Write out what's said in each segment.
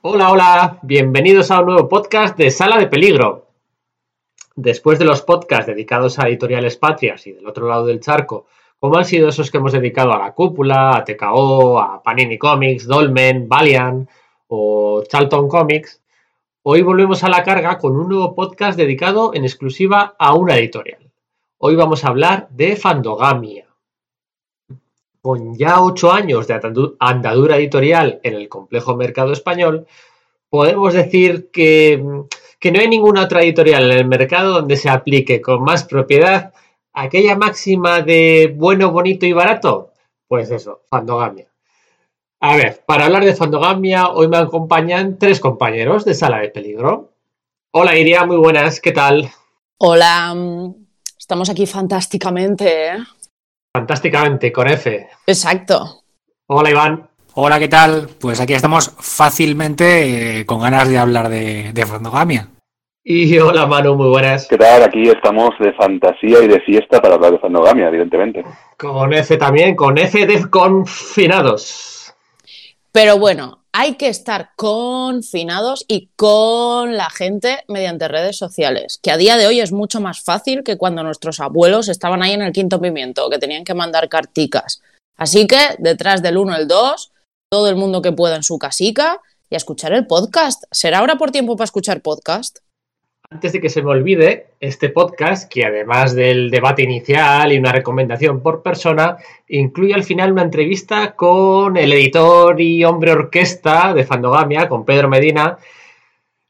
Hola, hola, bienvenidos a un nuevo podcast de Sala de Peligro. Después de los podcasts dedicados a editoriales patrias y del otro lado del charco, como han sido esos que hemos dedicado a La Cúpula, a TKO, a Panini Comics, Dolmen, Valiant o Charlton Comics, hoy volvemos a la carga con un nuevo podcast dedicado en exclusiva a una editorial. Hoy vamos a hablar de Fandogamia. Con ya ocho años de andadura editorial en el complejo mercado español, podemos decir que, que no hay ninguna otra editorial en el mercado donde se aplique con más propiedad aquella máxima de bueno, bonito y barato. Pues eso, Fandogamia. A ver, para hablar de Fandogamia, hoy me acompañan tres compañeros de Sala de Peligro. Hola Iria, muy buenas, ¿qué tal? Hola, estamos aquí fantásticamente, ¿eh? Fantásticamente, con F. Exacto. Hola Iván. Hola, ¿qué tal? Pues aquí estamos fácilmente eh, con ganas de hablar de, de Fandogamia. Y hola Manu, muy buenas. ¿Qué tal? Aquí estamos de fantasía y de fiesta para hablar de Fandogamia, evidentemente. Con F también, con F de confinados. Pero bueno, hay que estar confinados y con la gente mediante redes sociales, que a día de hoy es mucho más fácil que cuando nuestros abuelos estaban ahí en el quinto pimiento, que tenían que mandar carticas. Así que detrás del 1 el 2, todo el mundo que pueda en su casica y a escuchar el podcast. ¿Será ahora por tiempo para escuchar podcast? Antes de que se me olvide, este podcast, que además del debate inicial y una recomendación por persona, incluye al final una entrevista con el editor y hombre orquesta de Fandogamia, con Pedro Medina.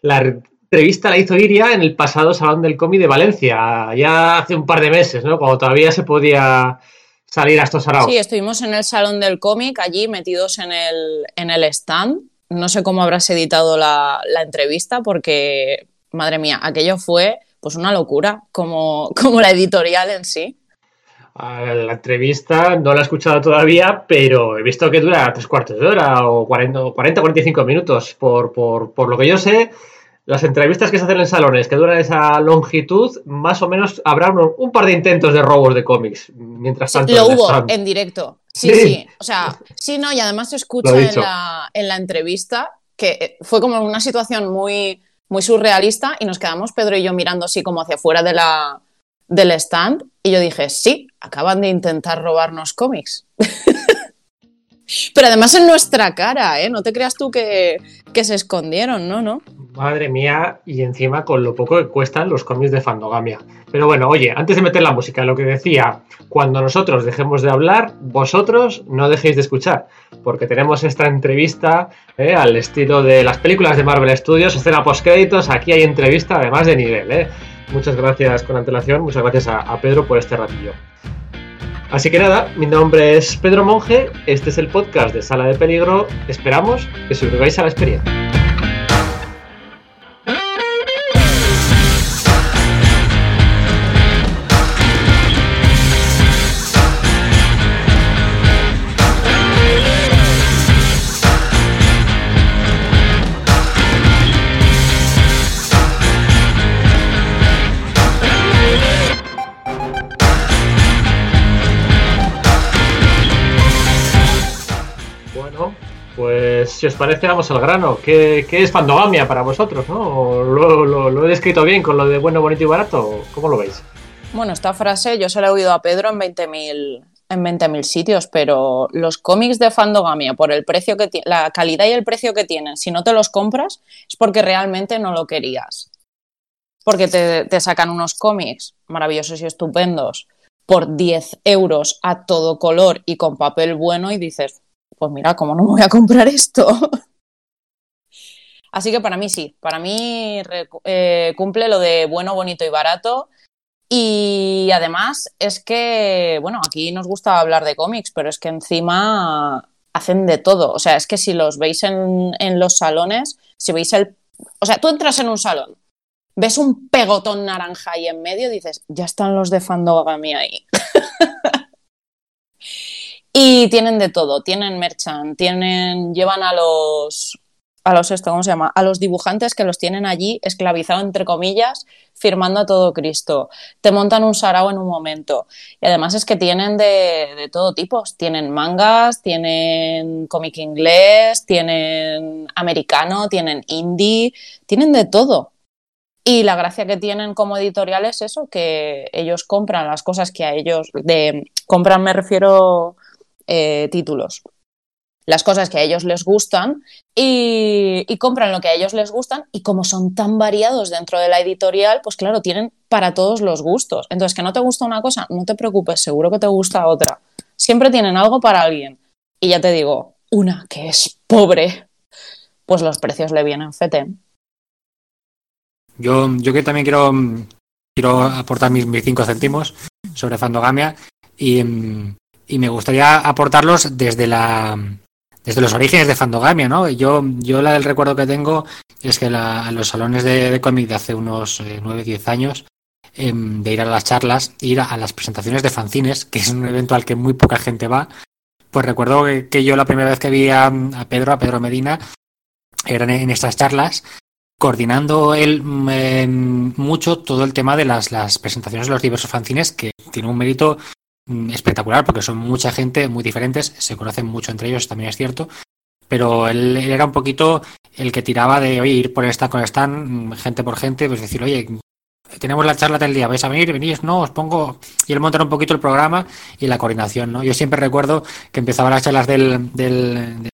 La entrevista la hizo Iria en el pasado Salón del Cómic de Valencia, ya hace un par de meses, ¿no? Cuando todavía se podía salir a estos saraos. Sí, estuvimos en el Salón del Cómic, allí metidos en el, en el stand. No sé cómo habrás editado la, la entrevista, porque madre mía, aquello fue pues una locura, como, como la editorial en sí. La entrevista no la he escuchado todavía, pero he visto que dura tres cuartos de hora o 40, 45 minutos. Por, por, por, lo que yo sé, las entrevistas que se hacen en salones que duran esa longitud, más o menos habrá un, par de intentos de robos de cómics. Mientras tanto, lo hubo en directo. Sí, sí, O sea, sí, no, y además se escucha en la, en la entrevista que fue como una situación muy muy surrealista y nos quedamos Pedro y yo mirando así como hacia afuera de la, del stand y yo dije, sí, acaban de intentar robarnos cómics. Pero además en nuestra cara, ¿eh? No te creas tú que, que, se escondieron, ¿no? ¿no? Madre mía, y encima con lo poco que cuestan los cómics de Fandogamia. Pero bueno, oye, antes de meter la música, lo que decía, cuando nosotros dejemos de hablar, vosotros no dejéis de escuchar, porque tenemos esta entrevista ¿eh? al estilo de las películas de Marvel Studios, escena post-créditos, aquí hay entrevista además de nivel, ¿eh? Muchas gracias con antelación, muchas gracias a, a Pedro por este ratillo. Así que nada, mi nombre es Pedro Monge, este es el podcast de Sala de Peligro, esperamos que sobreviváis a la experiencia. Si os parece, vamos al grano. ¿Qué, es fandogamia para vosotros? ¿no? ¿Lo, he descrito bien con lo de bueno, bonito y barato? ¿Cómo lo veis? Bueno, esta frase yo se la he oído a Pedro en 20.000 en 20.000 sitios, pero los cómics de fandogamia, por el precio que la calidad y el precio que tienen, si no te los compras, es porque realmente no lo querías. Porque te, te sacan unos cómics maravillosos y estupendos por 10 euros a todo color y con papel bueno y dices, pues mira, ¿cómo no me voy a comprar esto? Así que para mí sí, para mí eh, cumple lo de bueno, bonito y barato. Y además es que, bueno, aquí nos gusta hablar de cómics, pero es que encima hacen de todo. O sea, es que si los veis en, en los salones, si veis el... O sea, tú entras en un salón, ves un pegotón naranja ahí en medio dices, ya están los de Fandogami ahí. Y tienen de todo, tienen merchant, tienen, llevan a los, a los esto, ¿cómo se llama? A los dibujantes que los tienen allí esclavizados entre comillas, firmando a todo Cristo. Te montan un sarao en un momento. Y además es que tienen de, de todo tipo. Tienen mangas, tienen cómic inglés, tienen americano, tienen indie, tienen de todo. Y la gracia que tienen como editorial es eso, que ellos compran las cosas que a ellos, de compran me refiero eh, títulos, las cosas que a ellos les gustan y, compran lo que a ellos les gustan y como son tan variados dentro de la editorial, pues claro, tienen para todos los gustos. Entonces, que no te gusta una cosa, no te preocupes, seguro que te gusta otra. Siempre tienen algo para alguien. Y ya te digo, una que es pobre, pues los precios le vienen fete. Yo, yo que también quiero, quiero aportar mis, cinco céntimos sobre Fandogamia y, y, me gustaría aportarlos desde la desde los orígenes de Fandogamia, ¿no? Yo, yo la del recuerdo que tengo es que la, los salones de, de cómic de hace unos eh, 9, 10 años, eh, de ir a las charlas, ir a, las presentaciones de fanzines, que es un evento al que muy poca gente va, pues recuerdo que, yo la primera vez que vi a, Pedro, a Pedro Medina, eran en estas charlas coordinando él eh, mucho todo el tema de las, las, presentaciones de los diversos fanzines, que tiene un mérito mm, espectacular, porque son mucha gente, muy diferentes, se conocen mucho entre ellos, también es cierto, pero él, era un poquito el que tiraba de, oye, ir por esta con stand, gente por gente, pues decir, oye, tenemos la charla del día, vais a venir, venís, no, os pongo, y él montar un poquito el programa y la coordinación, ¿no? Yo siempre recuerdo que empezaba las charlas del, del, del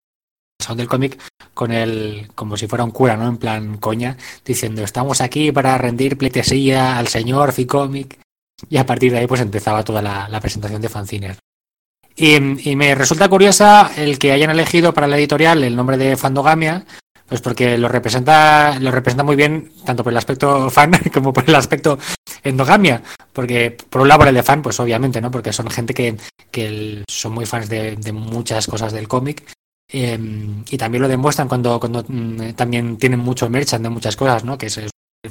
del cómic con el como si fuera un cura, ¿no? En plan coña, diciendo estamos aquí para rendir pleitesía al señor Ficomic y a partir de ahí pues empezaba toda la, presentación de fanzines. Y, me resulta curiosa el que hayan elegido para la editorial el nombre de Fandogamia, pues porque lo representa, lo representa muy bien tanto por el aspecto fan como por el aspecto endogamia, porque por un lado por el de fan, pues obviamente, ¿no? Porque son gente que, que son muy fans de, muchas cosas del cómic eh, y también lo demuestran cuando, cuando mm, también tienen mucho merchant de muchas cosas, ¿no? Que es,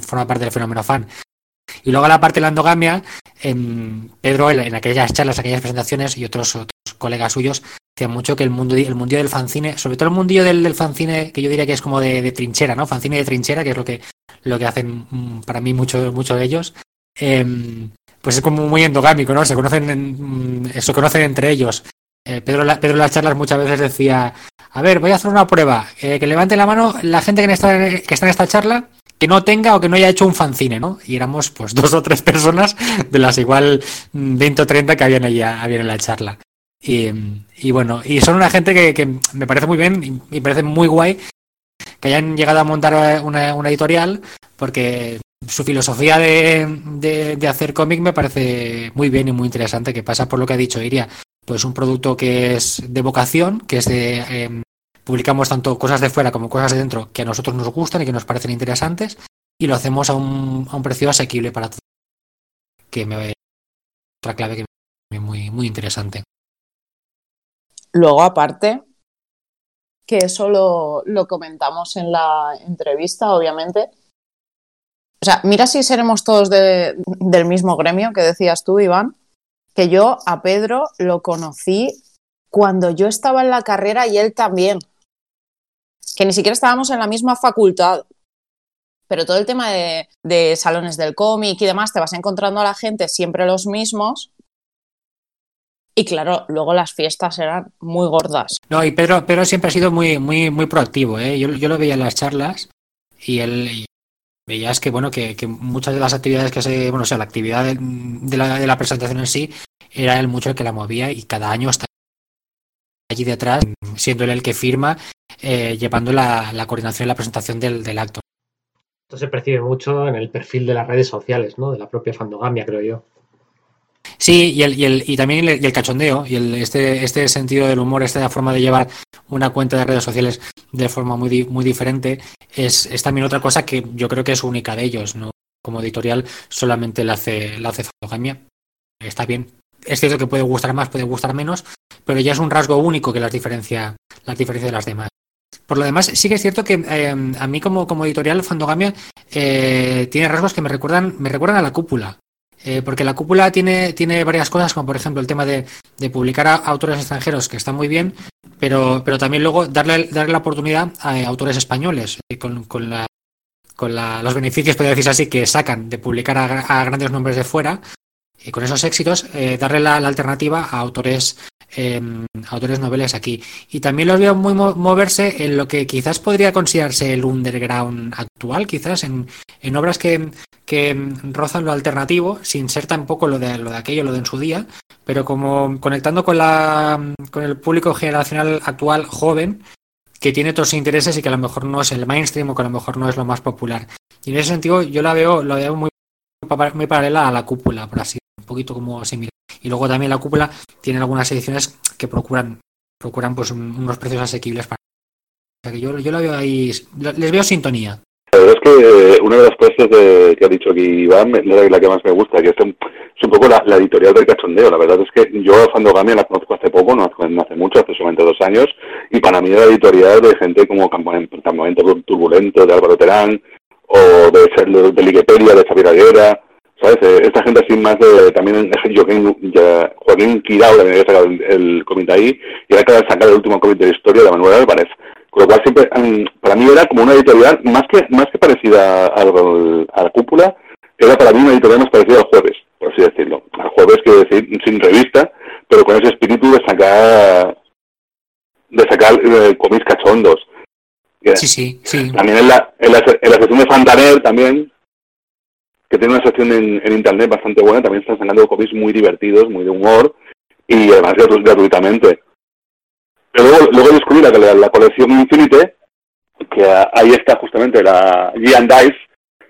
forma parte del fenómeno fan. Y luego la parte de la endogamia, eh, Pedro en aquellas charlas, aquellas presentaciones y otros, otros colegas suyos decían mucho que el mundo el mundillo del fanzine, sobre todo el mundillo del, del fanzine, que yo diría que es como de, trinchera, ¿no? Fanzine de trinchera, que es lo que, lo que hacen mm, para mí muchos mucho de ellos. Eh, pues es como muy endogámico, ¿no? Se conocen, se conocen entre ellos. Eh, Pedro, Pedro en las charlas muchas veces decía, a ver, voy a hacer una prueba, eh, que levante la mano la gente que está, que está en esta charla que no tenga o que no haya hecho un fanzine, ¿no? Y éramos pues dos o tres personas de las igual 20 o 30 que habían allá habían en la charla. Y, bueno, y son una gente que, que me parece muy bien y me parece muy guay que hayan llegado a montar una, editorial porque su filosofía de, de, hacer cómic me parece muy bien y muy interesante, que pasa por lo que ha dicho Iria, pues un producto que es de vocación, que es de eh, publicamos tanto cosas de fuera como cosas de dentro que a nosotros nos gustan y que nos parecen interesantes y lo hacemos a un, a un precio asequible para todos. Que me otra clave que me muy muy interesante. Luego aparte que eso lo, lo comentamos en la entrevista, obviamente. O sea, mira si seremos todos de, del mismo gremio que decías tú, Iván que yo a Pedro lo conocí cuando yo estaba en la carrera y él también. Que ni siquiera estábamos en la misma facultad. Pero todo el tema de, salones del cómic y demás, te vas encontrando a la gente siempre los mismos. Y claro, luego las fiestas eran muy gordas. No, y Pedro, Pedro siempre ha sido muy, muy, muy proactivo, ¿eh? Yo, yo lo veía en las charlas y él, veías que bueno que, que, muchas de las actividades que se bueno o sea la actividad de, de, la, de la presentación en sí era él mucho el que la movía y cada año está allí detrás siendo él el que firma eh, llevando la, la, coordinación y la presentación del, del, acto esto se percibe mucho en el perfil de las redes sociales no de la propia fandogamia creo yo Sí, y, el, y, el, y también el, y el cachondeo, y el, este, este sentido del humor, esta forma de llevar una cuenta de redes sociales de forma muy, muy diferente, es, es también otra cosa que yo creo que es única de ellos, ¿no? Como editorial solamente la hace, la hace fotogamia. Está bien. Es cierto que puede gustar más, puede gustar menos, pero ya es un rasgo único que las diferencia, las diferencia de las demás. Por lo demás, sí que es cierto que eh, a mí como, editorial Fandogamia eh, tiene rasgos que me recuerdan, me recuerdan a la cúpula Eh, porque la cúpula tiene, tiene varias cosas, como por ejemplo el tema de, publicar a autores extranjeros, que está muy bien, pero, también luego darle, darle la oportunidad a autores españoles, eh, con, con, la, con la, los beneficios, podría decirse así, que sacan de publicar a, a grandes nombres de fuera, y con esos éxitos, eh, darle la, alternativa a autores eh, autores noveles aquí. Y también los veo muy mo moverse en lo que quizás podría considerarse el underground actual, quizás en, en obras que, que, rozan lo alternativo, sin ser tampoco lo de, lo de aquello, lo de en su día, pero como conectando con, la, con el público generacional actual joven, que tiene otros intereses y que a lo mejor no es el mainstream o que a lo mejor no es lo más popular. Y en ese sentido yo la veo, la veo muy, muy paralela a la cúpula, por así un poquito como similar. Y luego también la cúpula tiene algunas ediciones que procuran procuran pues unos precios asequibles para o sea que yo, yo la veo ahí les veo sintonía la verdad es que una de las cosas de, que ha dicho aquí Iván es la que más me gusta que es un, es un poco la, la, editorial del cachondeo la verdad es que yo a Fandogamia la conozco hace poco no hace, no hace mucho hace solamente dos años y para mí era editorial de gente como Campamento Turbulento de Álvaro Terán o de, de, de Liquepedia de Xavier Aguera ¿sabes? Esta gente así más de, también Joaquín, ya, Joaquín había sacado el, el cómic ahí y ahora acaba de sacar el último cómic de la historia de Manuel Álvarez. Con lo cual siempre, para mí era como una editorial más que más que parecida al, a la cúpula, era para mí una editorial más parecida al jueves, por así decirlo. Al jueves quiero decir sin revista, pero con ese espíritu de sacar de sacar eh, cómics cachondos. Sí, sí, sí. También en la, en la, en la sección de Fantaner también que tiene una sección en, internet bastante buena, también están sacando cómics muy divertidos, muy de humor y además gratuitamente. Pero luego, luego descubrí la, colección Infinite, que ahí está justamente la Gian Dice,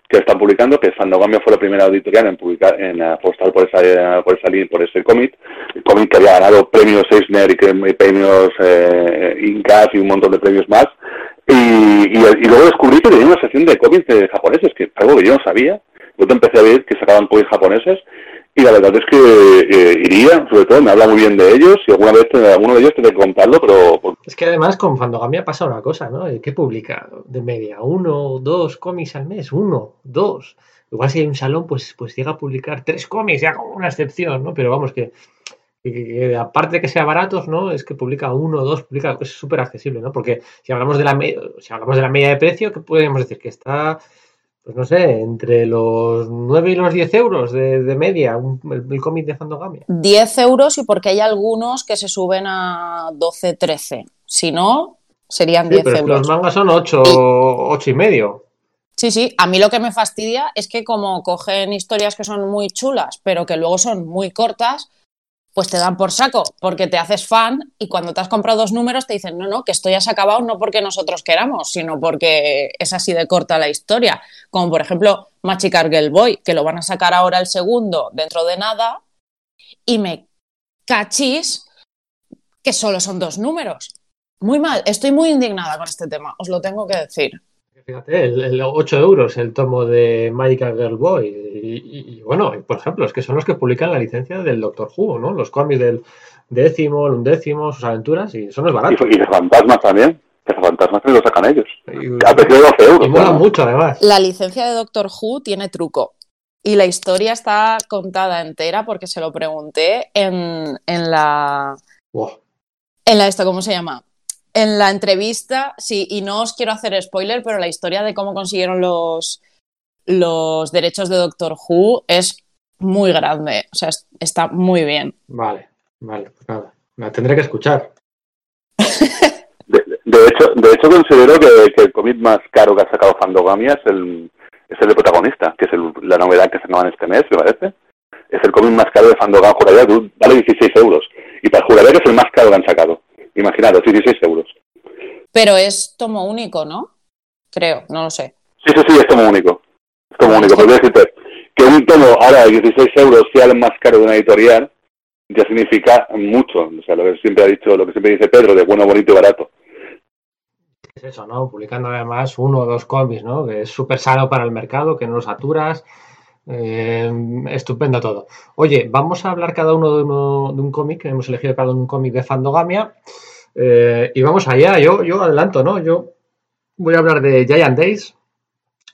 que están publicando, que Fandogamia fue la primera editorial en publicar, en apostar por esa, por esa por ese cómic, el cómic que había ganado premios Eisner y, y premios eh, Incas y un montón de premios más. Y, y, y, luego descubrí que tenía una sección de cómics de japoneses, que algo que yo no sabía, yo te empecé a ver que sacaban cómics japoneses y la verdad es que eh, iría, sobre todo me habla muy bien de ellos y alguna vez alguno de ellos tiene que contarlo, pero... Es que además con Fandogamia pasa una cosa, ¿no? ¿Qué publica de media? ¿Uno, dos cómics al mes? ¿Uno, dos? Igual si hay un salón, pues, pues llega a publicar tres cómics, ya como una excepción, ¿no? Pero vamos, que, aparte de que sea baratos, ¿no? Es que publica uno o dos, publica, es súper accesible, ¿no? Porque si hablamos de la si hablamos de la media de precio, ¿qué podemos decir? Que está pues no sé, entre los 9 y los 10 euros de, de media, un, el, el cómic de Fandogamia. 10 euros y porque hay algunos que se suben a 12, 13. Si no, serían sí, 10 pero euros. Los mangas son 8, y... 8 y medio. Sí, sí, a mí lo que me fastidia es que como cogen historias que son muy chulas, pero que luego son muy cortas, pues te dan por saco, porque te haces fan y cuando te has comprado dos números te dicen, no, no, que esto ya se ha acabado no porque nosotros queramos, sino porque es así de corta la historia. Como por ejemplo Machicar Girl Boy, que lo van a sacar ahora el segundo dentro de nada y me cachis que solo son dos números. Muy mal, estoy muy indignada con este tema, os lo tengo que decir. Fíjate, el, el 8 euros el tomo de Magical Girl Boy. Y, y, y, bueno, por ejemplo, es que son los que publican la licencia del Doctor Who, ¿no? Los cómics del décimo, el undécimo, sus aventuras, y eso no es barato. Y, y de fantasmas también. Que fantasmas también lo sacan ellos. Y, a precio de 12 euros. Y mola ¿no? mucho, además. La licencia de Doctor Who tiene truco. Y la historia está contada entera porque se lo pregunté en, en la. Wow. En la esta, ¿cómo se llama? En la entrevista, sí, y no os quiero hacer spoiler, pero la historia de cómo consiguieron los, los derechos de Doctor Who es muy grande, o sea, es, está muy bien. Vale, vale, pues nada, la tendré que escuchar. de, de, hecho, de hecho considero que, que, el cómic más caro que ha sacado Fandogamia es el, es el de protagonista, que es el, la novedad que sacaban este mes, me parece. Es el cómic más caro de Fandogamia, juraría, vale 16 euros. Y para juraría que es el más caro que han sacado. Imaginaros, 16 euros. Pero es tomo único, ¿no? Creo, no lo sé. Sí, sí, sí, es tomo único. Es tomo único. Podría decirte que un tomo ahora de 16 euros sea el más caro de una editorial, ya significa mucho. O sea, lo que siempre ha dicho, lo que siempre dice Pedro, de bueno, bonito y barato. Es eso, ¿no? Publicando además uno o dos cómics, ¿no? Que es súper sano para el mercado, que no los saturas. Eh, estupendo todo. Oye, vamos a hablar cada uno de, un cómic, hemos elegido cada un cómic de Fandogamia eh, y vamos allá, yo, yo adelanto, ¿no? Yo voy a hablar de Giant Days,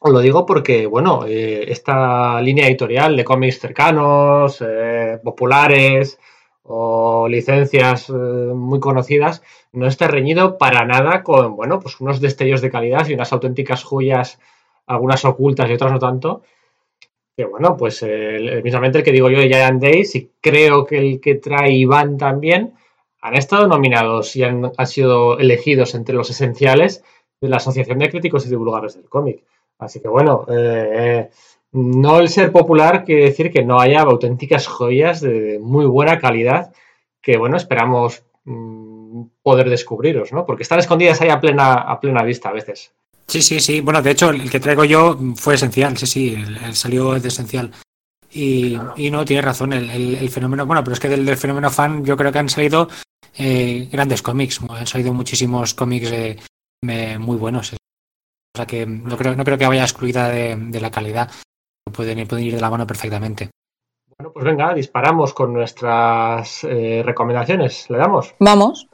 Os lo digo porque, bueno, eh, esta línea editorial de cómics cercanos, eh, populares o licencias muy conocidas, no está reñido para nada con, bueno, pues unos destellos de calidad y unas auténticas joyas, algunas ocultas y otras no tanto. Que bueno, pues eh, mismamente el que digo yo de Giant Days y creo que el que trae Iván también, han estado nominados y han, han sido elegidos entre los esenciales de la Asociación de Críticos y Divulgadores del Cómic. Así que bueno, eh, no el ser popular quiere decir que no haya auténticas joyas de muy buena calidad que bueno, esperamos mm, poder descubriros, ¿no? Porque están escondidas ahí a plena, a plena vista a veces. Sí, sí, sí. Bueno, de hecho, el que traigo yo fue esencial, sí, sí, el, el salió de esencial. Y, y no, tiene razón, el, el- el fenómeno, bueno, pero es que del, del fenómeno fan yo creo que han salido eh, grandes cómics, han salido muchísimos cómics eh, me- muy buenos. O sea que no creo, no creo que vaya excluida de, de la calidad. Pueden, ir- pueden ir de la mano perfectamente. Bueno, pues venga, disparamos con nuestras eh, recomendaciones. ¿Le damos? Vamos.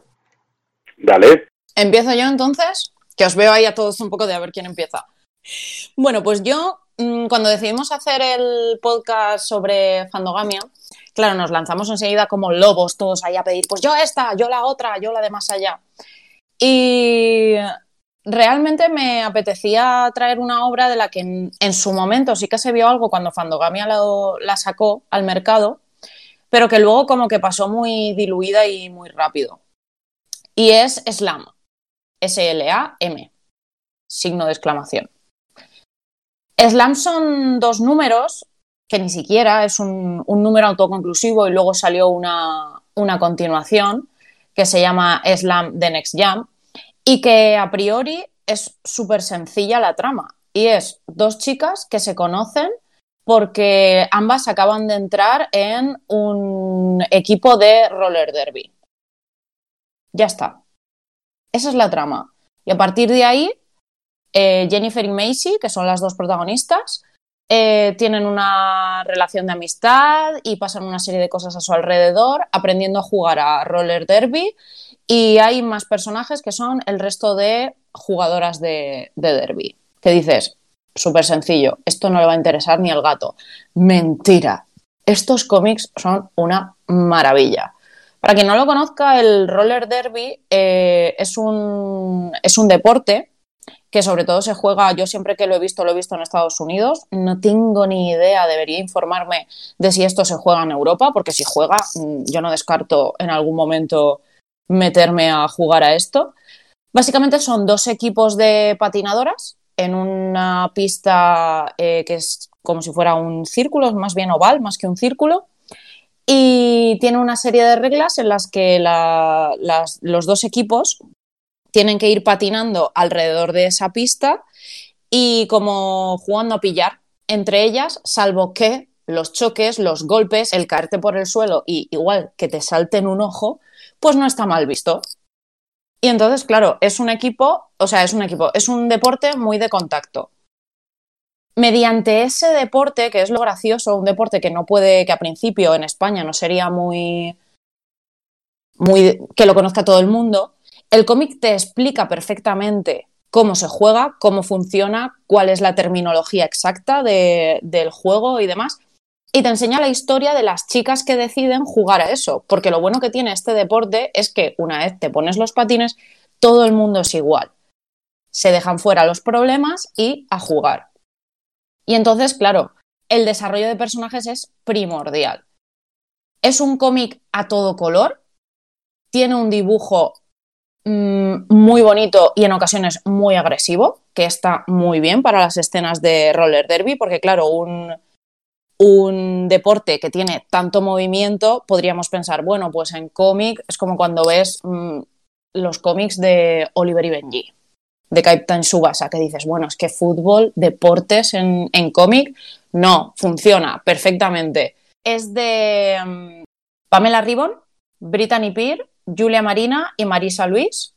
Dale. Empiezo yo entonces, que os veo ahí a todos un poco de a ver quién empieza. Bueno, pues yo, mm, cuando decidimos hacer el podcast sobre fandogamia, claro, nos lanzamos enseguida como lobos todos ahí a pedir, pues yo esta, yo la otra, yo la de más allá. Y realmente me apetecía traer una obra de la que en, su momento sí que se vio algo cuando Fandogamia la sacó al mercado, pero que luego como que pasó muy diluida y muy rápido. Y es Slam. S-L-A-M. Signo de exclamación. Slam son dos números, que ni siquiera es un, número autoconclusivo y luego salió una, una continuación que se llama Slam The Next Jam y que a priori es súper sencilla la trama. Y es dos chicas que se conocen porque ambas acaban de entrar en un equipo de roller derby. Ya está. Esa es la trama. Y a partir de ahí, eh, Jennifer y Macy, que son las dos protagonistas, eh, tienen una relación de amistad y pasan una serie de cosas a su alrededor, aprendiendo a jugar a roller derby. Y hay más personajes que son el resto de jugadoras de, de derby. Que dices, súper sencillo, esto no le va a interesar ni al gato. Mentira. Estos cómics son una maravilla. Para quien no lo conozca, el roller derby eh, es, un, es un deporte que sobre todo se juega, yo siempre que lo he visto, lo he visto en Estados Unidos, no tengo ni idea, debería informarme de si esto se juega en Europa, porque si juega, mm, yo no descarto en algún momento meterme a jugar a esto. Básicamente son dos equipos de patinadoras en una pista eh, que es como si fuera un círculo, más bien oval, más que un círculo, y tiene una serie de reglas en las que la- las- los dos equipos tienen que ir patinando alrededor de esa pista y como jugando a pillar entre ellas, salvo que los choques, los golpes, el caerte por el suelo y igual que te salten un ojo, pues no está mal visto. Y entonces, claro, es un equipo, o sea, es un equipo, es un deporte muy de contacto. Mediante ese deporte, que es lo gracioso, un deporte que no puede, que a principio en España no sería muy, muy que lo conozca todo el mundo, el cómic te explica perfectamente cómo se juega, cómo funciona, cuál es la terminología exacta de- del juego y demás. Y te enseña la historia de las chicas que deciden jugar a eso. Porque lo bueno que tiene este deporte es que una vez te pones los patines, todo el mundo es igual. Se dejan fuera los problemas y a jugar. Y entonces, claro, el desarrollo de personajes es primordial. Es un cómic a todo color, tiene un dibujo mm, muy bonito y en ocasiones muy agresivo, que está muy bien para las escenas de roller derby, porque claro, un, un deporte que tiene tanto movimiento, podríamos pensar, bueno, pues en cómic es como cuando ves mm, los cómics de Oliver y Benji, de Captain Subasa, que dices, bueno, es que fútbol, deportes en, en cómic, no, funciona perfectamente. Es de mm, Pamela Ribbon, Brittany Peer, Julia Marina y Marisa Luis.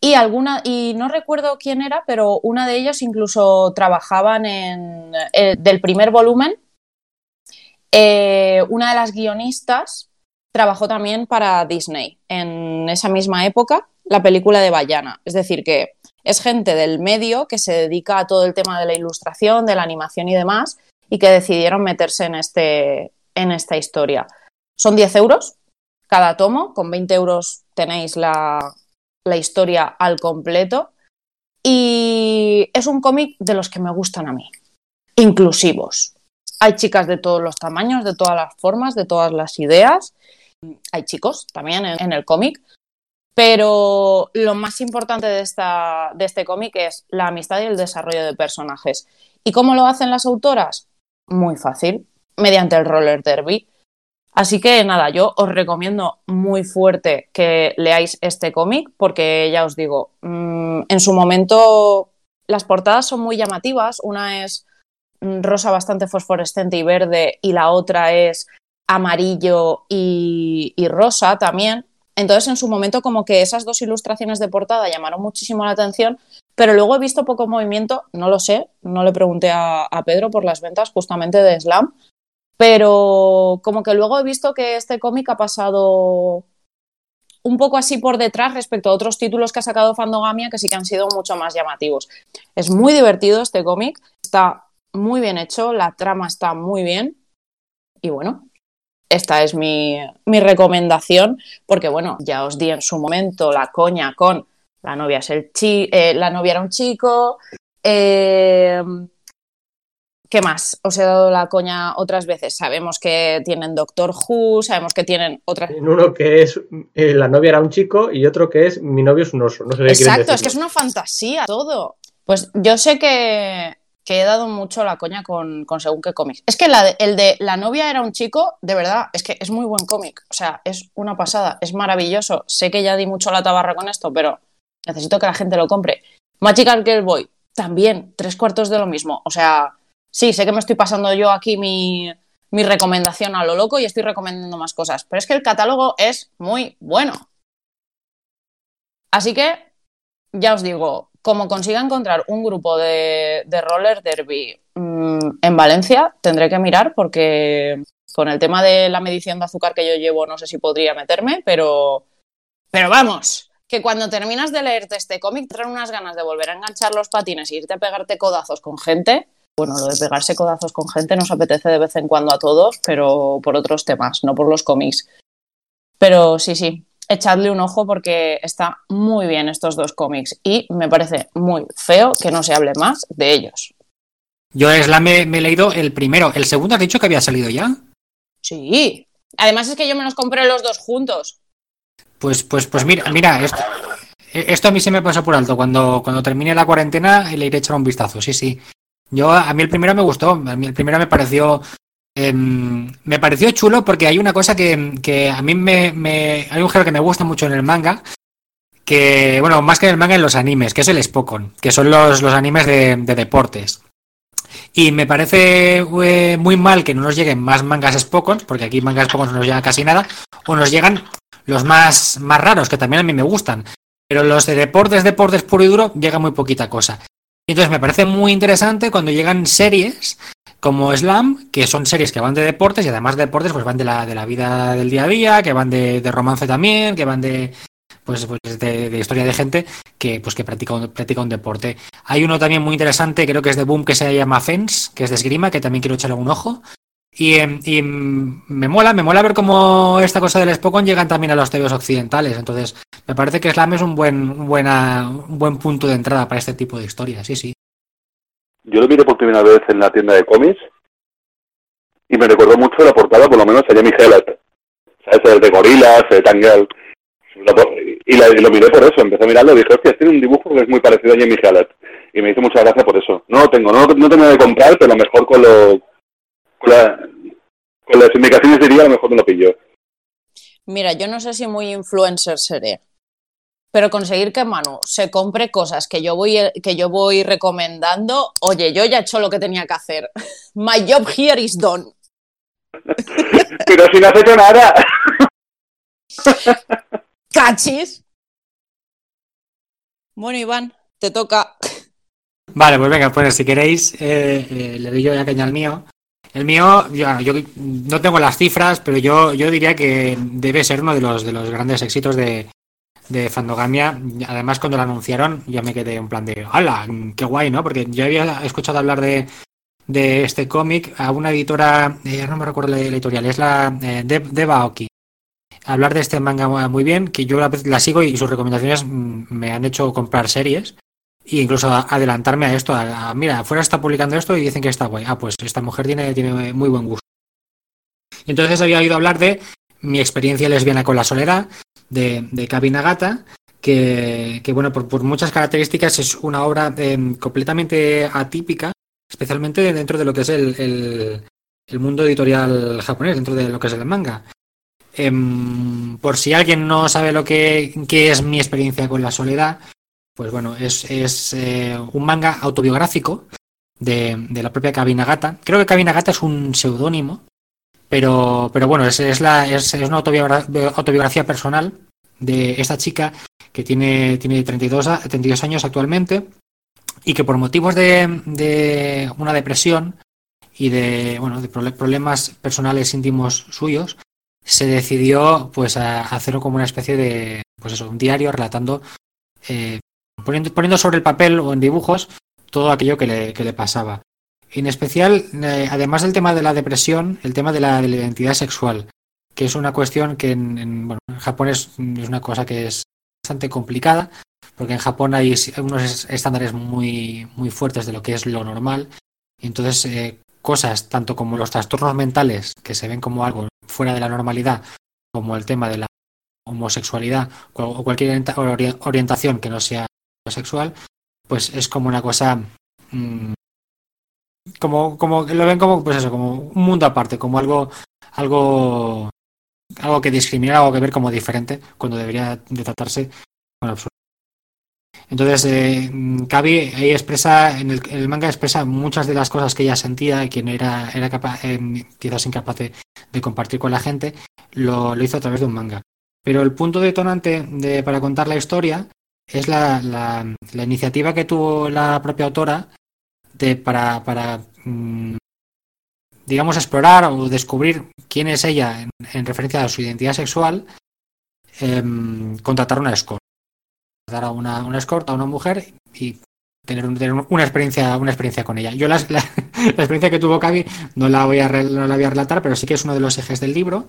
Y alguna, y no recuerdo quién era, pero una de ellos incluso trabajaban en eh, del primer volumen. eh, una de las guionistas trabajó también para Disney en esa misma época, la película de Bayana. Es decir, que es gente del medio que se dedica a todo el tema de la ilustración, de la animación y demás, y que decidieron meterse en, este, en esta historia. Son 10 euros cada tomo, con 20 euros tenéis la, la historia al completo. Y es un cómic de los que me gustan a mí, inclusivos. Hay chicas de todos los tamaños, de todas las formas, de todas las ideas. Hay chicos también en, el cómic. Pero lo más importante de, esta, de este cómic es la amistad y el desarrollo de personajes. ¿Y cómo lo hacen las autoras? Muy fácil, mediante el roller derby. Así que nada, yo os recomiendo muy fuerte que leáis este cómic porque ya os digo, mm, en su momento las portadas son muy llamativas. Una es mm, rosa bastante fosforescente y verde y la otra es amarillo y, rosa también. Entonces en su momento como que esas dos ilustraciones de portada llamaron muchísimo la atención, pero luego he visto poco movimiento, no lo sé, no le pregunté a, Pedro por las ventas justamente de Slam, pero como que luego he visto que este cómic ha pasado un poco así por detrás respecto a otros títulos que ha sacado Fandogamia que sí que han sido mucho más llamativos. Es muy divertido este cómic, está muy bien hecho, la trama está muy bien y bueno, esta es mi, recomendación porque bueno, ya os di en su momento la coña con la novia, es el chi eh, la novia era un chico. Eh, ¿Qué más? Os he dado la coña otras veces. Sabemos que tienen Doctor Who, sabemos que tienen otras. En uno que es eh, la novia era un chico y otro que es mi novio es un oso. No sé Exacto, es que es una fantasía todo. Pues yo sé que, he dado mucho la coña con, según qué cómics. Es que el de la novia era un chico, de verdad, es que es muy buen cómic. O sea, es una pasada, es maravilloso. Sé que ya di mucho la tabarra con esto, pero necesito que la gente lo compre. Magical Girl Boy, también, tres cuartos de lo mismo. O sea, sí, sé que me estoy pasando yo aquí mi, recomendación a lo loco y estoy recomendando más cosas, pero es que el catálogo es muy bueno. Así que, ya os digo, como consiga encontrar un grupo de, roller derby mm, en Valencia, tendré que mirar porque con el tema de la medición de azúcar que yo llevo no sé si podría meterme, pero, pero vamos, que cuando terminas de leerte este cómic traen unas ganas de volver a enganchar los patines e irte a pegarte codazos con gente bueno, lo de pegarse codazos con gente nos apetece de vez en cuando a todos, pero por otros temas, no por los cómics. Pero sí, sí, echadle un ojo porque está muy bien estos dos cómics y me parece muy feo que no se hable más de ellos. Yo es la me, he leído el primero. ¿El segundo has dicho que había salido ya? Sí. Además es que yo me los compré los dos juntos. Pues, pues, pues mira, mira, esto, esto a mí se me pasó por alto. Cuando, cuando termine la cuarentena le iré a echar un vistazo, sí, sí. Yo, a mí el primero me gustó, a mí el primero me pareció em, me pareció chulo porque hay una cosa que, a mí me, Hay un género que me gusta mucho en el manga, que, bueno, más que en el manga, en los animes, que es el Spokon, que son los, los animes de, deportes. Y me parece eh, muy mal que no nos lleguen más mangas Spokons, porque aquí mangas Spokons no nos llegan casi nada, o nos llegan los más, más raros, que también a mí me gustan. Pero los de deportes, deportes puro y duro, llega muy poquita cosa. Entonces me parece muy interesante cuando llegan series como Slam, que son series que van de deportes y además de deportes pues van de la, de la vida del día a día, que van de, romance también, que van de pues, pues de, historia de gente que pues que practica un, practica un deporte. Hay uno también muy interesante, creo que es de Boom, que se llama Fence, que es de esgrima, que también quiero echarle un ojo. Y, em, y, me mola, me mola ver cómo esta cosa del Spokon llegan también a los TVs occidentales. Entonces, me parece que Slam es un buen, buena, un buen punto de entrada para este tipo de historias, sí, sí. Yo lo vi por primera vez en la tienda de cómics y me recordó mucho la portada, por lo menos, a Jamie Hellett. ¿Sabes? De gorilas, de Tangle. Y, lo miré por eso, empecé a mirarlo y dije, hostia, tiene un dibujo que es muy parecido a Jamie Hellett. Y me hizo mucha gracia por eso. No lo tengo, no, no tengo de comprar, pero a lo mejor con, lo, con, las indicaciones diría, a lo mejor me lo pillo. Mira, yo no sé si muy influencer seré, pero conseguir que Manu se compre cosas que yo voy, que yo voy recomendando, oye, yo ya he hecho lo que tenía que hacer. My job here is done. pero si no has hecho nada. ¡Cachis! Bueno, Iván, te toca. Vale, pues venga, pues si queréis, eh, eh, le doy yo ya caña al mío. El mío, yo, yo, no tengo las cifras, pero yo, yo diría que debe ser uno de los, de los grandes éxitos de, de Fandogamia. Además, cuando lo anunciaron, ya me quedé en plan de, ¡hala! ¡Qué guay, ¿no? Porque yo había escuchado hablar de, de este cómic a una editora, eh, no me recuerdo la, editorial, es la eh, Deva Oki. Hablar de este manga muy bien, que yo la, sigo y sus recomendaciones mm, me han hecho comprar series e incluso adelantarme a esto. mira, fuera está publicando esto y dicen que está guay. Ah, pues esta mujer tiene, tiene muy buen gusto. Entonces había oído hablar de mi experiencia lesbiana con la soledad, de, de Kabi Nagata, que, bueno, por, muchas características es una obra em, completamente atípica, especialmente dentro de lo que es el, el, mundo editorial japonés, dentro de lo que es el manga. Em, por si alguien no sabe lo que, es mi experiencia con la soledad, pues bueno, es, es eh, un manga autobiográfico de, de la propia Kabi Nagata. Creo que Kabi Nagata es un seudónimo, pero, pero bueno, es, es, la, es, una autobiografía, personal de esta chica que tiene, tiene 32, 32 años actualmente y que por motivos de, de una depresión y de, bueno, de problemas personales íntimos suyos, se decidió pues a hacerlo como una especie de pues eso, un diario relatando eh, poniendo, poniendo sobre el papel o en dibujos todo aquello que le, que le pasaba. En especial, eh, además del tema de la depresión, el tema de la, identidad sexual, que es una cuestión que en, bueno, en Japón es, una cosa que es bastante complicada, porque en Japón hay unos estándares muy, muy fuertes de lo que es lo normal. Y entonces, eh, cosas tanto como los trastornos mentales, que se ven como algo fuera de la normalidad, como el tema de la homosexualidad o cualquier orientación que no sea sexual, pues es como una cosa mm, como, como lo ven como, pues eso, como un mundo aparte, como algo, algo, algo que discrimina, algo que ver como diferente, cuando debería de tratarse con absurdo. Entonces, eh, Kabi ahí expresa, en el, manga expresa muchas de las cosas que ella sentía y que no era, era capaz, eh, quizás incapaz de, compartir con la gente, lo, lo, hizo a través de un manga. Pero el punto detonante de, para contar la historia es la, la iniciativa que tuvo la propia autora para, para mm, digamos, explorar o descubrir quién es ella en, referencia a su identidad sexual, em, contratar una escort. Dar a una, una escort a una mujer y tener, una experiencia una experiencia con ella. Yo la, la, experiencia que tuvo Cavi no la, voy a, no la voy a relatar, pero sí que es uno de los ejes del libro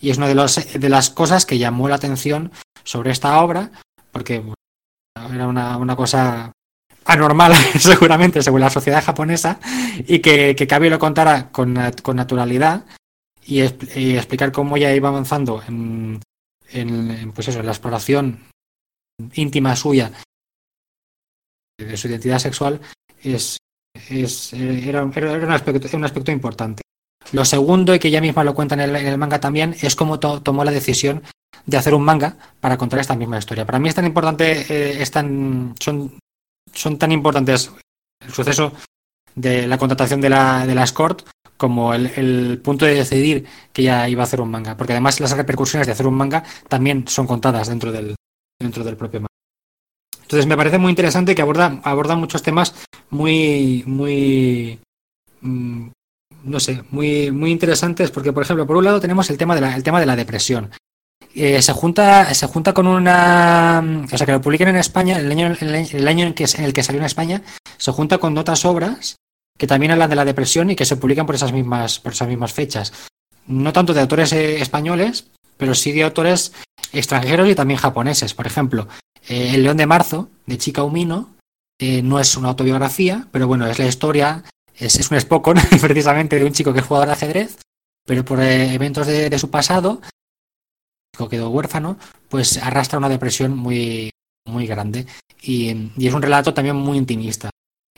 y es una de, los, de las cosas que llamó la atención sobre esta obra, porque era una, una cosa anormal, seguramente, según la sociedad japonesa, y que, que Kabi lo contara con, con naturalidad y, explicar cómo ella iba avanzando en, en, pues eso, en la exploración íntima suya de su identidad sexual es, es era, era, un, aspecto, un aspecto importante. Lo segundo, y que ella misma lo cuenta en el, manga también, es cómo tomó la decisión de hacer un manga para contar esta misma historia. Para mí es tan importante, eh, es tan, son son tan importantes el suceso de la contratación de la, de la escort como el, punto de decidir que ya iba a hacer un manga. Porque además las repercusiones de hacer un manga también son contadas dentro del, dentro del propio manga. Entonces me parece muy interesante que aborda, aborda muchos temas muy, muy, mm, no sé, muy, muy interesantes. Porque, por ejemplo, por un lado tenemos el tema de la, el tema de la depresión. Eh, se junta se junta con una o sea que lo publiquen en España el año el año en, que, en el que salió en España se junta con otras obras que también hablan de la depresión y que se publican por esas mismas por esas mismas fechas. No tanto de autores eh, españoles pero sí de autores extranjeros y también japoneses. Por ejemplo eh, El León de Marzo de Chika Umino no es una autobiografía pero bueno es la historia es, es un Spokon precisamente de un chico que es jugador de ajedrez pero por eventos de su pasado quedó huérfano, pues arrastra una depresión muy, muy grande. Y, es un relato también muy intimista.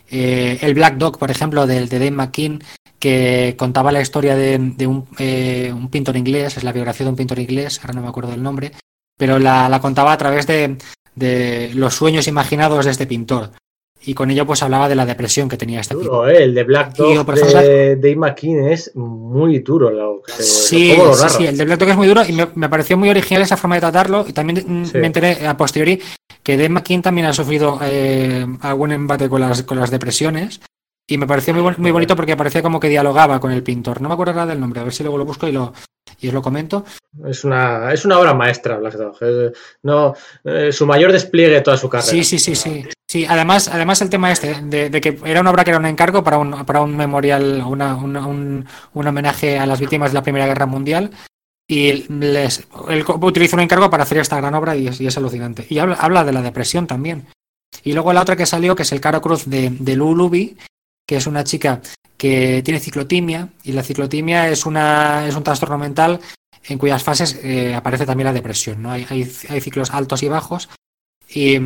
Eh, el Black Dog, por ejemplo, del de Dave McKean, que contaba la historia de, un, eh, un, pintor inglés, es la biografía de un pintor inglés, ahora no me acuerdo del nombre, pero la, la contaba a través de, de, los sueños imaginados de este pintor y con ello pues hablaba de la depresión que tenía este duro, eh, el de Black Dog de Dave McKean es muy duro lo sí, sí, el de Black Dog es muy duro y me, pareció muy original esa forma de tratarlo y también mm, me enteré a posteriori que Dave McKean también ha sufrido eh, algún embate con las, con las depresiones y me pareció muy, muy bonito porque parecía como que dialogaba con el pintor. No me acuerdo nada del nombre a ver si luego lo busco y lo, y os lo comento. Es una, es una obra maestra, Black Dog. no, eh, su mayor despliegue de toda su carrera. Sí, sí, sí, sí. sí además, además el tema este, de, que era una obra que era un encargo para un, para un memorial, una, un, un homenaje a las víctimas de la Primera Guerra Mundial y les, él utiliza un encargo para hacer esta gran obra y es, alucinante. Y habla, habla, de la depresión también. Y luego la otra que salió, que es el Caro Cruz de, de Lulubi, que es una chica que tiene ciclotimia, y la ciclotimia es, una, es un trastorno mental en cuyas fases eh, aparece también la depresión. ¿no? Hay, hay, ciclos altos y bajos. Y,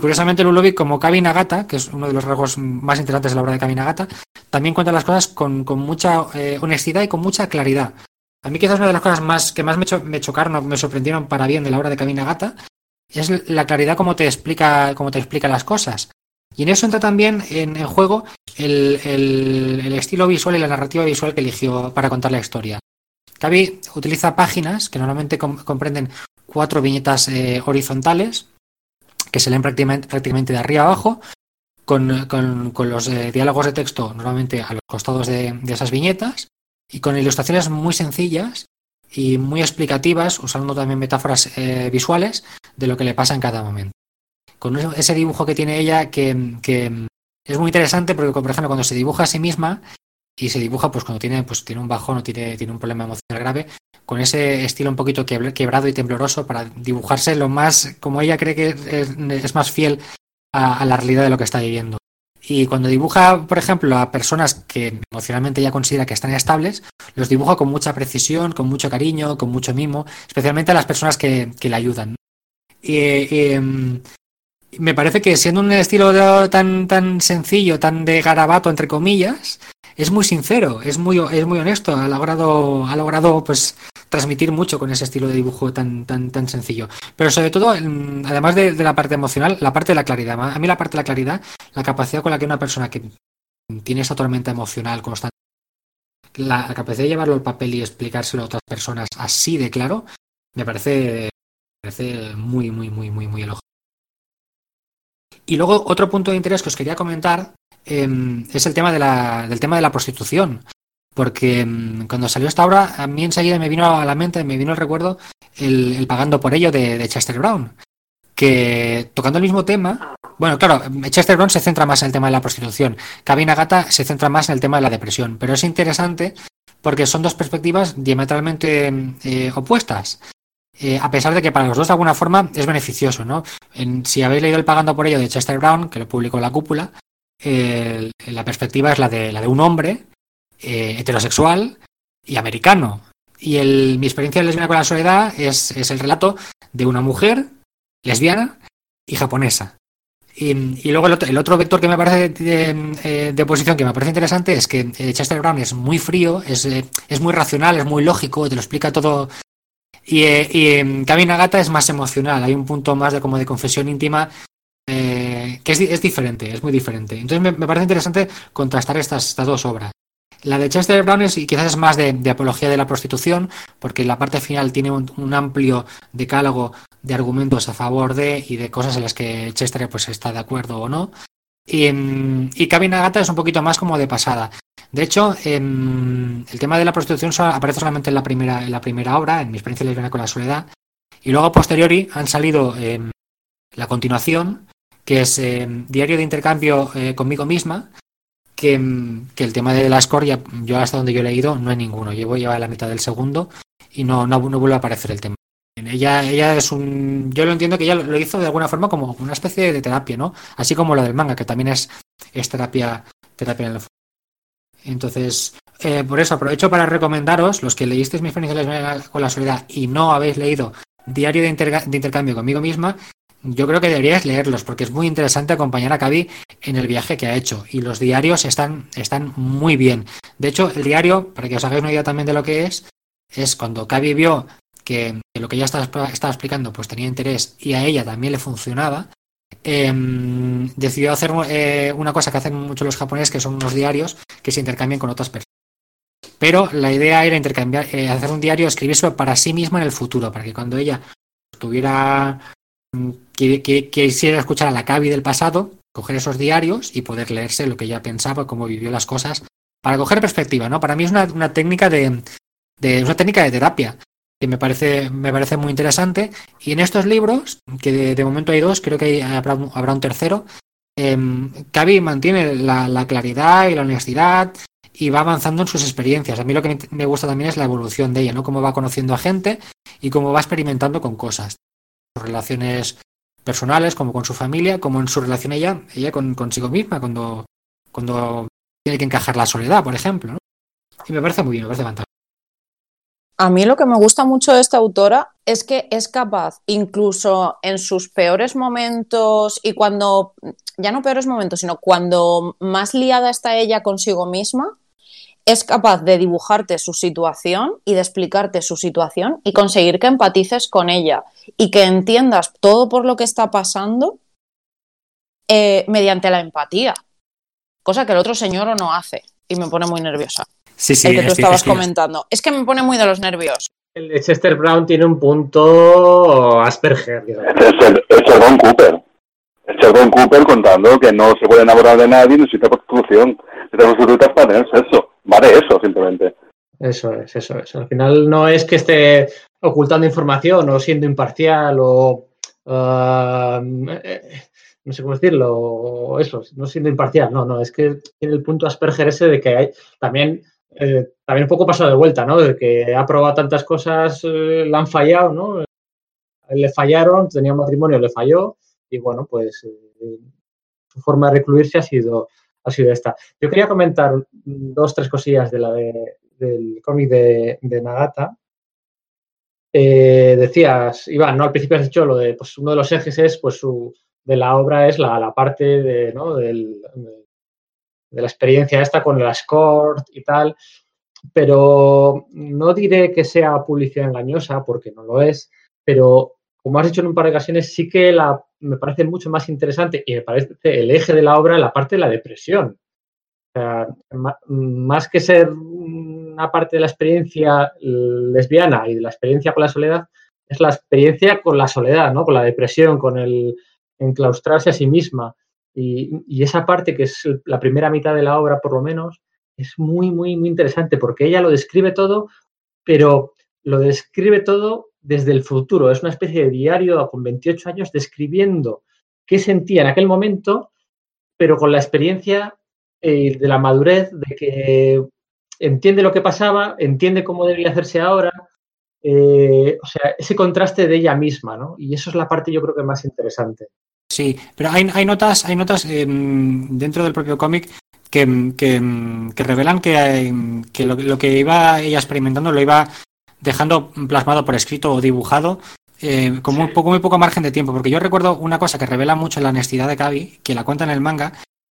curiosamente Lulubi, como Kavi Nagata, que es uno de los rasgos más interesantes de la obra de Kavi Nagata, también cuenta las cosas con, con mucha eh, honestidad y con mucha claridad. A mí quizás una de las cosas más que más me, me chocaron, me sorprendieron para bien de la obra de Camina Gata, es la claridad como te explica, cómo te explica las cosas. Y en eso entra también en, juego el, estilo visual y la narrativa visual que eligió para contar la historia. Cavi utiliza páginas que normalmente comprenden cuatro viñetas eh, horizontales que se leen prácticamente, de arriba abajo, con, los eh, diálogos de texto normalmente a los costados de esas viñetas y con ilustraciones muy sencillas y muy explicativas, usando también metáforas eh, visuales de lo que le pasa en cada momento. Con ese dibujo que tiene ella que, es muy interesante porque, por ejemplo, cuando se dibuja a sí misma y se dibuja pues cuando tiene, pues, tiene un bajón o tiene, tiene un problema emocional grave, con ese estilo un poquito quebrado y tembloroso para dibujarse lo más, como ella cree que es, más fiel a la realidad de lo que está viviendo. Y cuando dibuja, por ejemplo, a personas que emocionalmente ya considera que están estables, los dibuja con mucha precisión, con mucho cariño, con mucho mimo, especialmente a las personas que, que le ayudan. Y, em, me parece que siendo un estilo tan, tan sencillo, tan de garabato, entre comillas, es muy sincero, es muy, es muy honesto, ha logrado, ha logrado pues transmitir mucho con ese estilo de dibujo tan, tan, tan sencillo. Pero sobre todo, además de, la parte emocional, la parte de la claridad. A mí la parte de la claridad, la capacidad con la que una persona que tiene esa tormenta emocional constante, la, capacidad de llevarlo al papel y explicárselo a otras personas así de claro, me parece, parece muy, muy, muy, muy, muy elogio. Y luego otro punto de interés que os quería comentar em, es el tema de la, del tema de la prostitución. Porque mm, cuando salió esta obra, a mí enseguida me vino a la mente, me vino el recuerdo el, Pagando por ello de, Chester Brown. Que tocando el mismo tema, bueno, claro, Chester Brown se centra más en el tema de la prostitución. Cabina Gata se centra más en el tema de la depresión. Pero es interesante porque son dos perspectivas diametralmente eh, opuestas. Eh, a pesar de que para los dos de alguna forma es beneficioso, ¿no? si habéis leído el Pagando por ello de Chester Brown, que lo publicó la cúpula, la perspectiva es la de, la de un hombre eh, heterosexual y americano. Y mi experiencia de lesbiana con la soledad es, es, el relato de una mujer lesbiana y japonesa. Y, luego el otro, vector que me parece de, eh, de, oposición que me parece interesante es que Chester Brown es muy frío, es, es muy racional, es muy lógico, te lo explica todo. Y, y Camina Gata es más emocional, hay un punto más de como de confesión íntima que es, diferente, es muy diferente. Entonces me, parece interesante contrastar estas, estas dos obras. La de Chester Brown es y quizás es más de, apología de la prostitución, porque la parte final tiene un, amplio decálogo de argumentos a favor de y de cosas en las que Chester pues está de acuerdo o no. Y, y Cabin Agata es un poquito más como de pasada. De hecho, el tema de la prostitución aparece solamente en la primera, la obra, en mi experiencia lesbiana con la soledad, y luego a posteriori han salido la continuación, que es Diario de Intercambio eh, conmigo misma, que, el tema de la escoria, yo hasta donde yo he leído, no hay ninguno. Llevo ya la mitad del segundo y no, no, vuelve a aparecer el tema. Ella, ella es un. Yo lo entiendo que ella lo hizo de alguna forma como una especie de terapia, ¿no? Así como lo del manga, que también es, es terapia, terapia en el Entonces, eh, por eso aprovecho para recomendaros, los que leísteis mis experiencias con la soledad y no habéis leído Diario de, Intercambio conmigo misma, yo creo que deberías leerlos porque es muy interesante acompañar a Cavi en el viaje que ha hecho y los diarios están, están muy bien. De hecho, el diario, para que os hagáis una idea también de lo que es, es cuando Cavi vio que, lo que ya estaba, estaba, explicando pues tenía interés y a ella también le funcionaba, em, decidió hacer eh, una cosa que hacen mucho los japoneses, que son unos diarios que se intercambian con otras personas. Pero la idea era intercambiar, eh, hacer un diario, escribirlo para sí misma en el futuro, para que cuando ella tuviera que, quisiera escuchar a la Cavi del pasado, coger esos diarios y poder leerse lo que ella pensaba, cómo vivió las cosas, para coger perspectiva, ¿no? Para mí es una, técnica de una técnica de terapia me parece, me parece muy interesante. Y en estos libros, que de, momento hay dos, creo que habrá, un tercero, eh, mantiene la, claridad y la honestidad y va avanzando en sus experiencias. A mí lo que me gusta también es la evolución de ella, ¿no? Cómo va conociendo a gente y cómo va experimentando con cosas. Sus relaciones personales, como con su familia, como en su relación ella, ella con, consigo misma, cuando, cuando tiene que encajar la soledad, por ejemplo. Y me parece muy bien, me parece fantástico. A mí lo que me gusta mucho de esta autora es que es capaz, incluso en sus peores momentos y cuando, ya no peores momentos, sino cuando más liada está ella consigo misma, es capaz de dibujarte su situación y de explicarte su situación y conseguir que empatices con ella y que entiendas todo por lo que está pasando eh, mediante la empatía, cosa que el otro señor no hace y me pone muy nerviosa. Sí, sí, el que tú estabas comentando. Es que me pone muy de los nervios. El de Chester Brown tiene un punto Asperger. Es el, Cooper. Es Sheldon Cooper contando que no se puede enamorar de nadie, necesita prostitución. Necesita prostitutas para tener sexo. Vale eso, simplemente. Eso es, eso es. Al final no es que esté ocultando información o siendo imparcial o... Uh, no sé cómo decirlo, eso, no siendo imparcial, no, no, es que tiene el punto Asperger ese de que hay también eh, también un poco pasado de vuelta, ¿no? De que ha probado tantas cosas, eh, le han fallado, ¿no? Le fallaron, tenía un matrimonio, le falló y bueno, pues eh, su forma de recluirse ha sido, ha sido esta. Yo quería comentar dos, tres cosillas de la del cómic de, Nagata. decías, Iván, ¿no? Al principio has dicho lo de, pues uno de los ejes es, pues su, de la obra es la, parte de, ¿no? del, de la experiencia esta con el escort y tal, pero no diré que sea publicidad engañosa, porque no lo es, pero como has dicho en un par de ocasiones, sí que la, me parece mucho más interesante y me parece el eje de la obra la parte de la depresión. más que ser una parte de la experiencia lesbiana y de la experiencia con la soledad, es la experiencia con la soledad, ¿no? con la depresión, con el enclaustrarse a sí misma. Y, esa parte, que es la primera mitad de la obra, por lo menos, es muy, muy, muy interesante porque ella lo describe todo, pero lo describe todo desde el futuro. Es una especie de diario con 28 años describiendo qué sentía en aquel momento, pero con la experiencia eh, de la madurez, de que entiende lo que pasaba, entiende cómo debería hacerse ahora. Eh, o sea, ese contraste de ella misma, ¿no? Y eso es la parte yo creo que más interesante. Sí, pero hay, hay notas, hay notas em, dentro del propio cómic que, que, revelan que, que lo, que iba ella experimentando lo iba dejando plasmado por escrito o dibujado eh, con muy poco, muy poco margen de tiempo. Porque yo recuerdo una cosa que revela mucho la honestidad de Kavi, que la cuenta en el manga,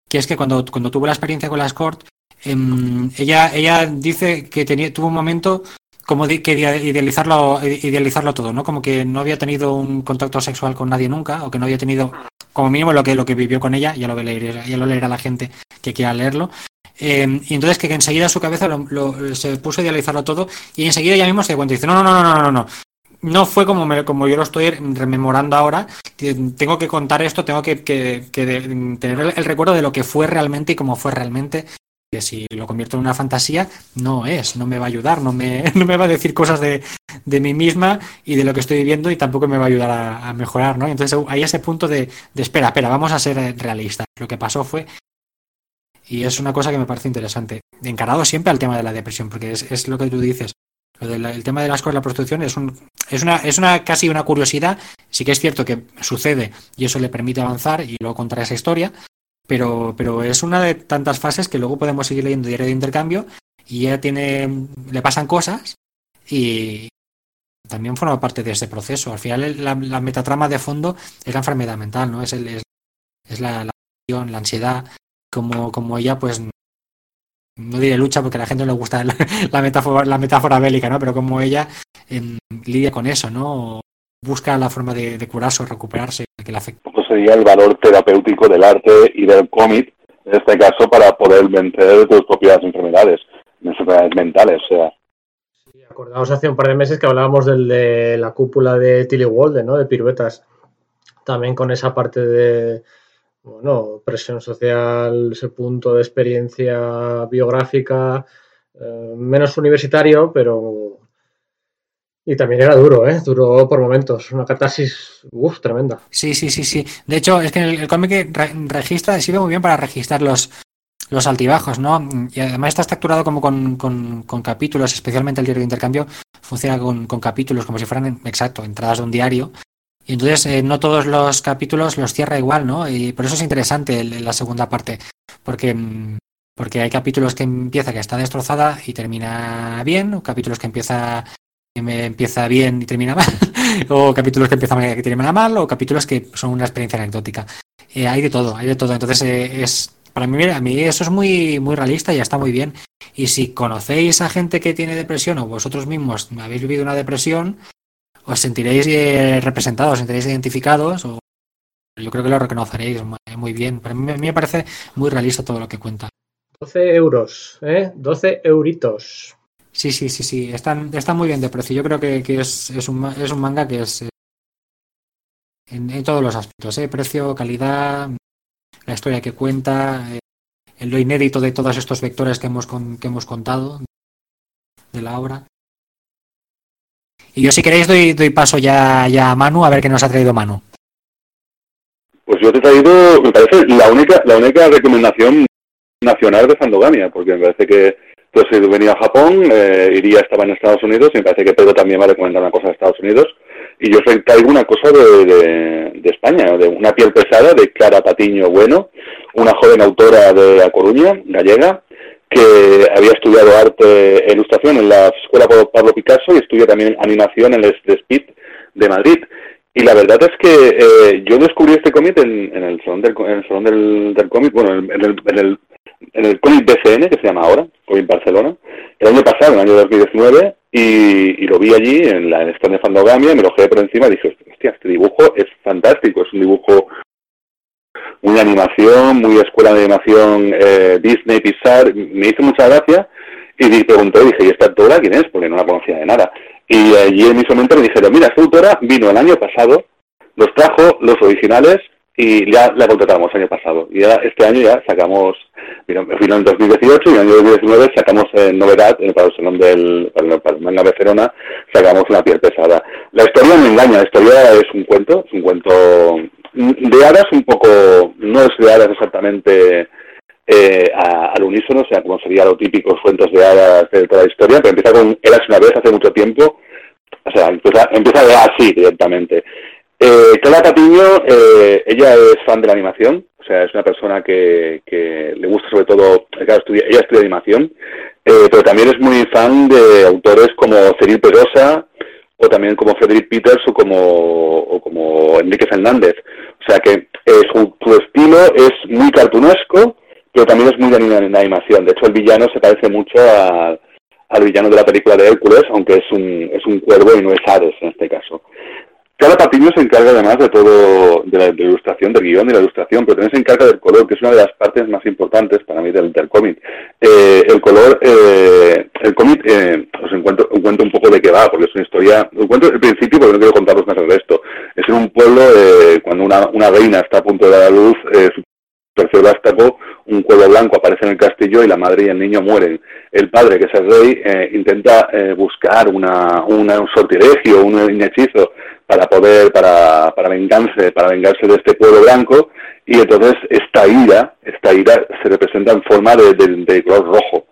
que es que cuando, cuando tuvo la experiencia con la escort, em, ella, ella dice que tenía, tuvo un momento como que idealizarlo, idealizarlo todo, ¿no? Como que no había tenido un contacto sexual con nadie nunca, o que no había tenido, como mínimo, lo que, lo que vivió con ella, ya lo, leeré, ya lo leerá la gente que quiera leerlo. Eh, y entonces que, enseguida su cabeza se puso a idealizarlo todo, y enseguida ella mismo se cuenta y dice, no, no, no, no, no, no. No fue como, como yo lo estoy rememorando ahora. Tengo que contar esto, tengo que, tener el recuerdo de lo que fue realmente y cómo fue realmente que si lo convierto en una fantasía, no es, no me va a ayudar, no me, no me va a decir cosas de, de, mí misma y de lo que estoy viviendo y tampoco me va a ayudar a, mejorar, ¿no? Entonces hay ese punto de, de, espera, espera, vamos a ser realistas. Lo que pasó fue, y es una cosa que me parece interesante, encarado siempre al tema de la depresión, porque es, es lo que tú dices. Lo del, el tema de las cosas, la prostitución es, un, es, una, es una casi una curiosidad. Sí que es cierto que sucede y eso le permite avanzar y luego contar esa historia, pero, pero es una de tantas fases que luego podemos seguir leyendo diario de intercambio y ya tiene, le pasan cosas y también forma parte de ese proceso. Al final la, metatrama de fondo es la enfermedad mental, ¿no? Es, el, es, la, la, la ansiedad, como, como ella pues no diré lucha porque a la gente no le gusta la, metáfora, la metáfora bélica, ¿no? Pero como ella em, lidia con eso, ¿no? busca la forma de, curarse o recuperarse que le afecta. Sería el valor terapéutico del arte y del cómic, en este caso, para poder vencer tus propias enfermedades, enfermedades mentales, o sea. Sí, acordamos hace un par de meses que hablábamos del de la cúpula de Tilly Walden, ¿no? De piruetas. También con esa parte de, bueno, presión social, ese punto de experiencia biográfica, Eh, menos universitario, pero. Y también era duro, ¿eh? Duro por momentos. Una catarsis, uff, tremenda. Sí, sí, sí, sí. De hecho, es que el, cómic registra, sirve muy bien para registrar los, los altibajos, ¿no? Y además está estructurado como con, con, capítulos, especialmente el diario de intercambio, funciona con, capítulos como si fueran, exacto, entradas de un diario. Y entonces eh, no todos los capítulos los cierra igual, ¿no? Y por eso es interesante la segunda parte, porque, mm, porque hay capítulos que empieza que está destrozada y termina bien, capítulos que empieza que me empieza bien y termina mal, o capítulos que empiezan mal y terminan mal, o capítulos que son una experiencia anecdótica. Eh, hay de todo, hay de todo. Entonces eh, es para mí, a mí eso es muy, muy realista y está muy bien. Y si conocéis a gente que tiene depresión o vosotros mismos habéis vivido una depresión, os sentiréis eh, representados, os sentiréis identificados o yo creo que lo reconoceréis muy bien. Para mí, me parece muy realista todo lo que cuenta. 12 euros, ¿eh? 12 euritos. Sí, sí, sí, sí. Están, está muy bien de precio. Yo creo que, es, es, un, es un manga que es eh, en, todos los aspectos. ¿eh? Precio, calidad, la historia que cuenta, eh, lo inédito de todos estos vectores que hemos, que hemos contado de la obra. Y yo si queréis doy, doy paso ya, ya a Manu a ver qué nos ha traído Manu. Pues yo te he traído, me parece, la única, la única recomendación nacional de Fandogamia, porque me parece que pues venía a Japón, eh, iría, estaba en Estados Unidos, y me parece que Pedro también va a recomendar una cosa de Estados Unidos, y yo traigo una cosa de, de, España, de una piel pesada de Clara Patiño Bueno, una joven autora de A Coruña, gallega, que había estudiado arte e ilustración en la Escuela Pablo Picasso y estudia también animación en el SPIT de Madrid. Y la verdad es que eh, yo descubrí este cómic en, el salón del, en el salón del, cómic, bueno, en el, en el, en el cómic BCN, que se llama ahora, cómic Barcelona, el año pasado, en el año 2019, y, lo vi allí en la en stand de Fandogamia, me lo quedé por encima y dije, hostia, este dibujo es fantástico, es un dibujo muy animación, muy escuela de animación eh, Disney, Pixar, me hizo mucha gracia y pregunté, dije, ¿y esta autora quién es? Porque no la conocía de nada. Y allí en mi momento me dijeron, mira, esta autora vino el año pasado, los trajo los originales y ya la contratamos el año pasado. Y ya este año ya sacamos, mira, vino en 2018 y en el año 2019 sacamos en novedad, en el salón del para el manga Becerona, sacamos una piel pesada. La historia me engaña, la historia es un cuento, es un cuento de hadas un poco, no es de hadas exactamente eh, al unísono, o sea, como sería lo típico cuentos de hadas de toda la historia, pero empieza con Eras una vez hace mucho tiempo, o sea, empieza, empieza así directamente. Eh, Clara Patiño, eh, ella es fan de la animación, o sea, es una persona que, que le gusta sobre todo, claro, estudia, ella estudia animación, eh, pero también es muy fan de autores como Cyril Perosa, o también como Frederick Peters o como, o como Enrique Fernández. O sea que eh, su, estilo es muy cartunesco, pero también es muy de animación. De hecho, el villano se parece mucho al villano de la película de Hércules, aunque es un, es un cuervo y no es Hades en este caso. Cada Patiño se encarga además de todo, de la, ilustración, del guion y la ilustración, pero también se encarga del color, que es una de las partes más importantes para mí del, cómic. Eh, el color, eh, el cómic, eh, os encuentro, cuento un poco de qué va, porque es una historia, os cuento el principio porque no quiero contaros más de esto. Es en un pueblo, eh, cuando una, una reina está a punto de dar a luz, eh, su tercer vástago, un cuervo blanco aparece en el castillo y la madre y el niño mueren. El padre, que es el rey, eh, intenta eh, buscar una, una, un sortilegio, un hechizo para poder, para, para vengarse, para vengarse de este pueblo blanco, y entonces esta ira, esta ira se representa en forma de, de, color rojo.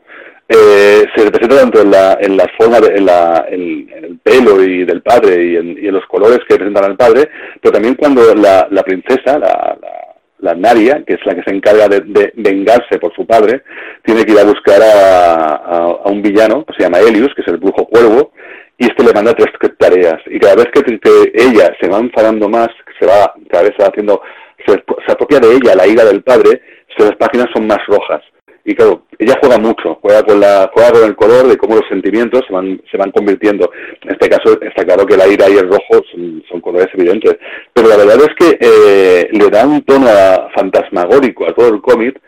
Eh, se representa tanto en la, en la forma, de, en, la, en, el pelo y del padre y en, y en, los colores que representan al padre, pero también cuando la, la princesa, la, la, Naria, que es la que se encarga de, de, vengarse por su padre, tiene que ir a buscar a, un villano, que se llama Helios, que es el brujo cuervo, y este le manda tres tareas. Y cada vez que, ella se va enfadando más, se va, cada vez se va haciendo, se, apropia de ella la ira del padre, las páginas son más rojas. Y claro, ella juega mucho, juega con la, juega con el color de cómo los sentimientos se van, se van convirtiendo. En este caso está claro que la ira y el rojo son, colores evidentes. Pero la verdad es que eh, le da un tono fantasmagórico a todo el cómic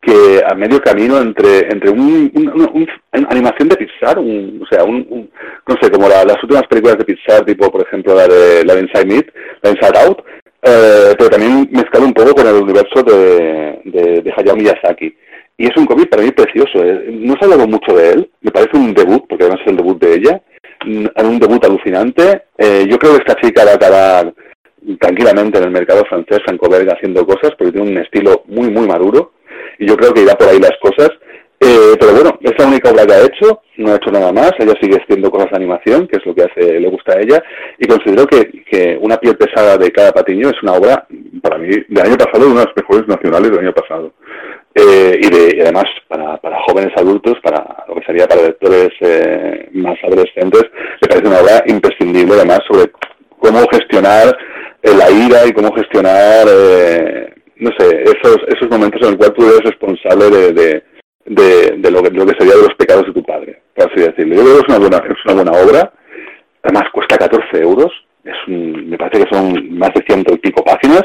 que a medio camino entre entre un, una animación de Pixar, un, o sea, un, no sé, como las últimas películas de Pixar, tipo por ejemplo la de la de Inside Meat, la de Inside Out, eh, pero también mezclado un poco con el universo de, de, Hayao Miyazaki. Y es un cómic para mí precioso. ¿eh? No se ha hablado mucho de él, me parece un debut, porque además es el debut de ella, un debut alucinante. Eh, yo creo que esta chica va a acabar tranquilamente en el mercado francés, franco-belga, haciendo cosas, porque tiene un estilo muy, muy maduro, y yo creo que irá por ahí las cosas. Eh, pero bueno, es la única obra que ha hecho, no ha hecho nada más, ella sigue haciendo cosas de animación, que es lo que hace, le gusta a ella, y considero que, que Una piel pesada de cada patiño es una obra, para mí, del año pasado, una de las mejores nacionales del año pasado. Eh, y, de, además para, para, jóvenes adultos, para lo que sería para lectores eh, más adolescentes, me parece una obra imprescindible además sobre cómo gestionar eh, la ira y cómo gestionar, no sé, esos, esos momentos en los cuales tú eres responsable de, de, de, lo, que, lo que sería de los pecados de tu padre, por así decirlo. Yo creo que es una buena, es una buena obra, además cuesta 14 euros, es me parece que son más de ciento y pico páginas,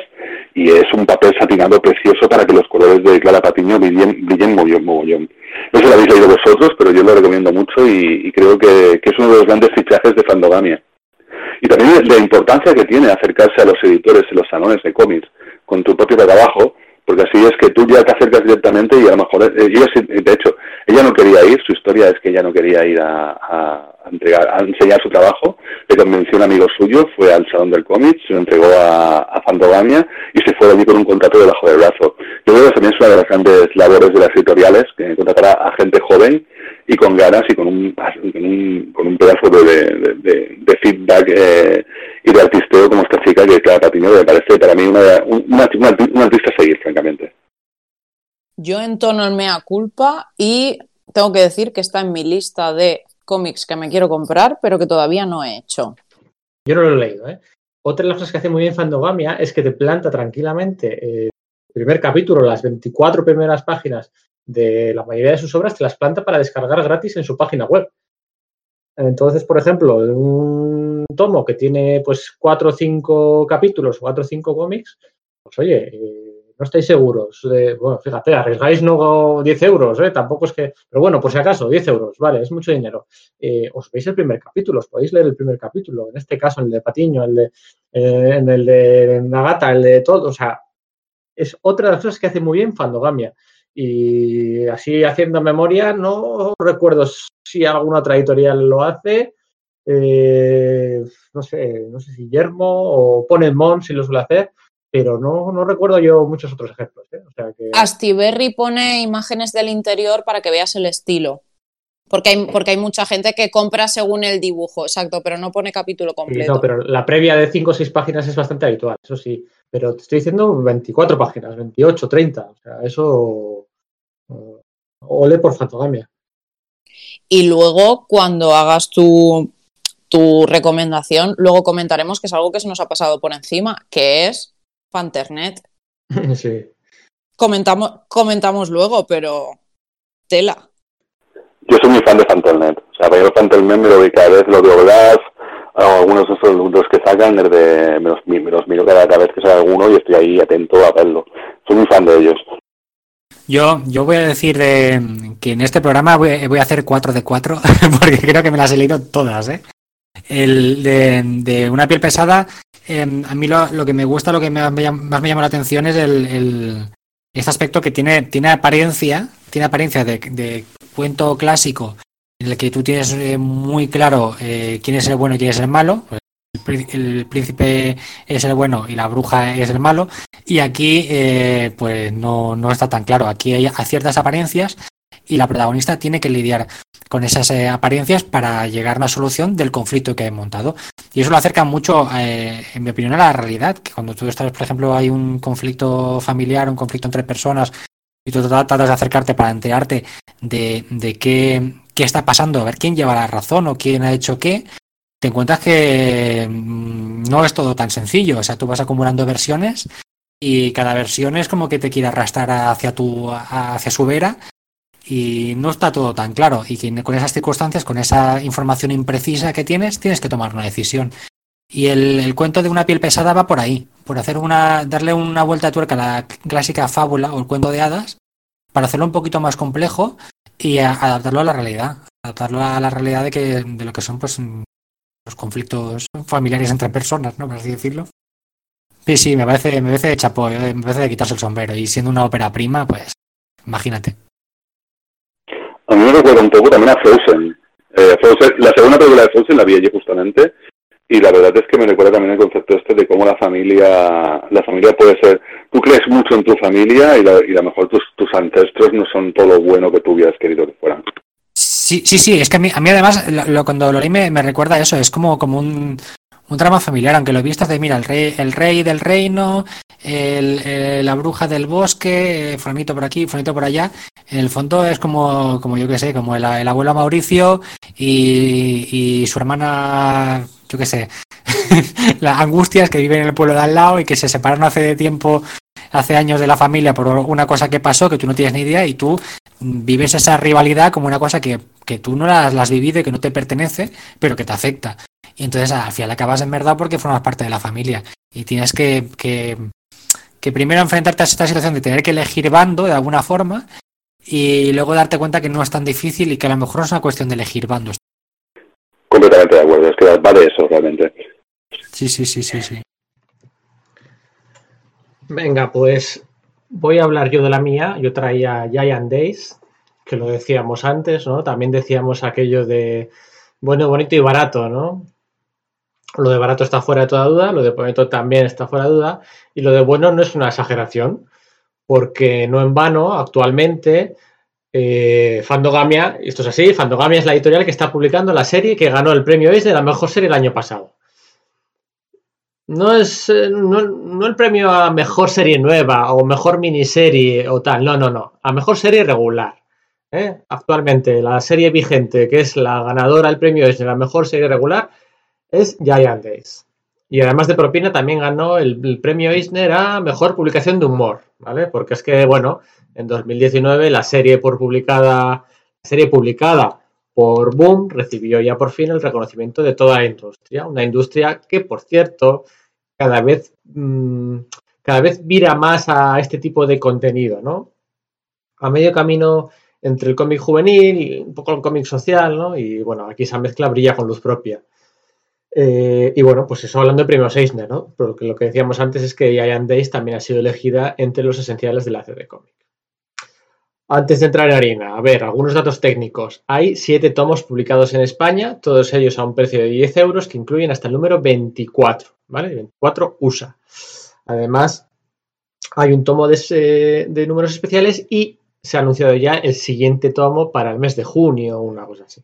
y es un papel satinado precioso para que los colores de Clara Patiño brillen, brillen mogollón, mogollón. No sé lo habéis leído vosotros, pero yo lo recomiendo mucho y, creo que, es uno de los grandes fichajes de Fandogamia. Y también la importancia que tiene acercarse a los editores en los salones de cómics con tu propio trabajo, porque así es que tú ya te acercas directamente y a lo mejor, eh, ella, de hecho, ella no quería ir, su historia es que ella no quería ir a entregar, a enseñar su trabajo, le convenció un amigo suyo, fue al Salón del Cómic, se lo entregó a, a Fandogamia y se fue allí con un contrato debajo del brazo. Yo creo que también es una de las grandes labores de las editoriales, que contratar a, gente joven y con ganas y con un, con un, pedazo de, de, feedback eh, y de artisteo como esta chica que cada Patiño me parece para mí una, una, una, artista a seguir, francamente. Yo entono el mea culpa y tengo que decir que está en mi lista de cómics que me quiero comprar, pero que todavía no he hecho. Yo no lo he leído, ¿eh? Otra de las cosas que hace muy bien Fandogamia es que te planta tranquilamente eh, el primer capítulo, las 24 primeras páginas de la mayoría de sus obras, te las planta para descargar gratis en su página web. Entonces, por ejemplo, un tomo que tiene pues cuatro o cinco capítulos, cuatro o cinco cómics, pues oye, eh, no estáis seguros. De, bueno, fíjate, arriesgáis no 10 euros, ¿eh? tampoco es que. Pero bueno, por si acaso, 10 euros, vale, es mucho dinero. Eh, os veis el primer capítulo, os podéis leer el primer capítulo. En este caso, el de Patiño, el de, eh, en el de Nagata, el de todo. O sea, es otra de las cosas que hace muy bien Fandogamia. Y así haciendo memoria, no recuerdo si alguna otra editorial lo hace. no sé, no sé si Yermo o Ponemon si lo suele hacer pero no, no recuerdo yo muchos otros ejemplos. ¿eh? O sea que... Astiberri pone imágenes del interior para que veas el estilo. Porque hay, porque hay mucha gente que compra según el dibujo, exacto, pero no pone capítulo completo. no, pero la previa de 5 o 6 páginas es bastante habitual, eso sí. Pero te estoy diciendo 24 páginas, 28, 30. O sea, eso. Ole por fatogamia. Y luego, cuando hagas tu, tu recomendación, luego comentaremos que es algo que se nos ha pasado por encima, que es Fanternet. Sí. Comentamos, comentamos luego, pero tela. Yo soy muy fan de Fanternet. O sea, para Fanternet me lo vi cada vez, lo de Olaf, o algunos de esos los que sacan, desde, me, los, me los miro cada, vez que sale alguno y estoy ahí atento a verlo. Soy muy fan de ellos. Yo, yo voy a decir de, que en este programa voy, voy a hacer 4 de 4, porque creo que me las he leído todas, ¿eh? El de, de una piel pesada Em, a mí lo, que me gusta, lo que más me llama la atención es el, este aspecto que tiene, tiene apariencia, tiene apariencia de, cuento clásico en el que tú tienes eh, muy claro eh, quién es el bueno y quién es el malo. El, príncipe es el bueno y la bruja es el malo. Y aquí, eh, pues no, no está tan claro. Aquí hay ciertas apariencias y la protagonista tiene que lidiar con esas eh, apariencias para llegar a una solución del conflicto que hay montado. Y eso lo acerca mucho, eh, en mi opinión, a la realidad, que cuando tú estás, por ejemplo, hay un conflicto familiar, un conflicto entre personas, y tú tratas de acercarte para enterarte de, de qué, qué está pasando, a ver quién lleva la razón o quién ha hecho qué, te encuentras que mm, no es todo tan sencillo. O sea, tú vas acumulando versiones y cada versión es como que te quiere arrastrar hacia tu, hacia su vera y no está todo tan claro. Y con esas circunstancias, con esa información imprecisa que tienes, tienes que tomar una decisión. Y el, cuento de una piel pesada va por ahí, por hacer una, darle una vuelta a tuerca a la clásica fábula o el cuento de hadas, para hacerlo un poquito más complejo y adaptarlo a la realidad, adaptarlo a la realidad de que de lo que son pues los conflictos familiares entre personas, ¿no? Por así decirlo. Sí, sí, me parece, me parece de eh, me parece de quitarse el sombrero. Y siendo una ópera prima, pues, imagínate. A mí me recuerda un poco también a Frozen. Eh, Frozen la segunda película de Frozen la vi allí justamente y la verdad es que me recuerda también el concepto este de cómo la familia la familia puede ser tú crees mucho en tu familia y, la, y a lo mejor tus, tus ancestros no son todo lo bueno que tú hubieras querido que fueran Sí, sí, sí, es que a mí, a mí además, lo, cuando lo leí me, recuerda eso, es como, como un, un drama familiar, aunque lo vistas de, mira, el rey, el rey del reino, el, el, la bruja del bosque, fulanito por aquí, fulanito por allá, en el fondo es como, como yo que sé, como el, el abuelo Mauricio y, y su hermana yo qué sé, las angustias que viven en el pueblo de al lado y que se separaron hace de tiempo, hace años de la familia por una cosa que pasó que tú no tienes ni idea y tú vives esa rivalidad como una cosa que, que tú no la, la has vivido y que no te pertenece, pero que te afecta. Y entonces al final acabas en verdad porque formas parte de la familia. Y tienes que, que, que primero enfrentarte a esta situación de tener que elegir bando de alguna forma y luego darte cuenta que no es tan difícil y que a lo mejor es una cuestión de elegir bandos completamente de acuerdo, es que va de eso realmente. Sí, sí, sí, sí, sí. Venga, pues voy a hablar yo de la mía. Yo traía Giant Days, que lo decíamos antes, ¿no? También decíamos aquello de bueno, bonito y barato, ¿no? Lo de barato está fuera de toda duda, lo de bonito también está fuera de duda, y lo de bueno no es una exageración, porque no en vano, actualmente, eh, Fandogamia, esto es así, Fandogamia es la editorial que está publicando la serie que ganó el premio es de la mejor serie el año pasado. No es eh, no, no, el premio a mejor serie nueva o mejor miniserie o tal, no, no, no, a mejor serie regular. ¿eh? Actualmente la serie vigente que es la ganadora del premio es la mejor serie regular es Giant Days. Y además de propina también ganó el, el premio Eisner a mejor publicación de humor, ¿vale? Porque es que, bueno, en 2019 la serie por publicada, serie publicada por Boom recibió ya por fin el reconocimiento de toda la industria, una industria que por cierto cada vez mmm, cada vez vira más a este tipo de contenido, ¿no? A medio camino entre el cómic juvenil y un poco el cómic social, ¿no? Y bueno, aquí esa mezcla brilla con luz propia. Eh, y bueno, pues eso hablando de premios Eisner, ¿no? Porque lo que decíamos antes es que Giant Days también ha sido elegida entre los esenciales de la CD Comic. Antes de entrar en harina, a ver, algunos datos técnicos. Hay siete tomos publicados en España, todos ellos a un precio de 10 euros, que incluyen hasta el número 24, ¿vale? 24 USA. Además, hay un tomo de, de números especiales y se ha anunciado ya el siguiente tomo para el mes de junio o una cosa así.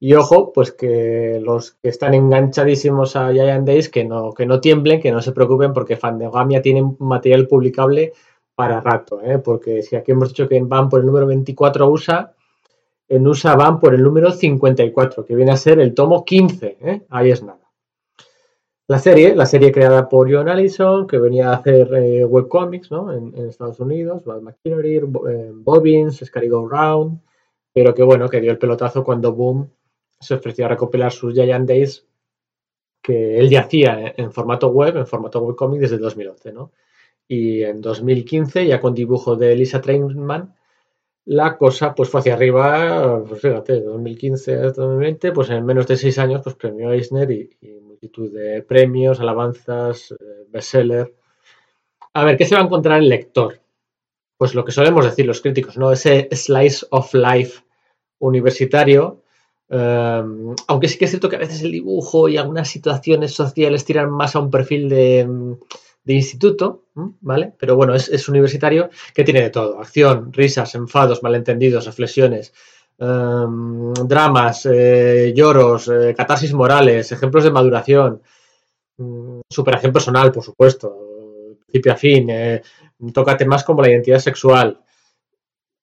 Y ojo, pues que los que están enganchadísimos a Giant Days, que no, que no tiemblen, que no se preocupen, porque Fandogamia tiene material publicable para rato, ¿eh? porque si aquí hemos dicho que van por el número 24 USA, en USA van por el número 54, que viene a ser el tomo 15, ¿eh? ahí es nada. La serie, la serie creada por John Allison, que venía a hacer eh, webcomics ¿no? en, Estados Unidos, Val eh, Bobbins, Scary Go Round, pero que bueno, que dio el pelotazo cuando Boom se ofreció a recopilar sus Giant Days que él ya hacía en formato web, en formato webcomic desde 2011, ¿no? y en 2015, ya con dibujo de Elisa Trainman, la cosa pues fue hacia arriba, pues fíjate, 2015 a 2020, pues en menos de seis años, pues premio Eisner y, y de premios, alabanzas, eh, bestseller. A ver, ¿qué se va a encontrar el lector? Pues lo que solemos decir los críticos, ¿no? Ese slice of life universitario, um, aunque sí que es cierto que a veces el dibujo y algunas situaciones sociales tiran más a un perfil de de instituto, ¿vale? Pero bueno, es, es, universitario que tiene de todo. Acción, risas, enfados, malentendidos, reflexiones, um, dramas, eh, lloros, eh, catarsis morales, ejemplos de maduración, um, superación personal, por supuesto, principio a fin, eh, toca temas como la identidad sexual.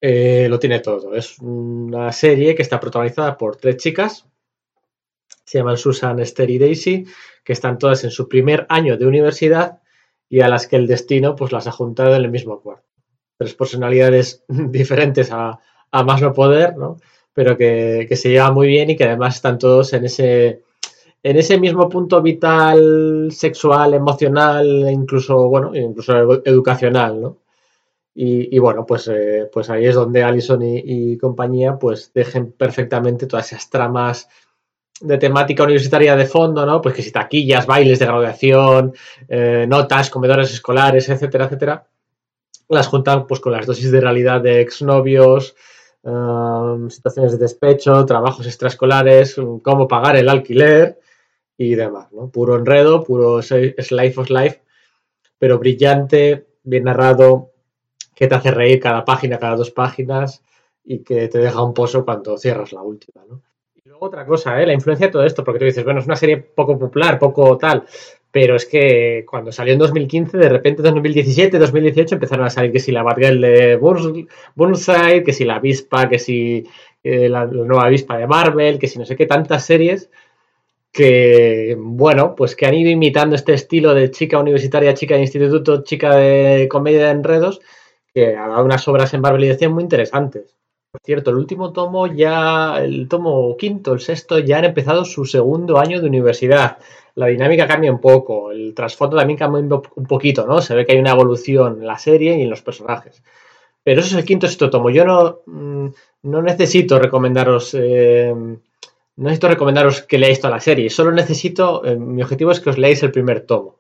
Lo tiene todo. Es una serie que está protagonizada por tres chicas, se llaman Susan, Esther y Daisy, que están todas en su primer año de universidad y a las que el destino pues las ha juntado en el mismo cuarto. Tres personalidades diferentes a, a más no poder, ¿no? pero que, que, se llevan muy bien y que además están todos en ese, en ese mismo punto vital, sexual, emocional, e incluso, bueno, incluso educacional, ¿no? Y, y bueno, pues, eh, pues ahí es donde Allison y, y, compañía pues dejen perfectamente todas esas tramas de temática universitaria de fondo, ¿no? Pues que si taquillas, bailes de graduación, eh, notas, comedores escolares, etcétera, etcétera, las juntan pues con las dosis de realidad de exnovios, um, situaciones de despecho, trabajos extraescolares, cómo pagar el alquiler y demás, ¿no? Puro enredo, puro slice of life, pero brillante, bien narrado, que te hace reír cada página, cada dos páginas y que te deja un pozo cuando cierras la última, ¿no? Y luego otra cosa, ¿eh? La influencia de todo esto, porque tú dices, bueno, es una serie poco popular, poco tal, pero es que cuando salió en 2015, de repente en 2017, 2018 empezaron a salir que si la Batgirl de Burnside, que si la avispa, que si eh, la, nueva avispa de Marvel, que si no sé qué, tantas series que, bueno, pues que han ido imitando este estilo de chica universitaria, chica de instituto, chica de comedia de enredos, que ha dado unas obras en Marvel y decían muy interesantes. Por cierto, el último tomo ya, el tomo quinto, el sexto, ya han empezado su segundo año de universidad la dinámica cambia un poco, el trasfondo también cambia un poquito, ¿no? Se ve que hay una evolución en la serie y en los personajes. Pero eso es el quinto tomo. Yo no, mm, no necesito recomendaros. Eh, no necesito recomendaros que leáis toda la serie. Solo necesito. Eh, mi objetivo es que os leáis el primer tomo.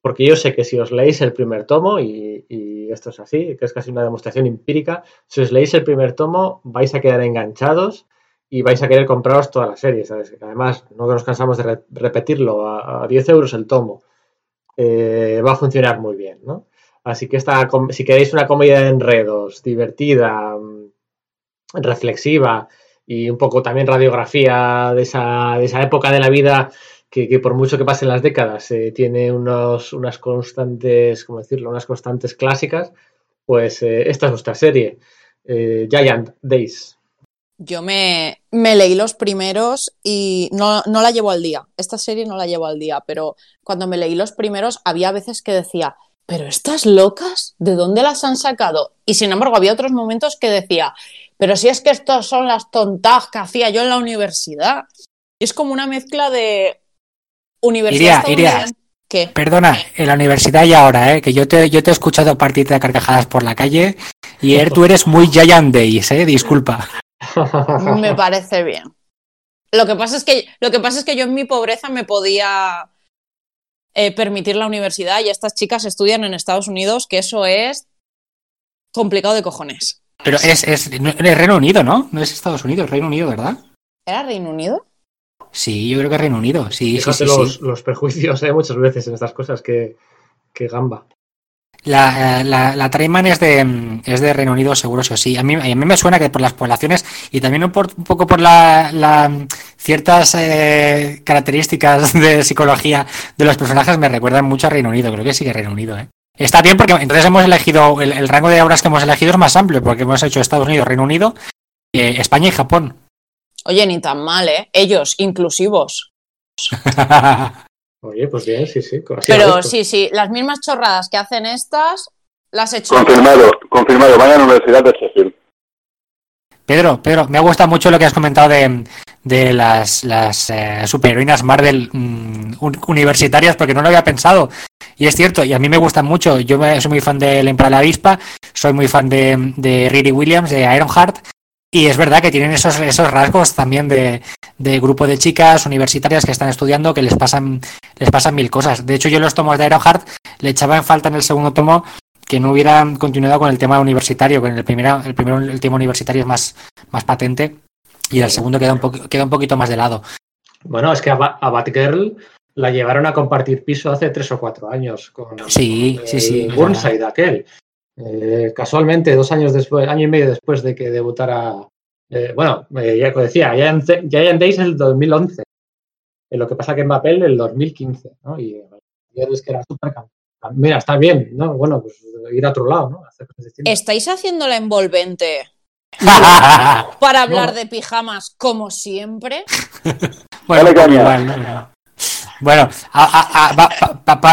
Porque yo sé que si os leéis el primer tomo, y, y esto es así, que es casi una demostración empírica, si os leéis el primer tomo, vais a quedar enganchados y vais a querer compraros toda la serie, ¿sabes? Además, no nos cansamos de repetirlo, a, 10 euros el tomo. Eh, va a funcionar muy bien, ¿no? Así que esta, si queréis una comedia de enredos, divertida, mm, reflexiva y un poco también radiografía de esa, de esa época de la vida que, por mucho que pasen las décadas eh, tiene unos, unas constantes, ¿cómo decirlo? Unas constantes clásicas, pues eh, esta es nuestra serie, Giant Days. Yo me, leí los primeros y no, la llevo al día. Esta serie no la llevo al día, pero cuando me leí los primeros había veces que decía, pero estas locas, ¿de dónde las han sacado? Y sin embargo había otros momentos que decía, pero si es que estas son las tontas que hacía yo en la universidad. es como una mezcla de universidad. Iría, ¿Qué? Perdona, en la universidad y ahora, ¿eh? que yo te, yo te he escuchado partirte de carcajadas por la calle y er, tú eres muy Giant Days, ¿eh? disculpa. Me parece bien. Lo que pasa es que, lo que, pasa es que yo en mi pobreza me podía eh, permitir la universidad y estas chicas estudian en Estados Unidos, que eso es complicado de cojones. Pero es, es, Reino Unido, ¿no? No es Estados Unidos, Reino Unido, ¿verdad? ¿Era Reino Unido? Sí, yo creo que Reino Unido, sí, sí, sí, los, los, prejuicios hay ¿eh? muchas veces en estas cosas que, que gamba. La, la, la Trayman es de, es de Reino Unido, seguro sí o sí. A mí, a mí me suena que por las poblaciones y también un, poco por la, ciertas eh, características de psicología de los personajes me recuerdan mucho a Reino Unido. Creo que sí que Reino Unido, ¿eh? Está bien porque entonces hemos elegido, el, rango de obras que hemos elegido es más amplio porque hemos hecho Estados Unidos, Reino Unido, eh, España y Japón. Oye, ni tan mal, ¿eh? Ellos, inclusivos. Oye, pues bien, sí, sí. Pero sí, sí, las mismas chorradas que hacen estas, las he hecho. Confirmado, confirmado. Vaya a la Universidad de Sheffield. Pedro, Pedro, me ha gustado mucho lo que has comentado de, de las, las eh, superheroínas Marvel mm, universitarias, porque no lo había pensado. Y es cierto, y a mí me gustan mucho. Yo soy muy fan de La la Avispa, soy muy fan de, de Riri Williams, de Ironheart, y es verdad que tienen esos, esos rasgos también de, de, grupo de chicas universitarias que están estudiando que les pasan, les pasan mil cosas. De hecho, yo los tomos de Ironheart le echaba en falta en el segundo tomo que no hubieran continuado con el tema universitario, con el primero, el primero, el tema universitario es más, más patente y el segundo queda un, queda un poquito más de lado. Bueno, es que a, Batgirl la llevaron a compartir piso hace tres o cuatro años con, sí, sí, sí, Burnside aquel. Eh, casualmente, dos años después, año y medio después de que debutara, eh, bueno, eh, ya decía, Giant, Days el 2011. lo que pasa que en papel el 2015, ¿no? Y es que era súper Mira, está bien, ¿no? Bueno, pues ir a otro lado, ¿no? ¿Estáis haciendo la envolvente para hablar de pijamas como siempre? bueno, bueno,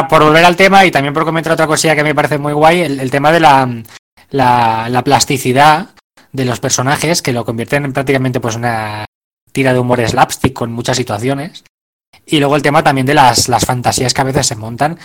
por volver al tema y también por comentar otra cosilla que me parece muy guay, el, tema de la, la, plasticidad de los personajes que lo convierten en prácticamente pues una tira de humor slapstick con muchas situaciones. Y luego el tema también de las, las fantasías que a veces se montan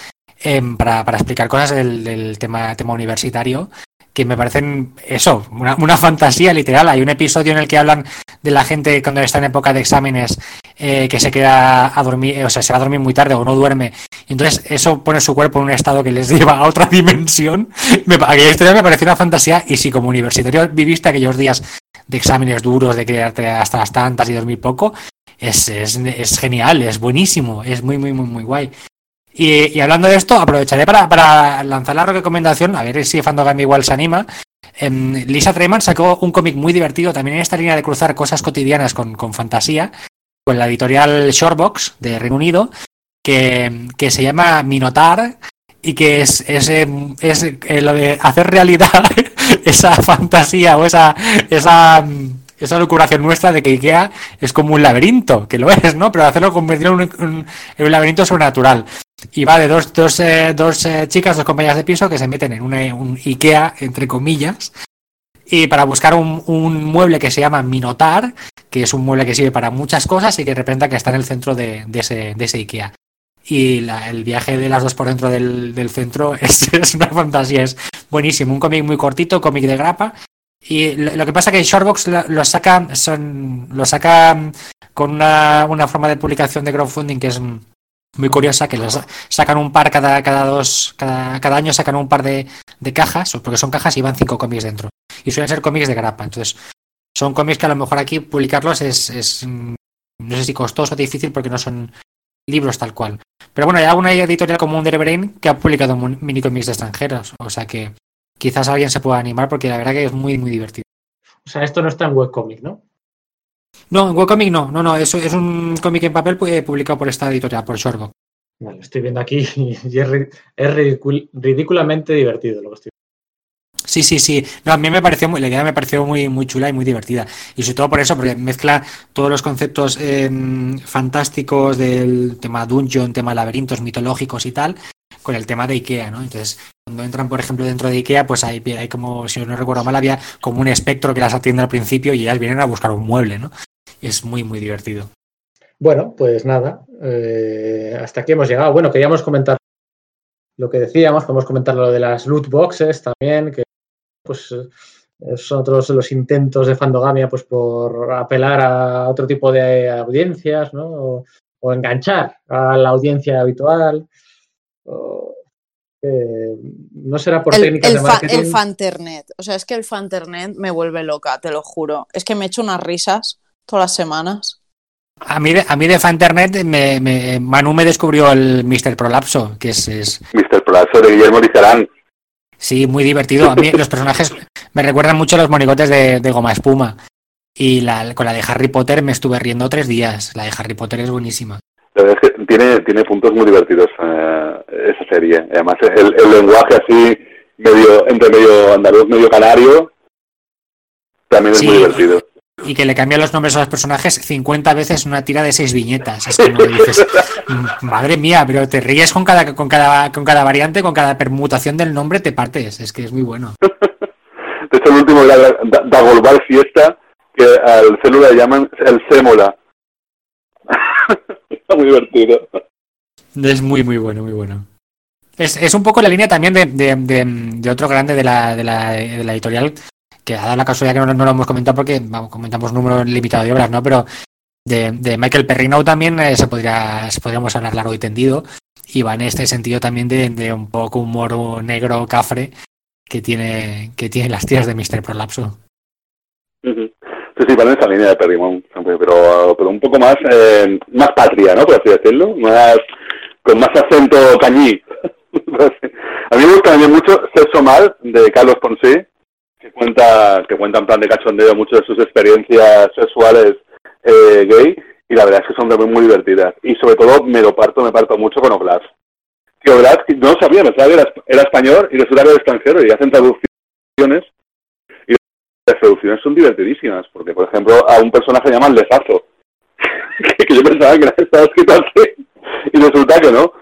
em, para, para, explicar cosas del, del tema, tema universitario que me parecen eso, una, una, fantasía literal. Hay un episodio en el que hablan de la gente cuando está en época de exámenes eh, que se queda a dormir, o sea, se va a dormir muy tarde o no duerme. entonces eso pone su cuerpo en un estado que les lleva a otra dimensión. Me, aquella historia me pareció una fantasía y si como universitario viviste aquellos días de exámenes duros, de quedarte hasta las tantas y dormir poco, es, es, genial, es buenísimo, es muy, muy, muy, muy guay. Y, y hablando de esto, aprovecharé para, para, lanzar la recomendación, a ver si Fandogami igual se anima. Eh, Lisa Treyman sacó un cómic muy divertido también en esta línea de cruzar cosas cotidianas con, fantasía, con la editorial Shortbox de Reino Unido, que, que se llama Minotar y que es, es, es, es lo de hacer realidad esa fantasía o esa, esa esa locuración nuestra de que Ikea es como un laberinto, que lo es, ¿no? Pero hacerlo convertirlo en un, un laberinto sobrenatural. Y va de dos, dos, eh, dos eh, chicas, dos compañeras de piso que se meten en una, un Ikea, entre comillas, y para buscar un, mueble que se llama Minotar, que es un mueble que sirve para muchas cosas y que representa que está en el centro de, ese, de ese, Ikea. Y el viaje de las dos por dentro del, del centro es, es, una fantasía, es buenísimo. Un cómic muy cortito, cómic de grapa, y lo que pasa que Shortbox lo, saca, son, lo saca con una, una, forma de publicación de crowdfunding que es muy curiosa, que los sacan un par cada, cada dos, cada, cada año sacan un par de, de, cajas, porque son cajas y van cinco cómics dentro. Y suelen ser cómics de grapa. Entonces, son cómics que a lo mejor aquí publicarlos es, es no sé si costoso o difícil porque no son libros tal cual. Pero bueno, hay alguna editorial como Underbrain que ha publicado mini cómics extranjeros. O sea que quizás alguien se pueda animar porque la verdad que es muy, muy divertido. O sea, esto no está en webcomic, ¿no? No, en webcomic no, no, no, eso es un cómic en papel publicado por esta editorial, por Shortbox. Vale, estoy viendo aquí y es, es ridícul, ridículamente divertido lo que estoy Sí, sí, sí. No, a mí me pareció muy, la idea me pareció muy, muy chula y muy divertida. Y sobre todo por eso, porque mezcla todos los conceptos eh, fantásticos del tema dungeon, tema laberintos mitológicos y tal, con el tema de Ikea, ¿no? Entonces, cuando entran, por ejemplo, dentro de Ikea, pues hay, hay como, si no recuerdo mal, había como un espectro que las atiende al principio y ellas vienen a buscar un mueble, ¿no? Es muy, muy divertido. Bueno, pues nada, eh, hasta aquí hemos llegado. Bueno, queríamos comentar lo que decíamos, podemos comentar lo de las loot boxes también, que pues son otros los intentos de Fandogamia pues por apelar a otro tipo de audiencias, ¿no? O enganchar a la audiencia habitual. Eh, no será por el, técnicas el de marketing. Fa, el Fanternet, o sea, es que el Fanternet me vuelve loca, te lo juro. Es que me echo unas risas todas las semanas. A mí, de, a mí de Fanternet me, me, Manu me descubrió el Mr. Prolapso, que es, es... Mr. Prolapso de Guillermo Lizarán. Sí, muy divertido. A mí los personajes me recuerdan mucho a los monigotes de, de Goma Espuma. Y la, con la de Harry Potter me estuve riendo tres días. La de Harry Potter es buenísima. La verdad es que tiene, tiene puntos muy divertidos eh, esa serie. Además, el, el, lenguaje así, medio entre medio andaluz, medio canario, también es sí, muy divertido. Y que le cambian los nombres a los personajes 50 veces en una tira de seis viñetas. Es que no dices, madre mía, pero te ríes con cada, con, cada, con cada variante, con cada permutación del nombre, te partes. Es que es muy bueno. De hecho, el último era Dagolbar Fiesta, que al célula le llaman el Sémola. Está muy divertido. Es muy, muy bueno, muy bueno. Es, es un poco la línea también de, de, de, de otro grande de la, de la, de la editorial, que ha dado la casualidad que no, no, lo hemos comentado porque vamos, comentamos un número limitado de obras, ¿no? Pero de, de Michael Perrino también eh, se podría, podríamos hablar largo y tendido. Y va en este sentido también de, de un poco humor negro, cafre, que tiene, que tiene las tías de Mr. Prolapso. Uh -huh. En esa línea de Perrimón, pero, pero un poco más, eh, más patria, ¿no? Por así decirlo, más, con más acento cañí. A mí me gusta también mucho Sexo Mal, de Carlos Ponce, que cuenta, que cuenta en plan de cachondeo muchas de sus experiencias sexuales eh, gay, y la verdad es que son también muy divertidas. Y sobre todo me lo parto, me parto mucho con Oblas. Que Oblas, no sabía, pensaba era, era español y resulta que era extranjero y hacen traducciones las traducciones son divertidísimas, porque por ejemplo a un personaje llaman Lezazo, que yo pensaba que estaba escrito así, y resulta que no.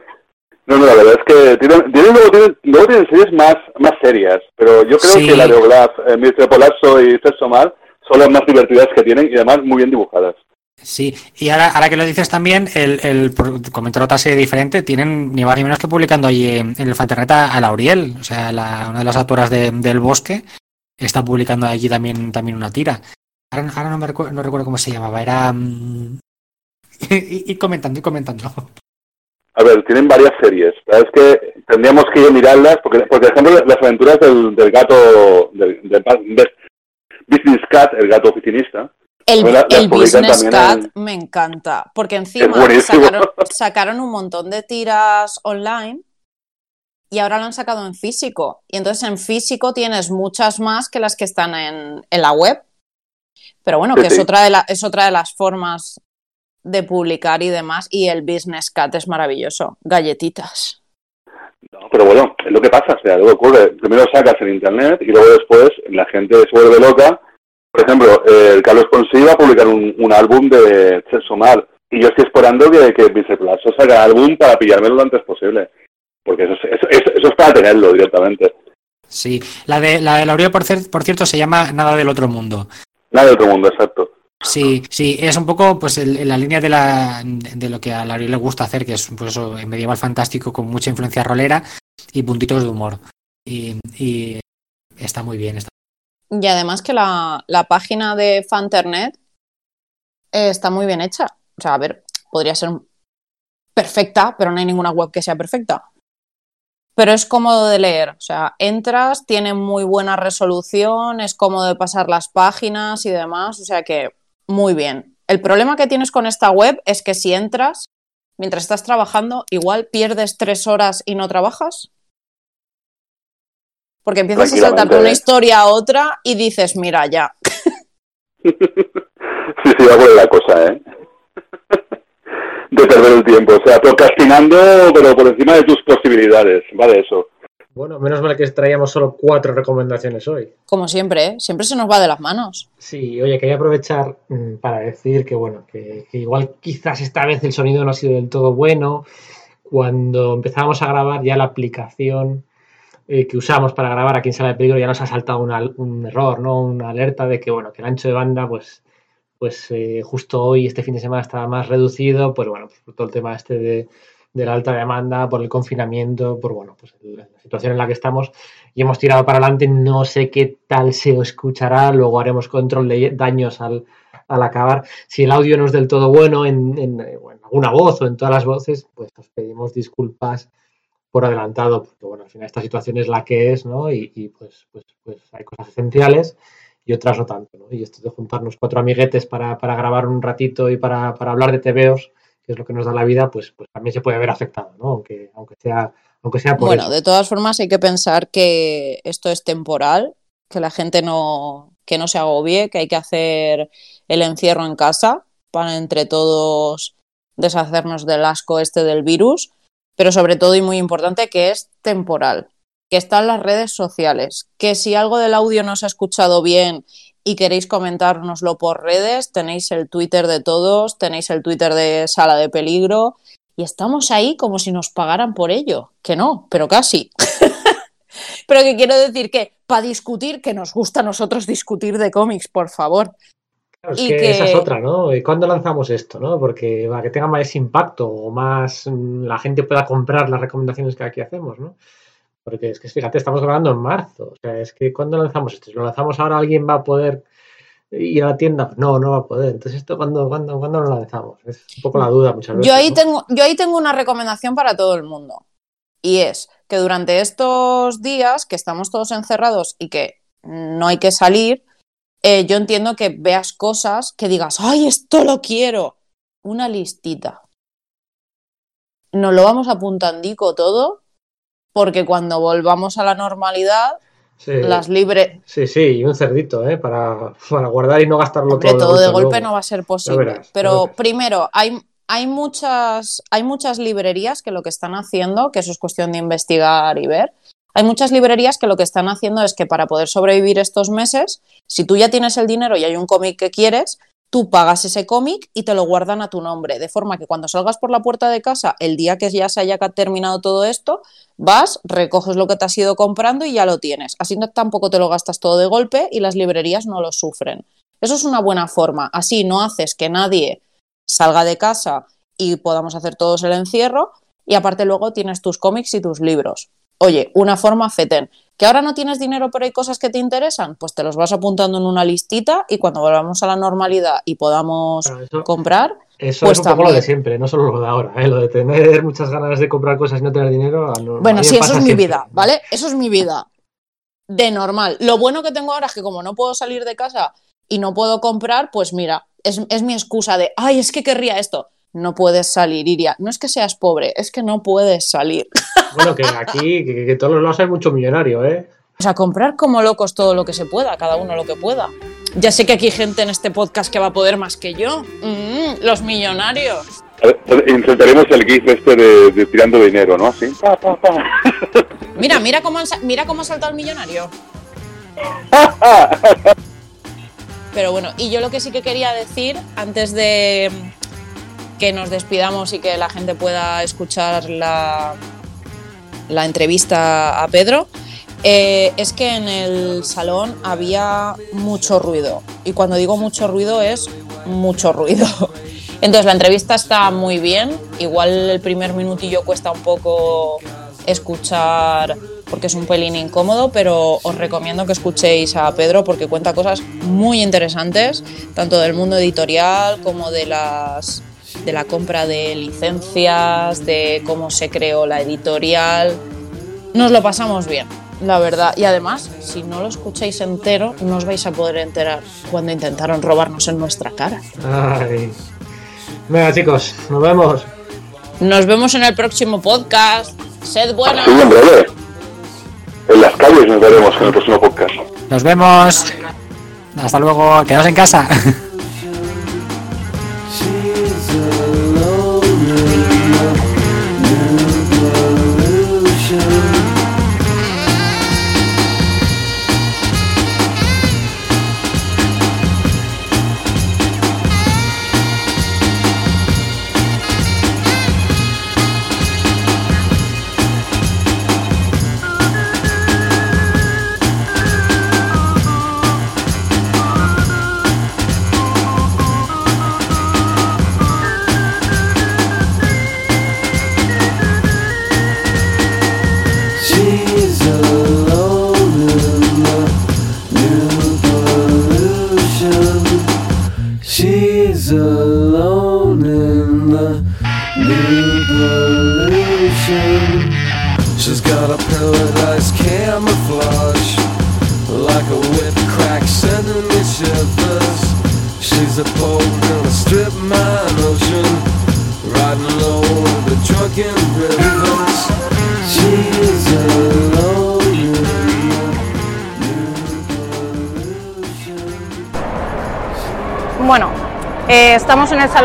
No, no, la verdad es que tienen, tienen, luego, tienen, luego tienen series más, más serias, pero yo creo sí. que la de Oglaf, eh, Mr. Polazzo y Sexo Mal son las más divertidas que tienen y además muy bien dibujadas. Sí, y ahora, ahora que lo dices también, el, el comentar otra serie diferente, tienen ni más ni menos que publicando allí en el Fanternet a Lauriel, o sea, la, una de las autoras de, del Bosque, está publicando allí también, también una tira. Ahora, ahora no, me recuerdo, no recuerdo cómo se llamaba, era... Um... y, y, comentando, y comentando. A ver, tienen varias series. Es que tendríamos que ir a mirarlas, porque, por ejemplo, las aventuras del, del gato, del, del, del, Business Cat, el gato oficinista. El, la- Business Cat en- me encanta, porque encima buenísimo. sacaron, sacaron un montón de tiras online y ahora lo han sacado en físico. Y entonces en físico tienes muchas más que las que están en, en la web. Pero bueno, Sí, que es otra, de la- es otra de las formas de publicar y demás. Y el Business Cat es maravilloso. Galletitas. No, pero bueno, es lo que pasa, o sea, que ocurre, primero sacas en internet y luego después la gente se vuelve loca. Por ejemplo, eh, el Carlos Ponsi va a publicar un, un álbum de Sexo Mal y yo estoy esperando que, que Vice Plazo saque álbum para pillármelo lo antes posible. Porque eso, es- eso, eso- eso es para tenerlo directamente. Sí, la de la de Laureano, por, por cierto, se llama Nada del Otro Mundo. Nada de otro mundo, exacto. Sí, sí, es un poco pues el- en la línea de, la, de lo que a Laureano le gusta hacer, que es pues eso, medieval fantástico con mucha influencia rolera y puntitos de humor. Y, y está muy bien. Está... Y además que la, la página de Fanternet eh, está muy bien hecha. O sea, a ver, podría ser perfecta, pero no hay ninguna web que sea perfecta. Pero es cómodo de leer. O sea, entras, tiene muy buena resolución, es cómodo de pasar las páginas y demás. O sea que muy bien. El problema que tienes con esta web es que si entras, mientras estás trabajando, igual pierdes tres horas y no trabajas. Porque empiezas a saltarte una ¿eh? historia a otra y dices, mira, ya. sí, sí, va por la cosa, ¿eh? de perder el tiempo, o sea, procrastinando, pero por encima de tus posibilidades, vale eso. Bueno, menos mal que traíamos solo cuatro recomendaciones hoy. Como siempre, ¿eh? siempre se nos va de las manos. Sí, oye, quería aprovechar mm, para decir que, bueno, que, que igual quizás esta vez el sonido no ha sido del todo bueno. Cuando empezábamos a grabar ya la aplicación eh, que usamos para grabar aquí en Sala de Peligro ya nos ha saltado una- un error, ¿no? Una alerta de que, bueno, que el ancho de banda, pues, pues eh, justo hoy, este fin de semana, estaba más reducido, pues bueno, pues por todo el tema este de, de la alta demanda, por el confinamiento, por, bueno, pues la situación en la que estamos y hemos tirado para adelante. No sé qué tal se escuchará. Luego haremos control de daños al, al acabar. Si el audio no es del todo bueno en, en, eh, en alguna voz o en todas las voces, pues os pedimos disculpas por adelantado, porque bueno, al final esta situación es la que es, ¿no? Y, y, pues, pues, pues hay cosas esenciales y otras no tanto, ¿no? Y esto de juntarnos cuatro amiguetes para, para grabar un ratito y para, para hablar de TVOs, que es lo que nos da la vida, pues, pues también se puede ver afectado, ¿no? Aunque, aunque sea, aunque sea por Bueno, eso. de todas formas hay que pensar que esto es temporal, que la gente no, que no se agobie, que hay que hacer el encierro en casa para entre todos deshacernos del asco este del virus, pero sobre todo y muy importante que es temporal, que está en las redes sociales, que si algo del audio no se ha escuchado bien y queréis comentárnoslo por redes, tenéis el Twitter de todos, tenéis el Twitter de Sala de Peligro, y estamos ahí como si nos pagaran por ello. Que no, pero casi. pero que quiero decir que para discutir, que nos gusta a nosotros discutir de cómics, por favor. Claro, es y que, que- esa es otra, ¿no? ¿Y ¿Cuándo lanzamos esto, no? Porque para que tenga más impacto o más mm, la gente pueda comprar las recomendaciones que aquí hacemos, ¿no? Porque es que fíjate, estamos grabando en marzo. O sea, es que ¿cuándo lanzamos esto? Si lo lanzamos ahora, ¿alguien va a poder ir a la tienda? No, no va a poder. Entonces, ¿esto cuándo, cuándo, cuándo lo lanzamos? Es un poco la duda muchas veces. Yo ahí, ¿no? tengo, yo ahí tengo una recomendación para todo el mundo. Y es que durante estos días que estamos todos encerrados y que no hay que salir, eh, yo entiendo que veas cosas que digas, ¡ay, esto lo quiero! Una listita. Nos lo vamos apuntandico todo, porque cuando volvamos a la normalidad, Sí, las libre. sí, sí, y un cerdito, ¿eh? Para, para guardar y no gastarlo Hombre, todo. todo de golpe luego. no va a ser posible. verás, Pero primero, hay, hay, muchas, hay muchas librerías que lo que están haciendo, que eso es cuestión de investigar y ver, hay muchas librerías que lo que están haciendo es que para poder sobrevivir estos meses, si tú ya tienes el dinero y hay un cómic que quieres, tú pagas ese cómic y te lo guardan a tu nombre, de forma que cuando salgas por la puerta de casa, el día que ya se haya terminado todo esto, vas, recoges lo que te has ido comprando y ya lo tienes. Así no, tampoco te lo gastas todo de golpe y las librerías no lo sufren. Eso es una buena forma. Así no haces que nadie salga de casa y podamos hacer todos el encierro y aparte luego tienes tus cómics y tus libros. Oye, una forma feten. ¿Que ahora no tienes dinero pero hay cosas que te interesan? Pues te los vas apuntando en una listita y cuando volvamos a la normalidad y podamos Claro, eso- comprar, Eso Pues es un poco lo de siempre, no solo lo de ahora, ¿eh? lo de tener muchas ganas de comprar cosas y no tener dinero. no- Bueno, sí, eso es mi vida, ¿vale? Eso es mi vida. de normal. Lo bueno que tengo ahora es que como no puedo salir de casa y no puedo comprar, pues mira, es, es mi excusa de, ay, es que querría esto. No puedes salir, Iria. No es que seas pobre, es que no puedes salir. Bueno, que aquí, que, que todos los lados hay mucho millonario, ¿eh? O sea, comprar como locos todo lo que se pueda, cada uno lo que pueda. Ya sé que aquí hay gente en este podcast que va a poder más que yo. Mm, los millonarios. A ver, Intentaremos el GIF este de, de tirando dinero, ¿no? Así. Pa, pa, pa. Mira, mira cómo, han mira cómo ha saltado el millonario. Pero bueno, y yo lo que sí que quería decir antes de que nos despidamos y que la gente pueda escuchar la, la entrevista a Pedro, eh, es que en el salón había mucho ruido. Y cuando digo mucho ruido es mucho ruido. Entonces la entrevista está muy bien. Igual el primer minutillo cuesta un poco escuchar porque es un pelín incómodo, pero os recomiendo que escuchéis a Pedro porque cuenta cosas muy interesantes, tanto del mundo editorial como de las de la compra de licencias, de cómo se creó la editorial. Nos lo pasamos bien, la verdad. Y además, si no lo escucháis entero, no os vais a poder enterar cuando intentaron robarnos en nuestra cara. Ay. Venga, chicos, nos vemos. Nos vemos en el próximo podcast. Sed buenos. Sí, en breve. En las calles nos veremos en el próximo podcast. Nos vemos. Hasta luego. Quedaos en casa.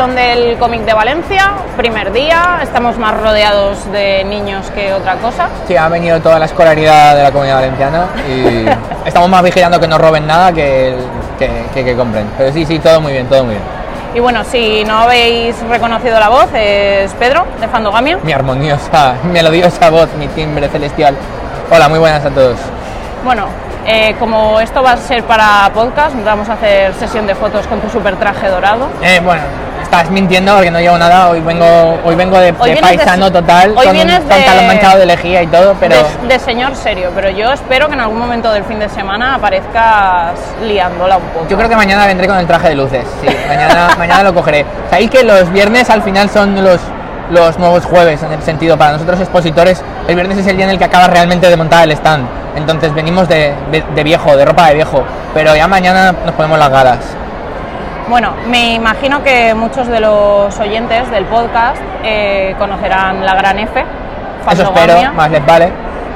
Salón del Cómic de Valencia, primer día, estamos más rodeados de niños que otra cosa. Sí, ha venido toda la escolaridad de la comunidad valenciana y estamos más vigilando que no roben nada que, que, que- que compren. Pero sí, sí, todo muy bien, todo muy bien. Y bueno, si no habéis reconocido la voz, es Pedro, de Fandogamia. Mi armoniosa, melodiosa voz, mi timbre celestial. Hola, muy buenas a todos. Bueno, eh, como esto va a ser para podcast, vamos a hacer sesión de fotos con tu super traje dorado. Eh, bueno, estás mintiendo porque no llevo nada. Hoy vengo, hoy vengo de, Hoy de vienes de- paisano total, hoy con vienes manchado de lejía y todo, pero de, de señor serio, pero yo espero que en algún momento del fin de semana aparezcas liándola un poco. yo creo que mañana vendré con el traje de luces. Sí, mañana, mañana lo cogeré. Sabéis que los viernes al final son los, los nuevos jueves, en el sentido, para nosotros expositores, el viernes es el día en el que acaba realmente de montar el stand. Entonces venimos de, de- de viejo, de ropa de viejo, pero ya mañana nos ponemos las galas. Bueno, me imagino que muchos de los oyentes del podcast eh, conocerán la gran F. Eso espero, más les vale.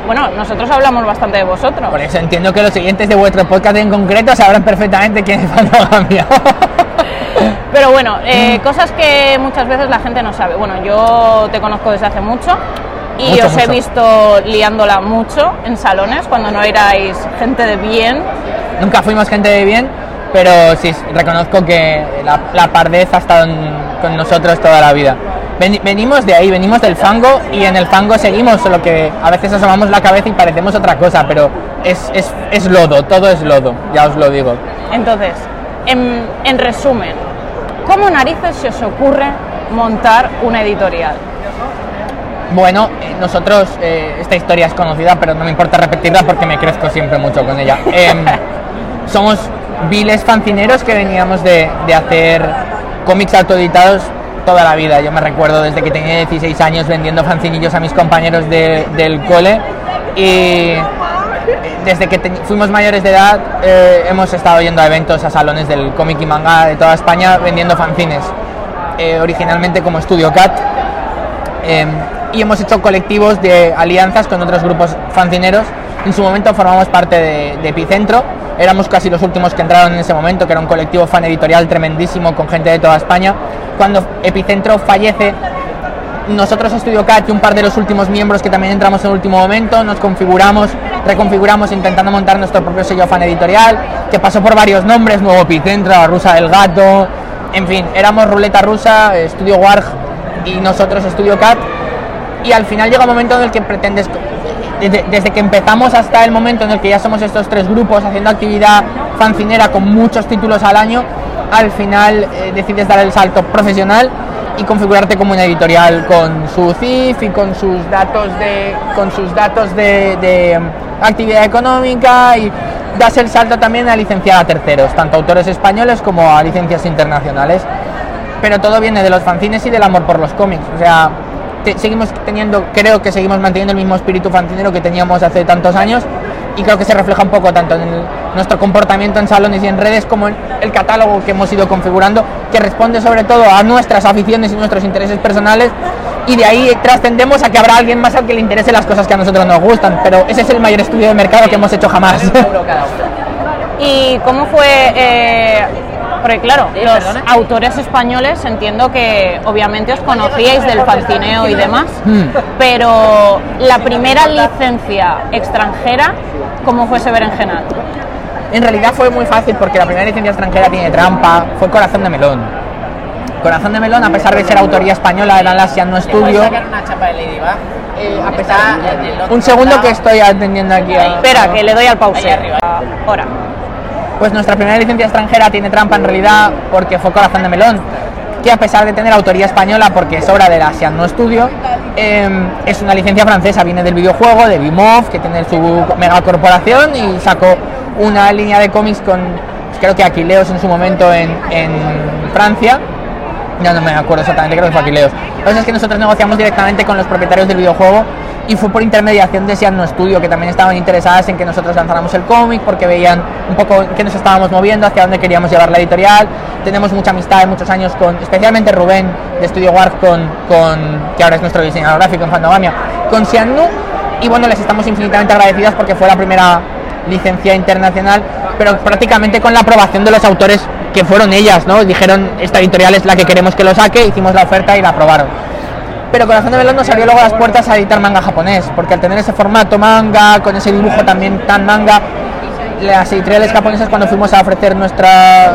Bueno, nosotros hablamos bastante de vosotros. Por eso entiendo que los siguientes de vuestro podcast en concreto sabrán perfectamente quién es Fandogamia. Pero bueno, eh, cosas que muchas veces la gente no sabe. Bueno, yo te conozco desde hace mucho y Mucho, os he visto liándola mucho en salones cuando no erais gente de bien. Nunca fuimos gente de bien, pero sí reconozco que la, la pardez ha estado en- con nosotros toda la vida. Ven- venimos de ahí, venimos del fango y en el fango seguimos, solo que a veces asomamos la cabeza y parecemos otra cosa, pero es, es, es lodo, todo es lodo, ya os lo digo. Entonces, en, en resumen, ¿cómo narices se os ocurre montar una editorial? Bueno, eh, nosotros, eh, esta historia es conocida, pero no me importa repetirla porque me crezco siempre mucho con ella. Em, somos viles fancineros que veníamos de, de hacer cómics autoeditados toda la vida. Yo me recuerdo desde que tenía 16 años vendiendo fancinillos a mis compañeros de- del cole y desde que fuimos mayores de edad eh, hemos estado yendo a eventos, a salones del cómic y manga de toda España vendiendo fanzines. Eh, originalmente como Studio Cat. Eh, y hemos hecho colectivos de alianzas con otros grupos fanzineros. En su momento formamos parte de, Epicentro. Éramos casi los últimos que entraron en ese momento, que era un colectivo fan editorial tremendísimo con gente de toda España. Cuando Epicentro fallece, nosotros Estudio Cat y un par de los últimos miembros que también entramos en el último momento, nos configuramos, reconfiguramos intentando montar nuestro propio sello fan editorial, que pasó por varios nombres, Nuevo Epicentro, La Rusa del Gato, en fin, éramos Ruleta Rusa, Estudio Warg y nosotros Estudio Cat, y al final llega un momento en el que pretendes, desde, que empezamos hasta el momento en el que ya somos estos tres grupos haciendo actividad fancinera con muchos títulos al año, al final eh, decides dar el salto profesional y configurarte como una editorial con su CIF y con sus datos de con sus datos de, mm, actividad económica y das el salto también a licenciar a terceros, tanto autores españoles como a licencias internacionales. Pero todo viene de los fanzines y del amor por los cómics. O sea, seguimos teniendo, creo que seguimos manteniendo el mismo espíritu fancinero que teníamos hace tantos años y creo que se refleja un poco tanto en nuestro comportamiento en salones y en redes como en el catálogo que hemos ido configurando, que responde sobre todo a nuestras aficiones y nuestros intereses personales y de ahí trascendemos a que habrá alguien más al que le interese las cosas que a nosotros nos gustan, pero ese es el mayor estudio de mercado que hemos hecho jamás. ¿Y cómo fue? eh, porque claro, los autores españoles entiendo que obviamente os conocíais del fancineo y demás, Hmm. pero la primera licencia extranjera, ¿cómo fue ese berenjenal? En realidad fue muy fácil porque la primera licencia extranjera tiene trampa, fue Corazón de Melón. Corazón de Melón, a pesar de ser autoría española, era la Asian No Studio. una chapa de Ladybug? Eh, a pesar, un segundo que estoy atendiendo aquí. a- Espera, que le doy al pause. Ahora. Pues nuestra primera licencia extranjera tiene trampa en realidad porque fue Corazón de Melón, que a pesar de tener autoría española, porque es obra de la Asian No Studio, eh, es una licencia francesa, viene del videojuego, de Bimov, que tiene su megacorporación y sacó una línea de cómics con, creo que Aquileos en su momento en, Francia. Ya no me acuerdo exactamente, creo que fue Aquileos. Lo que es que nosotros negociamos directamente con los propietarios del videojuego y fue por intermediación de Sian No Studio, que también estaban interesadas en que nosotros lanzáramos el cómic porque veían un poco qué nos estábamos moviendo, hacia dónde queríamos llevar la editorial. Tenemos mucha amistad de muchos años con, especialmente Rubén de Studio Warp, con, con, que ahora es nuestro diseñador gráfico en Fandogamia, con Sian Nu. Y bueno, les estamos infinitamente agradecidas porque fue la primera licencia internacional, pero prácticamente con la aprobación de los autores que fueron ellas, ¿no? Dijeron, esta editorial es la que queremos que lo saque, hicimos la oferta y la aprobaron. Pero Corazón de Melón nos abrió luego las puertas a editar manga japonés, porque al tener ese formato manga, con ese dibujo también tan manga, las editoriales japonesas cuando fuimos a ofrecer nuestra,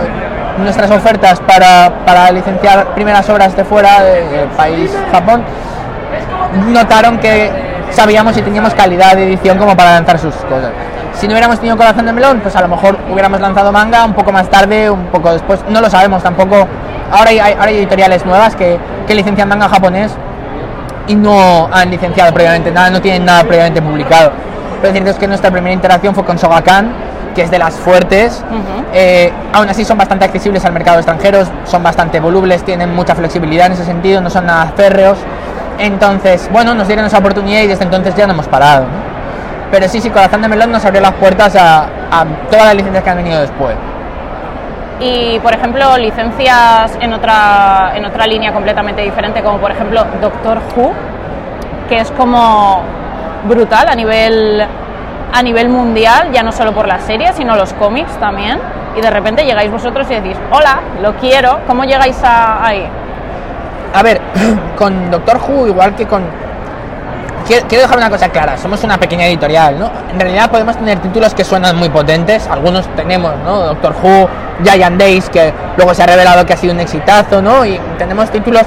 nuestras ofertas para, para licenciar primeras obras de fuera del país Japón, notaron que sabíamos y teníamos calidad de edición como para lanzar sus cosas. Si no hubiéramos tenido corazón de melón, pues a lo mejor hubiéramos lanzado manga un poco más tarde, un poco después, no lo sabemos tampoco. Ahora hay, ahora hay editoriales nuevas que, que licencian manga japonés y no han licenciado previamente nada, no tienen nada previamente publicado. Pero cierto es que nuestra primera interacción fue con Sogakan, que es de las fuertes. Eh, aún así son bastante accesibles al mercado extranjero, son bastante volubles, tienen mucha flexibilidad en ese sentido, no son nada férreos. Entonces, bueno, nos dieron esa oportunidad y desde entonces ya no hemos parado. ¿no? Pero sí, sí, Corazón de Melón nos abrió las puertas a, a todas las licencias que han venido después. Y, por ejemplo, licencias en otra, en otra línea completamente diferente, como por ejemplo Doctor Who, que es como brutal a nivel, a nivel mundial, ya no solo por la serie, sino los cómics también. Y de repente llegáis vosotros y decís, hola, lo quiero, ¿cómo llegáis a, ahí? A ver, con Doctor Who, igual que con. Quiero, quiero dejar una cosa clara: somos una pequeña editorial, ¿no? En realidad podemos tener títulos que suenan muy potentes, algunos tenemos, ¿no? Doctor Who, Giant Days, que luego se ha revelado que ha sido un exitazo, ¿no? Y tenemos títulos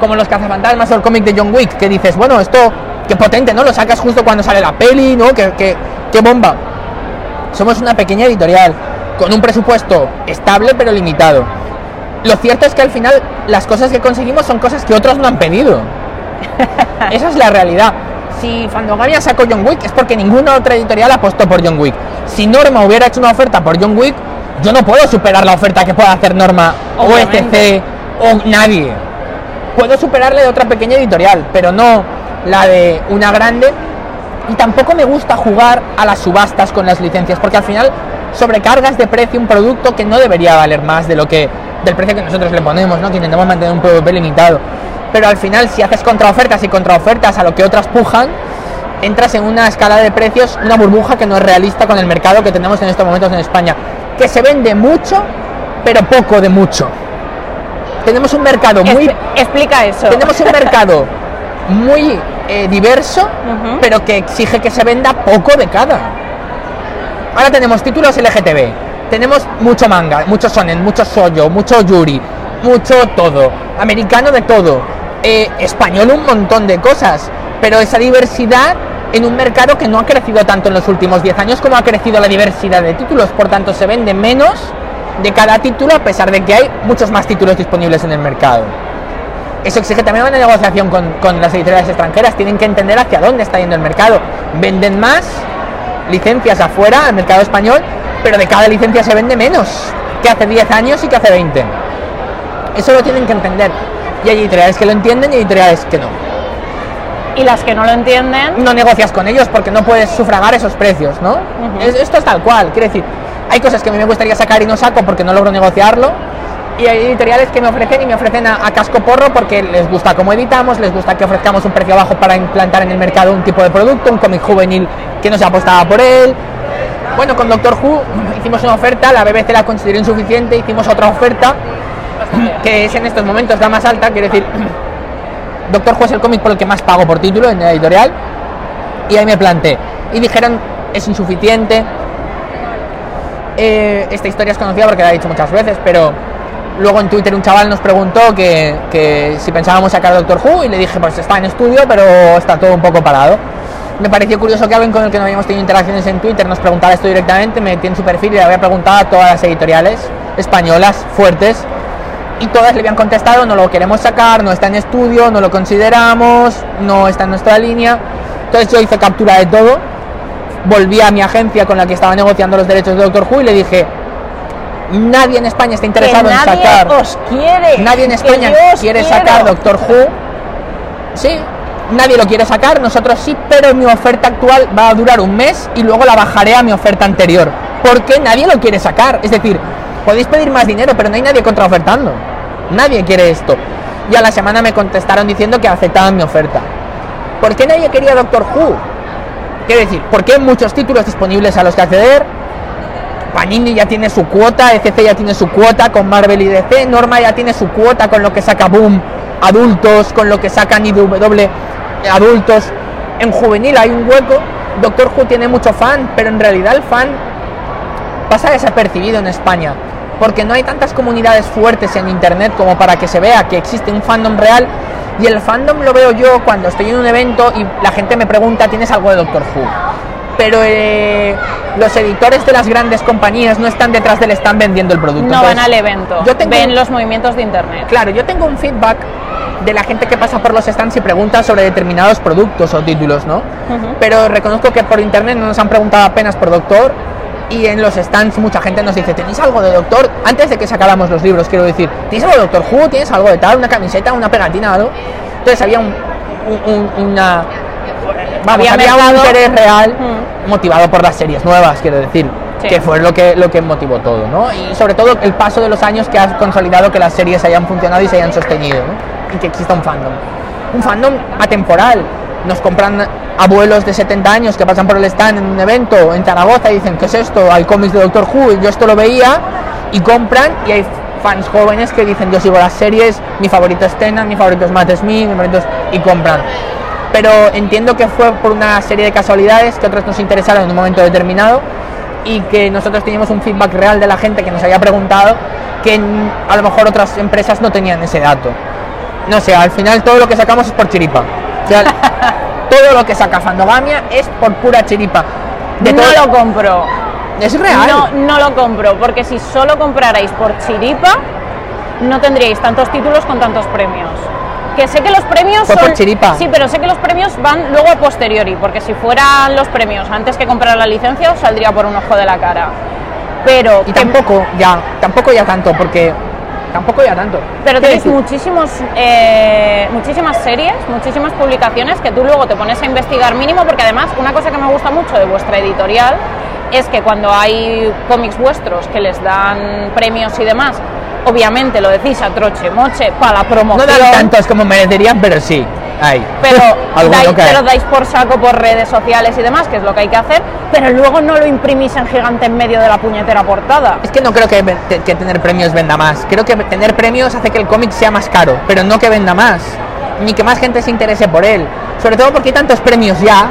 como Los Cazafantasmas o el cómic de John Wick, que dices, bueno, esto, qué potente, ¿no? Lo sacas justo cuando sale la peli, ¿no? Qué, qué, qué bomba. Somos una pequeña editorial, con un presupuesto estable pero limitado. Lo cierto es que al final las cosas que conseguimos son cosas que otros no han pedido. Esa es la realidad. Si Fandogamia sacó John Wick es porque ninguna otra editorial apostó por John Wick. Si Norma hubiera hecho una oferta por John Wick, yo no puedo superar la oferta que pueda hacer Norma o Obviamente. ETC o nadie. Puedo superarle de otra pequeña editorial, pero no la de una grande Y tampoco me gusta jugar a las subastas con las licencias, porque al final sobrecargas de precio un producto que no debería valer más de lo que del precio que nosotros le ponemos, ¿no? Que intentamos mantener un PVP limitado. Pero al final, si haces contraofertas y contraofertas a lo que otras pujan, entras en una escala de precios, una burbuja que no es realista con el mercado que tenemos en estos momentos en España, que se vende mucho, pero poco de mucho. Tenemos un mercado muy Expli- explica eso. tenemos un mercado muy eh, diverso, pero que exige que se venda poco de cada. Ahora tenemos títulos LGTB, tenemos mucho manga, mucho sonen, mucho soyo, mucho yuri, mucho todo, americano de todo, eh, español un montón de cosas, pero esa diversidad en un mercado que no ha crecido tanto en los últimos 10 años como ha crecido la diversidad de títulos, por tanto se vende menos de cada título a pesar de que hay muchos más títulos disponibles en el mercado. Eso exige también una negociación con, con las editoriales extranjeras. Tienen que entender hacia dónde está yendo el mercado. Venden más licencias afuera al mercado español, pero de cada licencia se vende menos que hace 10 años y que hace 20. Eso lo tienen que entender. Y hay editoriales que lo entienden y editoriales que no. Y las que no lo entienden, No negocias con ellos porque no puedes sufragar esos precios, ¿no? Es- esto es tal cual. Quiere decir, hay cosas que a mí me gustaría sacar y no saco porque no logro negociarlo. Y hay editoriales que me ofrecen y me ofrecen a, a casco porro porque les gusta cómo editamos, les gusta que ofrezcamos un precio bajo para implantar en el mercado un tipo de producto, un cómic juvenil que no se apostaba por él. Bueno, con Doctor Who hicimos una oferta, la BBC la consideró insuficiente, hicimos otra oferta que es en estos momentos la más alta, quiero decir, Doctor Who es el cómic por el que más pago por título en la editorial y ahí me planté. Y dijeron, es insuficiente. Eh, esta historia es conocida porque la he dicho muchas veces, pero luego en Twitter un chaval nos preguntó que, si pensábamos sacar Doctor Who y le dije, pues está en estudio, pero está todo un poco parado. Me pareció curioso que alguien con el que no habíamos tenido interacciones en Twitter nos preguntara esto directamente, me metí en su perfil y le había preguntado a todas las editoriales españolas fuertes y todas le habían contestado no lo queremos sacar, no está en estudio, no lo consideramos, no está en nuestra línea. Entonces yo hice captura de todo, volví a mi agencia con la que estaba negociando los derechos de Doctor Who y le dije, nadie en España está que interesado en nadie sacar, os quiere. nadie en que España quiere quiero. sacar Doctor Who. Sí, nadie lo quiere sacar, nosotros sí, pero mi oferta actual va a durar un mes y luego la bajaré a mi oferta anterior. Porque nadie lo quiere sacar. Es decir, podéis pedir más dinero, pero no hay nadie contraofertando. Nadie quiere esto. Y a la semana me contestaron diciendo que aceptaban mi oferta. ¿Por qué nadie quería Doctor Who? Quiero decir, ¿por qué hay muchos títulos disponibles a los que acceder? Panini ya tiene su cuota, ECC ya tiene su cuota con Marvel y DC, Norma ya tiene su cuota con lo que saca Boom adultos, con lo que sacan IDW adultos. En juvenil hay un hueco, Doctor Who tiene mucho fan, pero en realidad el fan pasa desapercibido en España, porque no hay tantas comunidades fuertes en internet como para que se vea que existe un fandom real. Y el fandom lo veo yo cuando estoy en un evento y la gente me pregunta, ¿tienes algo de Doctor Who? Pero eh, los editores de las grandes compañías no están detrás del stand vendiendo el producto. No van Entonces, al evento, yo tengo ven los movimientos de internet. Claro, yo tengo un feedback de la gente que pasa por los stands y pregunta sobre determinados productos o títulos, ¿no? Ujú. Pero reconozco que por internet no nos han preguntado apenas por Doctor y en los stands mucha gente nos dice, ¿tenéis algo de Doctor? Antes de que sacáramos los libros, quiero decir, ¿tienes algo de Doctor Who? ¿Tienes algo de tal? ¿Una camiseta? ¿Una pegatina? ¿Algo? Entonces había un, un- un- una... Vamos, Había había, un interés real Mm. motivado por las series nuevas, quiero decir, Sí. que fue lo que, lo que motivó todo, ¿no? Y sobre todo el paso de los años que ha consolidado que las series hayan funcionado y se hayan sostenido, ¿no? Y que exista un fandom. Un fandom atemporal. Nos compran abuelos de 70 años que pasan por el stand en un evento en Zaragoza y dicen, ¿qué es esto? Hay cómics de Doctor Who y yo esto lo veía y compran y hay fans jóvenes que dicen, yo sigo las series, mi favorito es Tennant, mi favorito es Matt Smith, mi favorito es... y compran pero entiendo que fue por una serie de casualidades que otros nos interesaron en un momento determinado y que nosotros teníamos un feedback real de la gente que nos había preguntado que a lo mejor otras empresas no tenían ese dato. No sé, al final todo lo que sacamos es por chiripa. O sea, todo lo que saca Fandogamia es por pura chiripa. De no todo- lo compro. Es real. No, no lo compro, porque si solo comprarais por chiripa, no tendríais tantos títulos con tantos premios. Que sé que los premios Fue por son... chiripa. Sí, pero sé que los premios van luego a posteriori, porque si fueran los premios antes que comprar la licencia, os saldría por un ojo de la cara. Pero Y que- tampoco ya, tampoco ya tanto, porque tampoco ya tanto. Pero decir, muchísimos, eh, muchísimas series, muchísimas publicaciones que tú luego te pones a investigar mínimo, porque además una cosa que me gusta mucho de vuestra editorial es que cuando hay cómics vuestros que les dan premios y demás, obviamente lo decís a troche moche para la no promoción. dan tantos como merecerían, pero sí, hay. pero dais, que hay. pero dais por saco por redes sociales y demás, que es lo que hay que hacer, pero luego no lo imprimís en gigante en medio de la puñetera portada. Es que no creo que, que tener premios venda más. Creo que tener premios hace que el cómic sea más caro, pero no que venda más. Ni que más gente se interese por él. Sobre todo porque hay tantos premios ya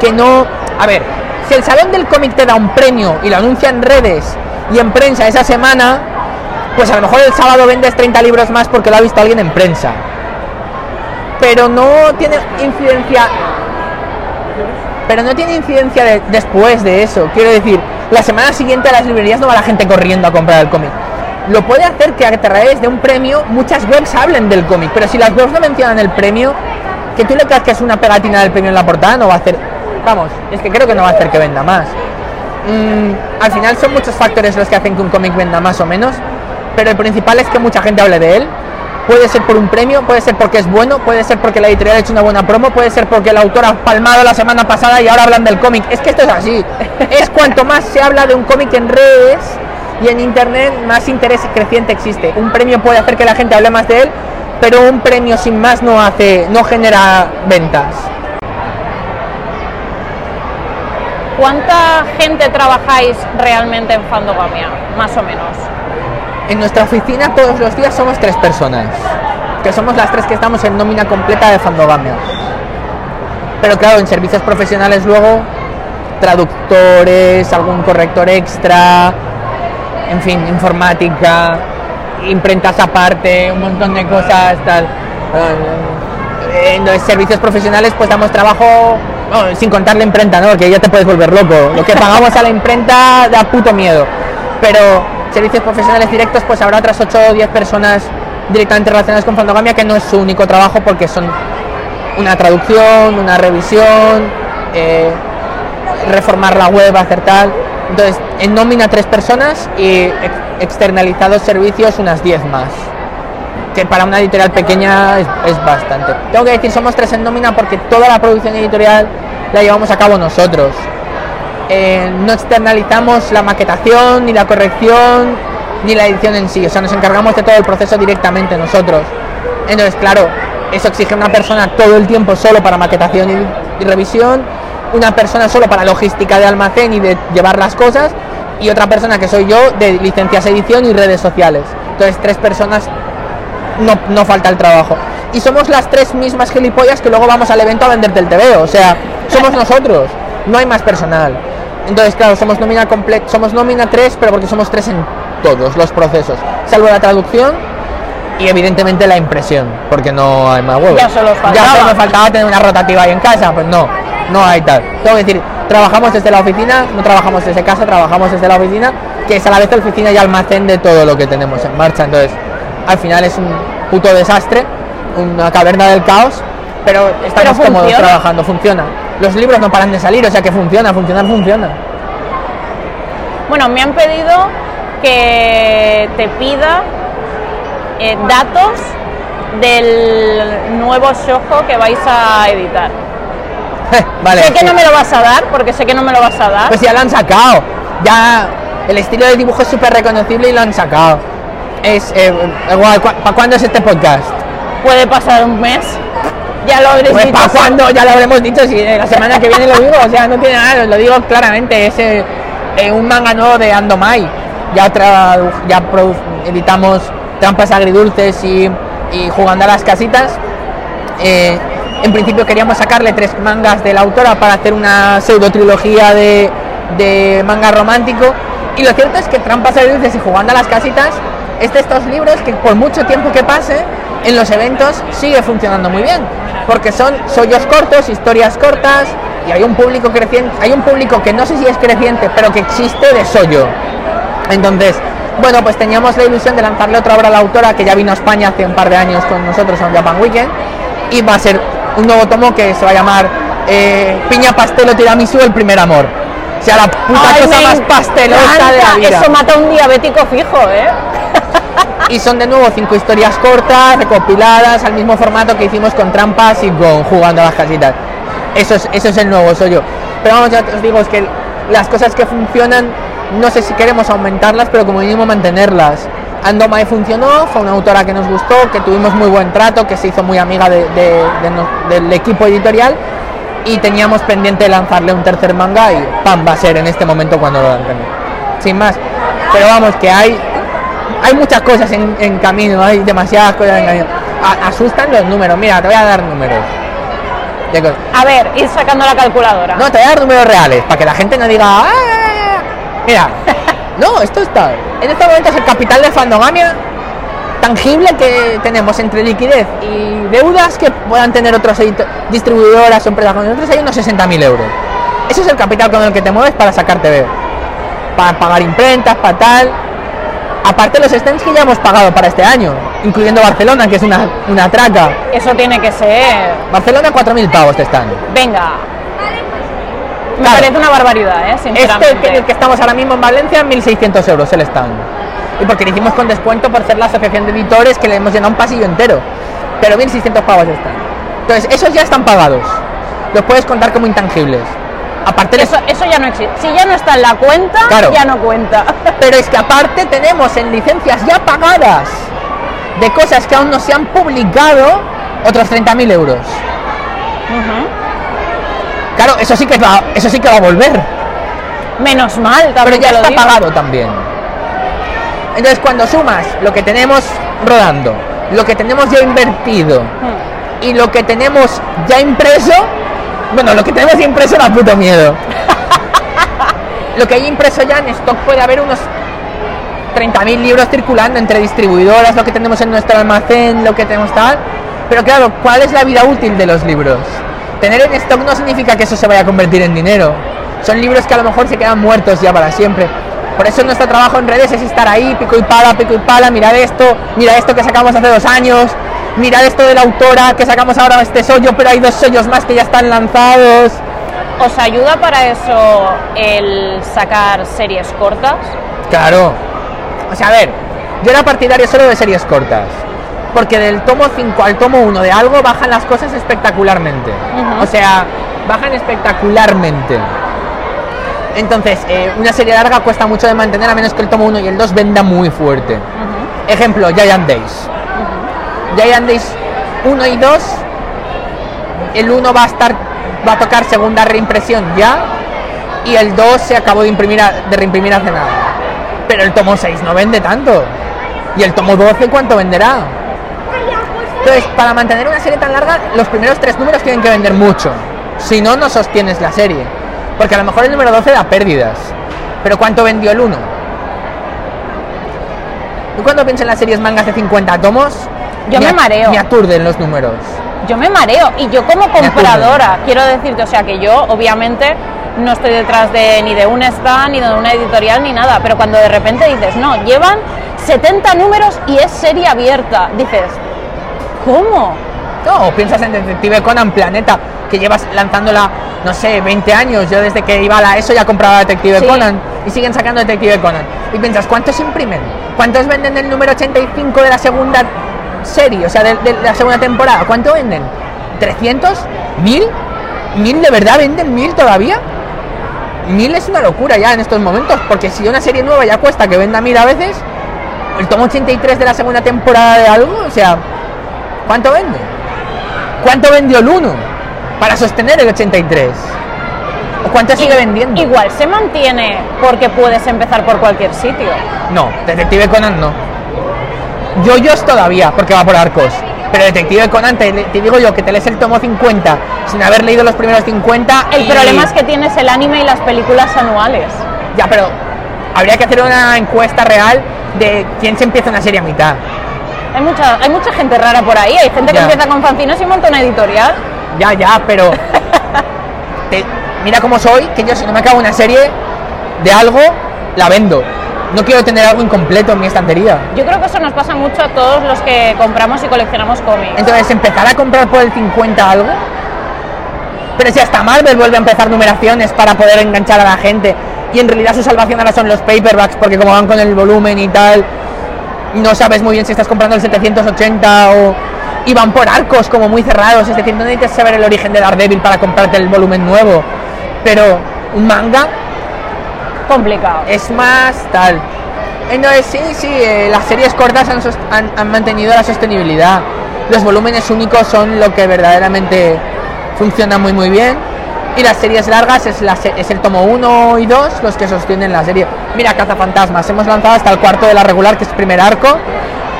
que no... A ver, si el Salón del Cómic te da un premio y lo anuncia en redes y en prensa esa semana, pues a lo mejor el sábado vendes 30 libros más porque lo ha visto alguien en prensa. Pero no tiene incidencia pero no tiene incidencia de- después de eso. Quiero decir, la semana siguiente a las librerías no va la gente corriendo a comprar el cómic. Lo puede hacer que a través de un premio muchas webs hablen del cómic, pero si las webs no mencionan el premio, que tú le casques una pegatina del premio en la portada no va a hacer... Vamos, es que creo que no va a hacer que venda más. Mm, al final son muchos factores los que hacen que un cómic venda más o menos, pero el principal es que mucha gente hable de él. Puede ser por un premio, puede ser porque es bueno, puede ser porque la editorial ha hecho una buena promo, puede ser porque el autor ha palmado la semana pasada y ahora hablan del cómic. Es que esto es así. Es cuanto más se habla de un cómic en redes y en internet, más interés creciente existe. Un premio puede hacer que la gente hable más de él, pero un premio sin más no hace, no genera ventas. ¿Cuánta gente trabajáis realmente en Fandogamia? Más o menos. En nuestra oficina todos los días somos tres personas, que somos las tres que estamos en nómina completa de Fandogamia. Pero claro, en servicios profesionales luego, traductores, algún corrector extra, en fin, informática, imprentas aparte, un montón de cosas, tal. Eh, En los servicios profesionales pues damos trabajo, sin contar la imprenta, ¿no? Que ya te puedes volver loco. Lo que pagamos a la imprenta da puto miedo. Pero servicios profesionales directos pues habrá otras 8 o 10 personas directamente relacionadas con Fandogamia que no es su único trabajo porque son una traducción, una revisión, eh, reformar la web, hacer tal. Entonces, en nómina tres personas y ex- externalizados servicios unas 10 más. Que para una editorial pequeña es, es bastante. Tengo que decir, somos tres en nómina porque toda la producción editorial la llevamos a cabo nosotros. Eh, no externalizamos la maquetación, ni la corrección, ni la edición en sí. O sea, nos encargamos de todo el proceso directamente nosotros. Entonces, claro, eso exige una persona todo el tiempo solo para maquetación y, revisión, una persona solo para logística de almacén y de llevar las cosas, y otra persona que soy yo de licencias edición y redes sociales. Entonces, tres personas no, no falta el trabajo. Y somos las tres mismas gilipollas que luego vamos al evento a venderte el TVO. O sea, somos nosotros, no hay más personal. Entonces, claro, somos nómina completa, somos nómina 3, pero porque somos tres en todos los procesos, salvo la traducción y evidentemente la impresión, porque no hay más huevos. Ya solo Ya faltaba. solo me faltaba tener una rotativa ahí en casa, pues no, no hay tal. Tengo que decir, trabajamos desde la oficina, no trabajamos desde casa, trabajamos desde la oficina, que es a la vez oficina y almacén de todo lo que tenemos en marcha. Entonces, al final es un puto desastre, una caverna del caos, pero estamos Pero cómodos trabajando, funciona. Los libros no paran de salir, o sea que funciona, funcionar funciona. Bueno, me han pedido que te pida eh, datos del nuevo Shoujo que vais a editar. vale. sé que sí. no me lo vas a dar, porque sé que no me lo vas a dar. Pues ya lo han sacado. Ya el estilo de dibujo es súper reconocible y lo han sacado. Es eh, igual, ¿para cuándo es este podcast? Puede pasar un mes. Ya lo habréis Pues dicho. para cuándo, ya lo habremos dicho, si la semana que viene lo digo, o sea, no tiene nada, lo digo claramente, es eh, eh, un manga nuevo de Andomai. Ya, tradu- ya editamos Trampas Agridulces y, y Jugando a las Casitas. Eh, en principio queríamos sacarle tres mangas de la autora para hacer una pseudo trilogía de, de manga romántico. Y lo cierto es que Trampas Agridulces y Jugando a las Casitas es de estos libros que por mucho tiempo que pase en los eventos sigue funcionando muy bien porque son sollos cortos historias cortas y hay un público creciente hay un público que no sé si es creciente pero que existe de sollo. Entonces bueno pues teníamos la ilusión de lanzarle otra obra a la autora que ya vino a España hace un par de años con nosotros en Japan Weekend y va a ser un nuevo tomo que se va a llamar eh, Piña Pastel o Tiramisú el primer amor. O sea la puta Ay, cosa más pastelosa de la vida. Eso mata a un diabético fijo, ¿eh? Y son de nuevo cinco historias cortas, recopiladas al mismo formato que hicimos con trampas y con jugando a las casitas. Eso es, eso es el nuevo soy yo. Pero vamos, ya os digo, es que las cosas que funcionan, no sé si queremos aumentarlas, pero como mínimo mantenerlas. Andomae funcionó, fue una autora que nos gustó, que tuvimos muy buen trato, que se hizo muy amiga de- de- de del equipo editorial y teníamos pendiente lanzarle un tercer manga y ¡pam! va a ser en este momento cuando lo lancemos. Sin más. Pero vamos, que hay hay muchas cosas en, en camino, hay demasiadas cosas en camino. A- asustan los números, mira, te voy a dar números. A ver, ir sacando la calculadora. No, te voy a dar números reales, para que la gente no diga... "Ah, ah, ah". Mira, no, esto está... En este momento es el capital de Fandogamia tangible que tenemos entre liquidez y deudas que puedan tener otros edito- distribuidoras o empresas con nosotros hay unos 60.000 euros. Ese es el capital con el que te mueves para sacar TV. Para pagar imprentas, para tal. Aparte los stands que ya hemos pagado para este año, incluyendo Barcelona, que es una, una traca. Eso tiene que ser. Barcelona 4.000 pavos te están. Venga. Me Claro. parece una barbaridad, ¿eh? Este Sinceramente. que, el que estamos ahora mismo en Valencia, 1.600 euros el stand. Y porque lo hicimos con descuento por ser la asociación de editores que le hemos llenado un pasillo entero. Pero 1.600 pavos están. Entonces, esos ya están pagados. Los puedes contar como intangibles. Aparte, les- Eso, eso ya no existe. Si ya no está en la cuenta, Claro. ya no cuenta. pero es que aparte tenemos en licencias ya pagadas de cosas que aún no se han publicado otros 30.000 euros. Claro, eso sí que va, eso sí que va a volver. Menos mal, pero ya está digo. pagado también. Entonces, cuando sumas lo que tenemos rodando, lo que tenemos ya invertido y lo que tenemos ya impreso, bueno, lo que tenemos impreso da puto miedo. lo que hay impreso ya en stock puede haber unos 30.000 libros circulando entre distribuidoras, lo que tenemos en nuestro almacén, lo que tenemos tal. Pero claro, ¿cuál es la vida útil de los libros? Tener en stock no significa que eso se vaya a convertir en dinero. Son libros que a lo mejor se quedan muertos ya para siempre. Por eso nuestro trabajo en redes es estar ahí, pico y pala, pico y pala, mirad esto, mira esto que sacamos hace dos años, mirad esto de la autora que sacamos ahora este sollo, pero hay dos sollos más que ya están lanzados. ¿Os ayuda para eso el sacar series cortas? Claro. O sea, a ver, yo era partidario solo de series cortas. Porque del tomo 5 al tomo 1 de algo bajan las cosas espectacularmente. O sea, bajan espectacularmente. Entonces, eh, una serie larga cuesta mucho de mantener a menos que el tomo 1 y el 2 venda muy fuerte. Ejemplo, Giant Days. Giant Days 1 y 2. El 1 va a estar va a tocar segunda reimpresión ya y el 2 se acabó de imprimir de reimprimir hace nada. Pero el tomo 6 no vende tanto. ¿Y el tomo 12 cuánto venderá? Entonces, para mantener una serie tan larga, los primeros tres números tienen que vender mucho. Si no, no sostienes la serie. Porque a lo mejor el número 12 da pérdidas. Pero ¿cuánto vendió el 1? ¿Tú cuando piensas en las series mangas de 50 tomos? Yo me mareo. Me aturden los números. Yo me mareo y yo como compradora, quiero decirte, o sea que yo obviamente no estoy detrás de ni de un stand, ni de una editorial, ni nada, pero cuando de repente dices, no, llevan 70 números y es serie abierta, dices, ¿cómo? No, o piensas en Detective Conan Planeta, que llevas lanzándola, no sé, 20 años. Yo desde que iba a la ESO ya compraba Detective Sí. Conan y siguen sacando Detective Conan. Y piensas, ¿cuántos imprimen? ¿Cuántos venden el número 85 de la segunda serie? O sea, de, de la segunda temporada. ¿Cuánto venden? ¿300? ¿1000? ¿1000 de verdad venden 1000 todavía? 1000 es una locura ya en estos momentos, porque si una serie nueva ya cuesta que venda 1000 a veces, el tomo 83 de la segunda temporada de algo, o sea, ¿cuánto vende? ¿Cuánto vendió el 1 para sostener el 83? ¿O cuánto sigue vendiendo? Igual se mantiene porque puedes empezar por cualquier sitio. No, Detective Conan no. Yoyos todavía, porque va por arcos. Pero Detective Conan, te, te digo yo que te lees el tomo 50 sin haber leído los primeros 50. El y- problema es que tienes el anime y las películas anuales. Ya, pero habría que hacer una encuesta real de quién se empieza una serie a mitad. Hay mucha, hay mucha gente rara por ahí, hay gente que empieza con fanzines y monta una editorial. Ya, ya, pero. te- mira cómo soy, que yo si no me acabo una serie de algo, la vendo. No quiero tener algo incompleto en mi estantería. Yo creo que eso nos pasa mucho a todos los que compramos y coleccionamos cómics. Entonces, empezar a comprar por el 50 algo. Pero si hasta Marvel vuelve a empezar numeraciones para poder enganchar a la gente. Y en realidad su salvación ahora son los paperbacks, porque como van con el volumen y tal. no sabes muy bien si estás comprando el 780 o y van por arcos como muy cerrados, es decir, no necesitas saber el origen de Daredevil para comprarte el volumen nuevo, pero un manga Complicado. es más tal. Entonces sí, sí, eh, las series cortas han, han- han mantenido la sostenibilidad. Los volúmenes únicos son lo que verdaderamente funciona muy muy bien. Y las series largas es, la se- es el tomo 1 y 2 los que sostienen la serie. Mira, Cazafantasmas, hemos lanzado hasta el cuarto de la regular, que es primer arco,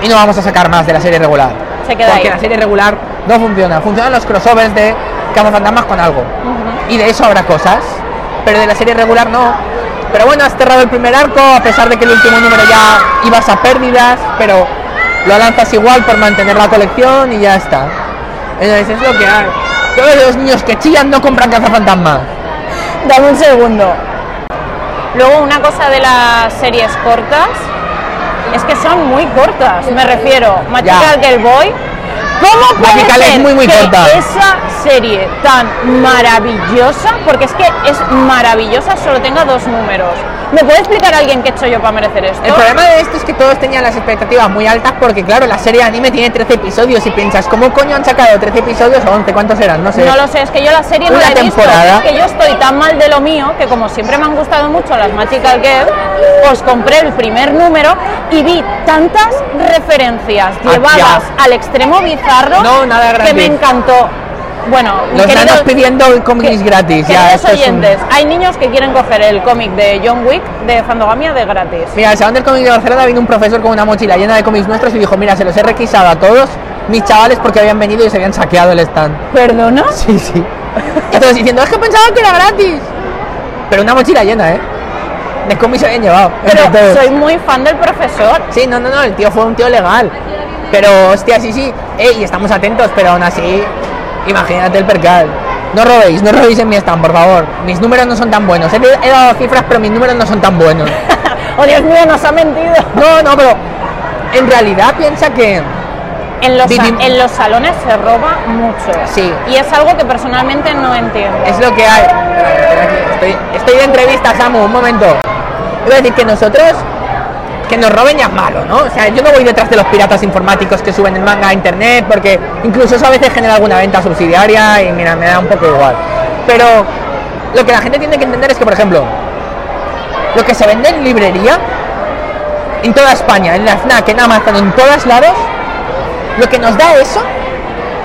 y no vamos a sacar más de la serie regular. Se queda Porque ahí. la serie regular no funciona. Funcionan los crossovers de Cazafantasmas con algo. Y de eso habrá cosas. Pero de la serie regular no. Pero bueno, has cerrado el primer arco, a pesar de que el último número ya ibas a pérdidas, pero lo lanzas igual por mantener la colección y ya está. Entonces es lo que hay. Todos los niños que chillan no compran cazafantasmas. Dame un segundo. Luego, una cosa de las series cortas es que son muy cortas, me refiero. Magical Girl Boy. ¿Cómo puede Magical es ser muy, muy que corta. esa serie tan maravillosa, porque es que es maravillosa, solo tenga dos números? ¿Me puede explicar alguien qué he hecho yo para merecer esto? El problema de esto es que todos tenían las expectativas muy altas porque claro, la serie de anime tiene 13 episodios y piensas, ¿cómo coño han sacado 13 episodios o 11? ¿Cuántos eran? No sé. No lo sé, es que yo la serie no la he visto. temporada. Es que yo estoy tan mal de lo mío que como siempre me han gustado mucho las Magical Girl, os compré el primer número y vi tantas referencias Ah, llevadas al extremo No, nada que gratis. me encantó. Bueno, Los queridos- pidiendo cómics que- gratis. Ya, esto es un- oyentes, hay niños que quieren coger el cómic de John Wick de Fandogamia de gratis. Mira, al Salón del Cómic de Barcelona vino un profesor con una mochila llena de cómics nuestros y dijo, mira, se los he requisado a todos mis chavales porque habían venido y se habían saqueado el stand. ¿Perdona? Sí, sí. Todos diciendo, es que pensaba que era gratis. Pero una mochila llena, ¿eh? De cómics se habían llevado. Pero soy muy fan del profesor. Sí, no, no, no, el tío fue un tío legal. Pero, hostia, sí, sí. Ey, estamos atentos, pero aún así, imagínate el percal. No robéis, no robéis en mi stand, por favor. Mis números no son tan buenos. He, he dado cifras, pero mis números no son tan buenos. Oh, Dios mío, nos ha mentido. No, no, pero en realidad piensa que En los, en los salones se roba mucho. Sí. Y es algo que personalmente no entiendo. es lo que hay. Estoy, estoy de entrevista, Samu, un momento. A decir que nosotros, que nos roben ya es malo, ¿no? O sea, yo no voy detrás de los piratas informáticos que suben el manga a internet, porque incluso eso a veces genera alguna venta subsidiaria y mira, me da un poco igual. Pero lo que la gente tiene que entender es que, por ejemplo, lo que se vende en librería, en toda España, en la FNAC, en Amazon, en todos lados, lo que nos da eso,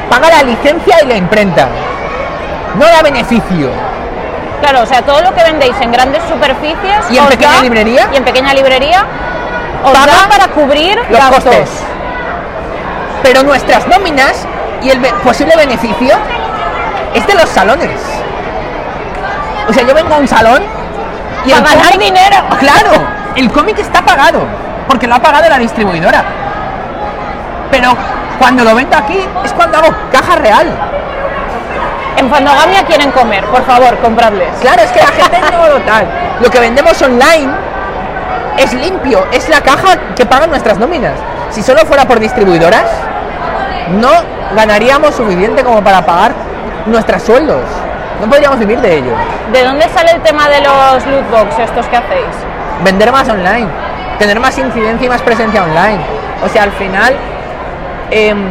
paga la licencia y la imprenta. No da beneficio. Claro, o sea, todo lo que vendéis en grandes superficies. ¿Y en pequeña da- librería? Y en pequeña librería os Paga da para cubrir los gastos. costes. Pero nuestras nóminas y el be- posible beneficio es de los salones. O sea, yo vengo a un salón y el ganar dinero. Claro, el cómic está pagado porque lo ha pagado la distribuidora. Pero cuando lo vendo aquí es cuando hago caja real. En Fandogamia quieren comer, por favor, compradles. Claro, es que la gente no lo tal. Lo que vendemos online es limpio, es la caja que pagan nuestras nóminas. Si solo fuera por distribuidoras, no ganaríamos suficiente como para pagar nuestros sueldos. No podríamos vivir de ello. ¿De dónde sale el tema de los loot box estos que hacéis? Vender más online, tener más incidencia y más presencia online. O sea, al final, em,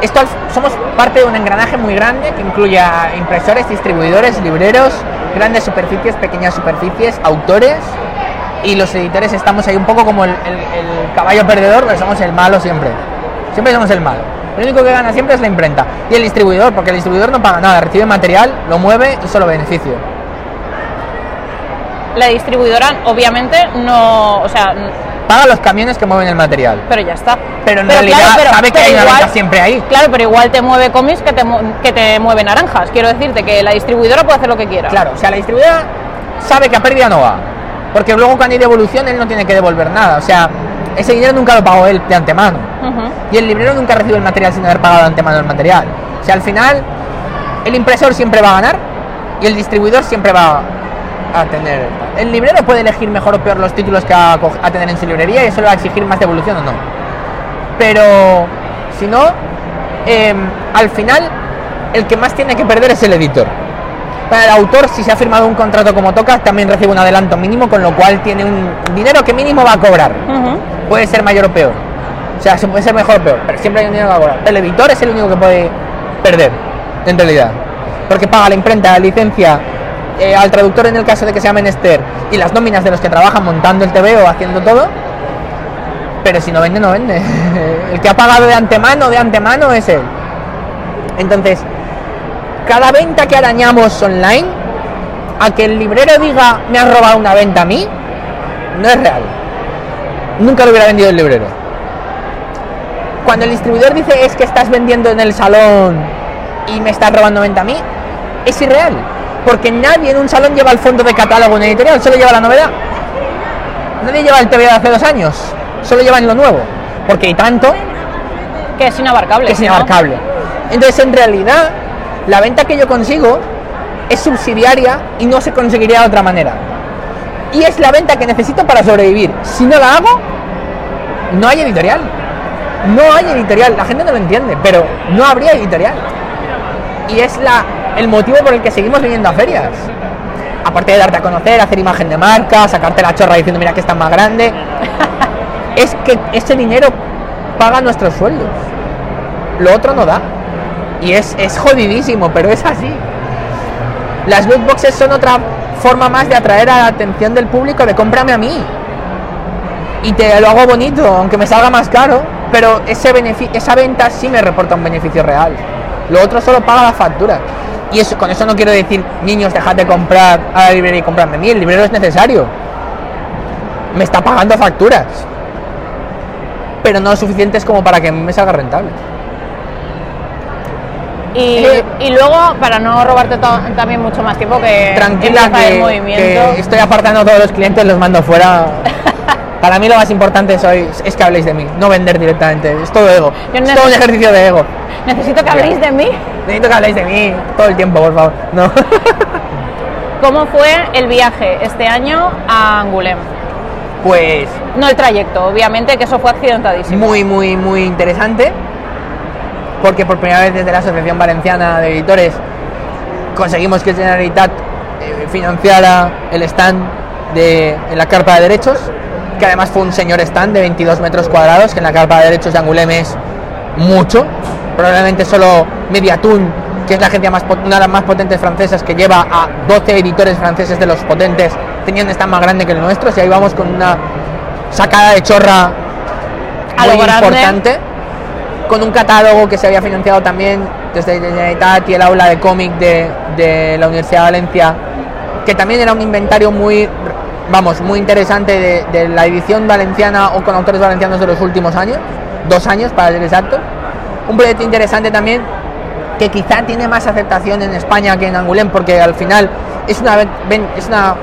esto somos parte de un engranaje muy grande que incluye a impresores, distribuidores, libreros, grandes superficies, pequeñas superficies, autores y los editores estamos ahí un poco como el, el- el caballo perdedor, pero somos el malo siempre. Siempre somos el malo. Lo único que gana siempre es la imprenta y el distribuidor, porque el distribuidor no paga nada, recibe material, lo mueve y solo beneficio. La distribuidora, obviamente, no. O sea, Paga los camiones que mueven el material. pero ya está. Pero en realidad sabe que hay una igual- venta siempre ahí. Claro, pero igual te mueve cómics que te, que te mueve naranjas. Quiero decirte que la distribuidora puede hacer lo que quiera. Claro, o sea, la distribuidora sabe que a pérdida no va. Porque luego cuando hay devolución él no tiene que devolver nada. O sea, ese dinero nunca lo pagó él de antemano. Y el librero nunca recibe el material sin haber pagado de antemano el material. O sea, al final, el impresor siempre va a ganar y el distribuidor siempre va a tener. El librero puede elegir mejor o peor los títulos que va a tener en su librería y eso le va a exigir más devolución o no. Pero, si no, em, al final, el que más tiene que perder es el editor. Para el autor, si se ha firmado un contrato como toca, también recibe un adelanto mínimo, con lo cual tiene un dinero que mínimo va a cobrar puede ser mayor o peor. sea, se puede ser mejor o peor, pero siempre hay un dinero que cobrar. El editor es el único que puede perder, en realidad. Porque paga la imprenta, la licencia, eh, al traductor en el caso de que sea menester, y las nóminas de los que trabajan montando el TV o haciendo todo. Pero si no vende, no vende. El que ha pagado de antemano, de antemano es él. Entonces, cada venta que arañamos online, a que el librero diga me has robado una venta a mí, no es real. Nunca lo hubiera vendido el librero. Cuando el distribuidor dice es que estás vendiendo en el salón y me estás robando venta a mí, es irreal. Porque nadie en un salón lleva el fondo de catálogo en editorial, solo lleva la novedad. Nadie lleva el TV de hace dos años, solo llevan lo nuevo. Porque hay tanto Que es inabarcable. que es ¿no? inabarcable. Entonces, en realidad, la venta que yo consigo es subsidiaria y no se conseguiría de otra manera. Y es la venta que necesito para sobrevivir. Si no la hago, no hay editorial. No hay editorial. La gente no lo entiende, pero no habría editorial. Y es la, el motivo por el que seguimos viniendo a ferias. Aparte de darte a conocer, hacer imagen de marca, sacarte la chorra diciendo mira que está más grande. es que ese dinero paga nuestros sueldos. Lo otro no da. Y es, es jodidísimo, pero es así. Las loot boxes son otra forma más de atraer a la atención del público de cómprame a mí. Y te lo hago bonito, aunque me salga más caro, pero ese esa venta sí me reporta un beneficio real. Lo otro solo paga la factura. Y eso, con eso no quiero decir, niños, dejad de comprar a la librería y comprarme a mí. El librero es necesario. Me está pagando facturas. Pero no suficientes como para que me salga rentable. Y, y luego, para no robarte también mucho más tiempo, que tranquila empieza el que, movimiento. que estoy apartando a todos los clientes, los mando fuera. Para mí lo más importante soy, es que habléis de mí, no vender directamente. Es todo ego. Yo Es todo un ejercicio de ego. Necesito que habléis de mí. Necesito que habléis de mí todo el tiempo, por favor. No. ¿Cómo fue el viaje este año a Angulem? Pues No el trayecto, obviamente, que eso fue accidentadísimo. muy, muy, muy interesante. Porque por primera vez desde la Asociación Valenciana de Editores conseguimos que Generalitat eh, financiara el stand de, en la carpa de derechos, que además fue un señor stand de 22 metros cuadrados, que en la carpa de derechos de Angulem es mucho. Probablemente solo Mediatun, que es la agencia más, una de las más potentes francesas, que lleva a 12 editores franceses de los potentes, tenía un stand más grande que el nuestro, y ahí vamos con una sacada de chorra A lo muy grande. Con un catálogo que se había financiado también desde la Generalitat y el aula de cómic de, de la Universidad de Valencia, que también era un inventario muy, vamos, muy interesante de, de la edición valenciana o con autores valencianos de los últimos años, dos años para ser exacto. Un proyecto interesante también que quizá tiene más aceptación en España que en Angulem, porque al final es una, es una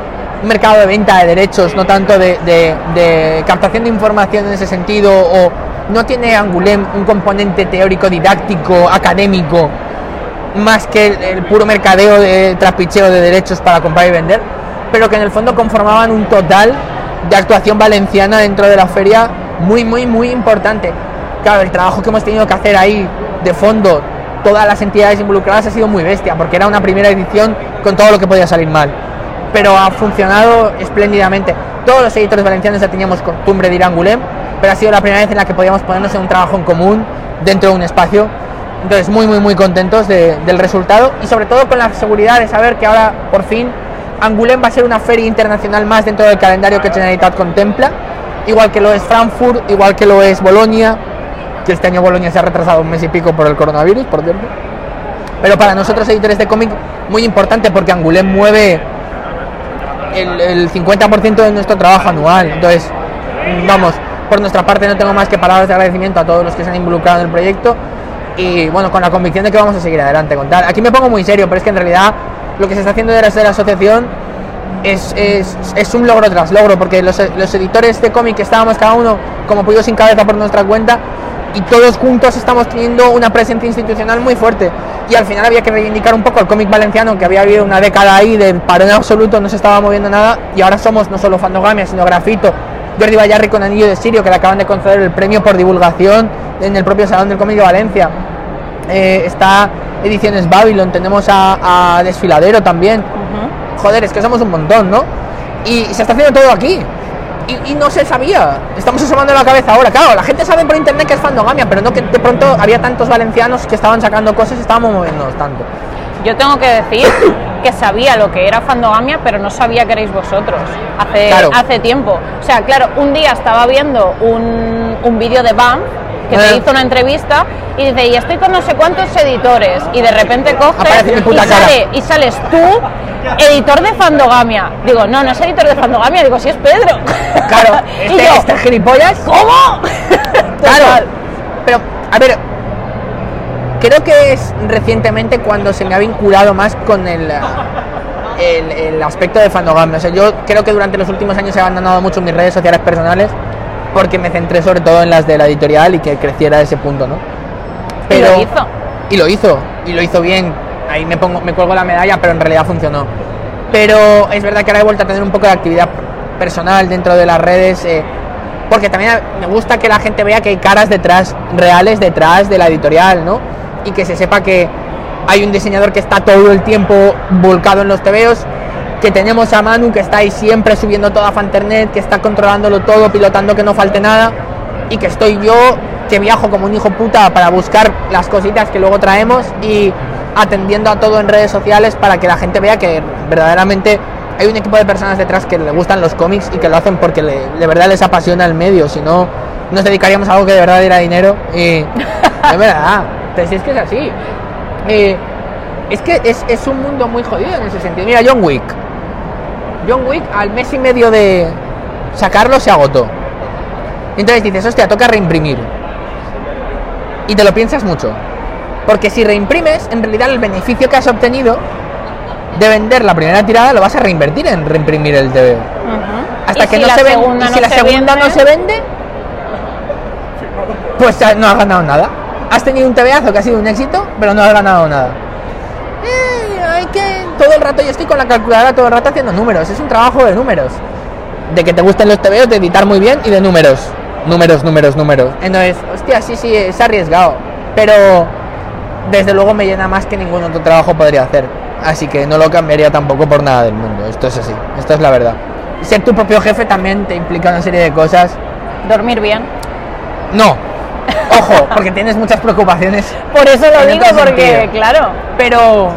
un mercado de venta de derechos, no tanto de, de- de captación de información en ese sentido, o no tiene Angulem un componente teórico, didáctico, académico, más que el, puro mercadeo de trapicheo de derechos para comprar y vender, pero que en el fondo conformaban un total de actuación valenciana dentro de la feria muy, muy, muy importante. Claro, el trabajo que hemos tenido que hacer ahí de fondo, todas las entidades involucradas ha sido muy bestia, porque era una primera edición con todo lo que podía salir mal. Pero ha funcionado espléndidamente. Todos los editores valencianos ya teníamos costumbre de ir a Angulem, pero ha sido la primera vez en la que podíamos ponernos en un trabajo en común dentro de un espacio. Entonces, muy, muy, muy contentos de- del resultado y sobre todo con la seguridad de saber que ahora, por fin, Angulem va a ser una feria internacional más dentro del calendario que Generalitat contempla, igual que lo es Frankfurt, igual que lo es Bolonia, que este año Bolonia se ha retrasado un mes y pico por el coronavirus, por cierto. Pero para nosotros editores de cómic, muy importante porque Angulem mueve el, el 50% de nuestro trabajo anual. Entonces, vamos, por nuestra parte no tengo más que palabras de agradecimiento a todos los que se han involucrado en el proyecto y bueno, con la convicción de que vamos a seguir adelante con tal. Aquí me pongo muy serio, pero es que en realidad lo que se está haciendo desde la asociación es, es, es un logro tras logro, porque los, los editores de cómic estábamos cada uno como pollo sin cabeza por nuestra cuenta y todos juntos estamos teniendo una presencia institucional muy fuerte. Y al final había que reivindicar un poco el cómic valenciano, que había habido una década ahí de parón absoluto, no se estaba moviendo nada, y ahora somos no solo Fandogamia, sino Grafito, Jordi Bayarri con Anillo de Sirio, que le acaban de conceder el premio por divulgación en el propio Salón del Cómic de Valencia. Eh, está Ediciones Babylon, tenemos a, a Desfiladero también. Joder, es que somos un montón, ¿no? Y se está haciendo todo aquí. Y, y no se sabía. Estamos asomando la cabeza ahora. Claro, la gente sabe por internet que es fandogamia, pero no que de pronto había tantos valencianos que estaban sacando cosas y estábamos moviéndonos tanto. Yo tengo que decir que sabía lo que era fandogamia, pero no sabía que erais vosotros hace, Claro. hace tiempo. O sea, claro, un día estaba viendo un, un vídeo de BAM que te Eh. hizo una entrevista y dice, y estoy con no sé cuántos editores, y de repente coges y, sale- y sales tú, editor de fandogamia. Digo, no, no es editor de fandogamia, digo, si es Pedro. Claro, y este, yo, este gilipollas. ¿cómo? Claro, pero a ver, creo que es recientemente cuando se me ha vinculado más con el, el, el aspecto de fandogamia. O sea, yo creo que durante los últimos años he abandonado mucho mis redes sociales personales porque me centré sobre todo en las de la editorial y que creciera a ese punto, ¿no? Y lo hizo. Y lo hizo, y lo hizo bien. Ahí me pongo, me cuelgo la medalla, pero en realidad funcionó. Pero es verdad que ahora he vuelto a tener un poco de actividad personal dentro de las redes. eh, porque también me gusta que la gente vea que hay caras detrás, reales detrás de la editorial, ¿no? Y que se sepa que hay un diseñador que está todo el tiempo volcado en los tebeos, que tenemos a Manu que está ahí siempre subiendo todo a Fanternet, que está controlándolo todo, pilotando que no falte nada, y que estoy yo que viajo como un hijo puta para buscar las cositas que luego traemos y atendiendo a todo en redes sociales para que la gente vea que verdaderamente hay un equipo de personas detrás que le gustan los cómics y que lo hacen porque de verdad les apasiona el medio, si no nos dedicaríamos a algo que de verdad diera dinero y es verdad, si es que es así. Eh, es que es, es un mundo muy jodido en ese sentido. Mira, John Wick. John Wick al mes y medio de sacarlo se agotó. Entonces dices, hostia, toca reimprimir. Y te lo piensas mucho. Porque si reimprimes, en realidad el beneficio que has obtenido de vender la primera tirada lo vas a reinvertir en reimprimir el TVO. Ujú. Hasta Y que si no se vende. Y si no la se segunda vende, no se vende, pues no has ganado nada. Has tenido un TVazo que ha sido un éxito, pero no has ganado nada. Eh, hay que. Todo el rato yo estoy con la calculadora todo el rato haciendo números. Es un trabajo de números. De que te gusten los TVOs, de editar muy bien y de números. Números, números, números. Entonces, hostia, sí, sí, es arriesgado. Pero desde luego me llena más que ningún otro trabajo podría hacer. Así que no lo cambiaría tampoco por nada del mundo. Esto es así, esto es la verdad. Ser tu propio jefe también te implica una serie de cosas. Dormir bien. No, ojo, porque tienes muchas preocupaciones. Por eso lo digo, porque, sentido. claro, Pero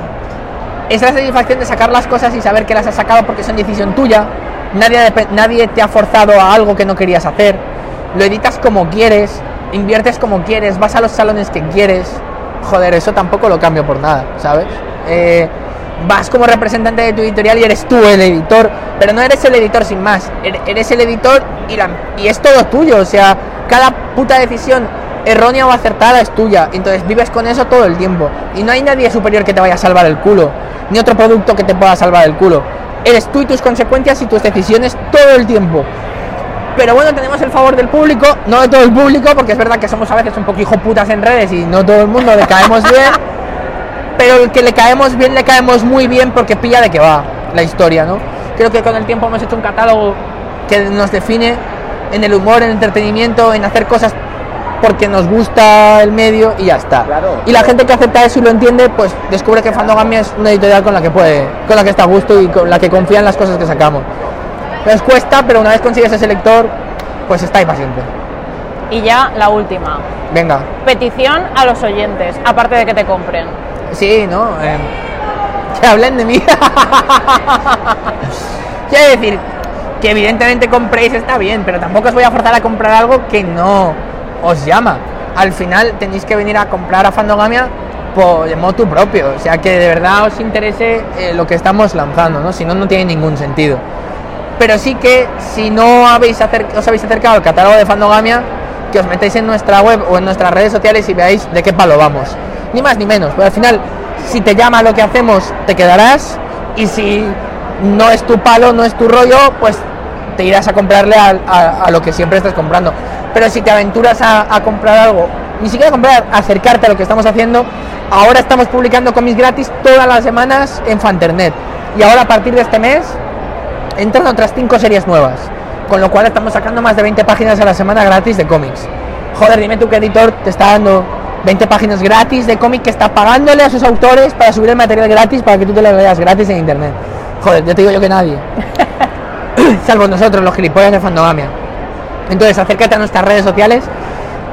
esa satisfacción de sacar las cosas y saber que las has sacado porque son decisión tuya. Nadie, nadie te ha forzado a algo que no querías hacer. Lo editas como quieres, inviertes como quieres, vas a los salones que quieres. Joder, eso tampoco lo cambio por nada, ¿sabes? Eh, vas como representante de tu editorial y eres tú el editor, pero no eres el editor sin más. Er- Eres el editor la- y es todo tuyo. O sea, cada puta decisión errónea o acertada es tuya. Entonces vives con eso todo el tiempo. Y no hay nadie superior que te vaya a salvar el culo. Ni otro producto que te pueda salvar el culo. Eres tú y tus consecuencias y tus decisiones todo el tiempo. Pero bueno, tenemos el favor del público, no de todo el público, porque es verdad que somos a veces un poco hijo putas en redes y no todo el mundo le caemos bien. Pero el que le caemos bien, le caemos muy bien porque pilla de qué va la historia, ¿no? Creo que con el tiempo hemos hecho un catálogo que nos define en el humor, en el entretenimiento, en hacer cosas porque nos gusta el medio y ya está. Claro. y la gente que acepta eso y lo entiende, pues descubre que Fandogamia es una editorial con la que puede, con la que está a gusto y con la que confía en las cosas que sacamos. Nos cuesta, pero una vez consigues ese lector, pues está ahí para siempre. y ya la última. Venga. Petición a los oyentes, aparte de que te compren. Sí, ¿no? Eh, que hablen de mí. Quiero decir que evidentemente compréis está bien, pero tampoco os voy a forzar a comprar algo que no os llama. Al final tenéis que venir a comprar a Fandogamia por motu propio, o sea que de verdad os interese eh, lo que estamos lanzando, ¿no? Si no, no tiene ningún sentido. Pero sí que si no habéis os habéis acercado al catálogo de Fandogamia, que os metéis en nuestra web o en nuestras redes sociales y veáis de qué palo vamos. Ni más ni menos. Pero al final, si te llama lo que hacemos, te quedarás. Y si no es tu palo, no es tu rollo, pues te irás a comprarle a- a lo que siempre estás comprando. Pero si te aventuras a, a comprar algo, ni siquiera comprar, acercarte a lo que estamos haciendo, ahora estamos publicando cómics gratis todas las semanas en Fanternet. Y ahora a partir de este mes entran otras 5 series nuevas. Con lo cual estamos sacando más de 20 páginas a la semana gratis de cómics. Joder, dime tú qué editor te está dando 20 páginas gratis de cómic que está pagándole a sus autores para subir el material gratis para que tú te lo veas gratis en internet. Joder, yo te digo yo que nadie. salvo nosotros, los gilipollas de Fandogamia. Entonces, acércate a nuestras redes sociales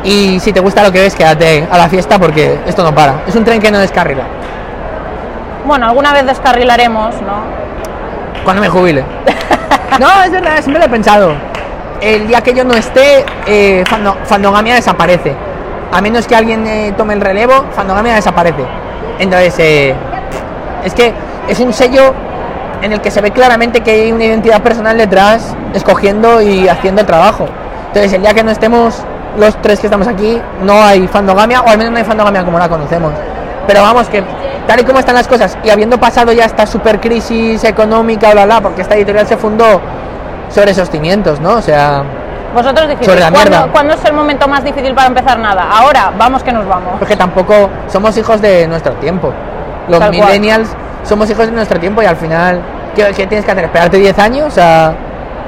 y si te gusta lo que ves, quédate a la fiesta porque esto no para. Es un tren que no descarrila. Bueno, alguna vez descarrilaremos, ¿no? Cuando me jubile. No, es verdad, siempre lo he pensado. El día que yo no esté, eh, Fando- Fandogamia desaparece. A menos que alguien eh, tome el relevo, Fandogamia desaparece. Entonces, eh, es que es un sello en el que se ve claramente que hay una identidad personal detrás, escogiendo y haciendo el trabajo. Entonces, el día que no estemos los tres que estamos aquí, no hay Fandogamia, o al menos no hay Fandogamia como la conocemos. Pero vamos, que tal y como están las cosas, y habiendo pasado ya esta super crisis económica, bla, bla, porque esta editorial se fundó sobre esos cimientos, ¿no? O sea, Vosotros dijisteis, ¿cuándo, cuándo es el momento más difícil para empezar nada? Ahora, vamos que nos vamos. porque tampoco somos hijos de nuestro tiempo. Los Tal cual. millennials somos hijos de nuestro tiempo y al final, ¿qué, qué tienes que hacer? ¿Esperarte 10 años? O sea,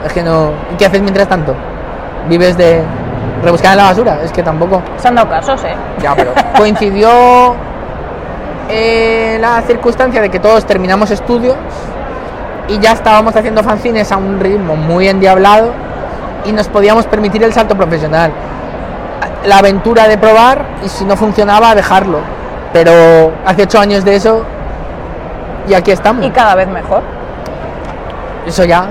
es que no. ¿Y qué haces mientras tanto? ¿Vives de rebuscar en la basura? Es que tampoco. Se han dado casos, ¿eh? Ya, pero coincidió eh, la circunstancia de que todos terminamos estudios y ya estábamos haciendo fanzines a un ritmo muy endiablado y nos podíamos permitir el salto profesional. La aventura de probar y si no funcionaba dejarlo. Pero hace ocho años de eso y aquí estamos. Y cada vez mejor. Eso ya.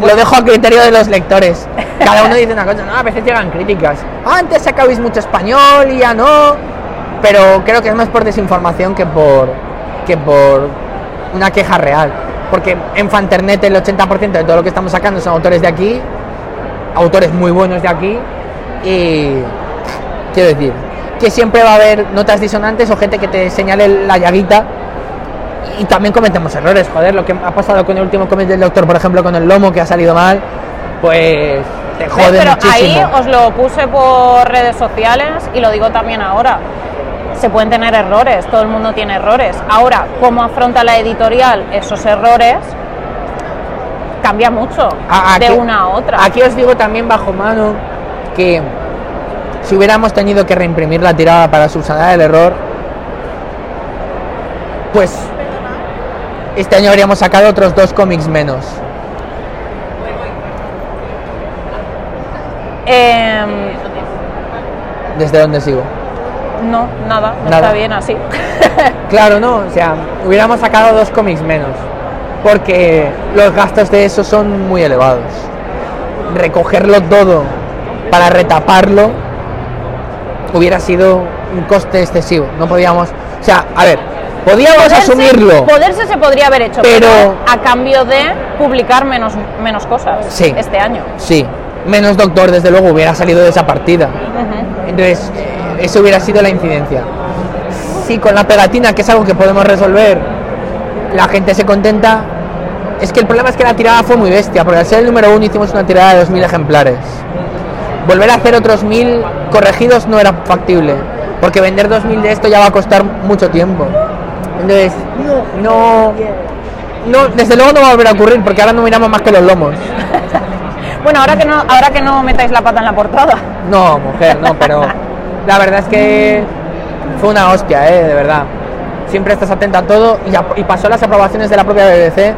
Lo dejo a criterio de los lectores. Cada uno dice una cosa, no, a veces llegan críticas. "Ah, Antes sacabais mucho español y ya no. Pero creo que es más por desinformación que por que por una queja real. Porque en Fanternet el 80% de todo lo que estamos sacando son autores de aquí, autores muy buenos de aquí. Y quiero decir, que siempre va a haber notas disonantes o gente que te señale la llaguita y también cometemos errores, joder, lo que ha pasado con el último cómic del doctor, por ejemplo, con el lomo que ha salido mal, pues te jode Pero muchísimo. ahí os lo puse por redes sociales y lo digo también ahora. Se pueden tener errores, todo el mundo tiene errores. Ahora, cómo afronta la editorial esos errores cambia mucho de una a otra. Aquí os digo también bajo mano que si hubiéramos tenido que reimprimir la tirada para subsanar el error, pues este año habríamos sacado otros dos cómics menos. Em, ¿Desde dónde sigo? no, nada, Nada. está bien así. Claro, no, o sea, hubiéramos sacado dos cómics menos, porque los gastos de eso son muy elevados. Recogerlo todo para retaparlo hubiera sido un coste excesivo. No podíamos, o sea, a ver, podíamos Poderse- asumirlo. Poderse se podría haber hecho, Pero- pero, a cambio de publicar menos, menos cosas Sí. este año. Sí, menos doctor, desde luego, hubiera salido de esa partida. Entonces, eso hubiera sido la incidencia. Si con la pegatina, que es algo que podemos resolver, la gente se contenta, es que el problema es que la tirada fue muy bestia, porque al ser el número uno hicimos una tirada de 2.000 ejemplares. Volver a hacer otros 1.000 corregidos no era factible, porque vender 2.000 de esto ya va a costar mucho tiempo. Entonces, no, no, desde luego no va a volver a ocurrir, porque ahora no miramos más que los lomos. Bueno, ahora que no, ahora que no metáis la pata en la portada. No, mujer, no, pero la verdad es que fue una hostia, ¿eh? De verdad. Siempre estás atenta a todo y, pasó las aprobaciones de la propia BBC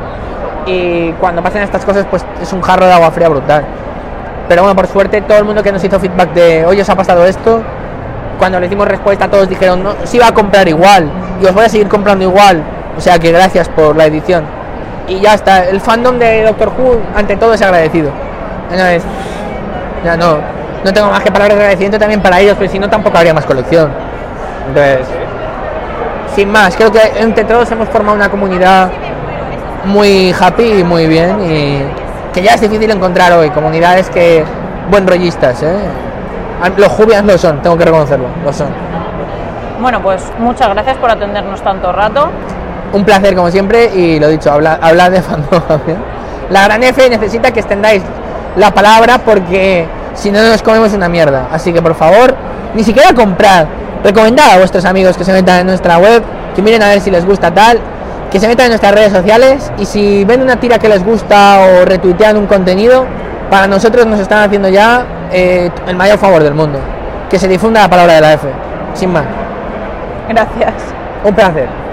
y cuando pasan estas cosas pues es un jarro de agua fría brutal. Pero bueno, por suerte todo el mundo que nos hizo feedback de hoy os ha pasado esto, cuando les dimos respuesta todos dijeron, no, sí va a comprar igual y os voy a seguir comprando igual. O sea que gracias por la edición. Y ya está, el fandom de Doctor Who ante todo es agradecido. Entonces, ya no, no tengo más que palabras de agradecimiento también para ellos, pero si no tampoco habría más colección. Entonces, sin más, creo que entre todos hemos formado una comunidad muy happy y muy bien y que ya es difícil encontrar hoy, comunidades que buen rollistas, ¿eh? Los Jubians lo son, tengo que reconocerlo, lo son. Bueno, pues muchas gracias por atendernos tanto rato. Un placer como siempre y lo dicho, habla- hablar de fandogamia. La gran F necesita que extendáis la palabra porque si no nos comemos una mierda. Así que por favor, ni siquiera comprar. Recomendad a vuestros amigos que se metan en nuestra web, que miren a ver si les gusta tal, que se metan en nuestras redes sociales y si ven una tira que les gusta o retuitean un contenido, para nosotros nos están haciendo ya eh, el mayor favor del mundo. Que se difunda la palabra de la F. Sin más. Gracias. Un placer.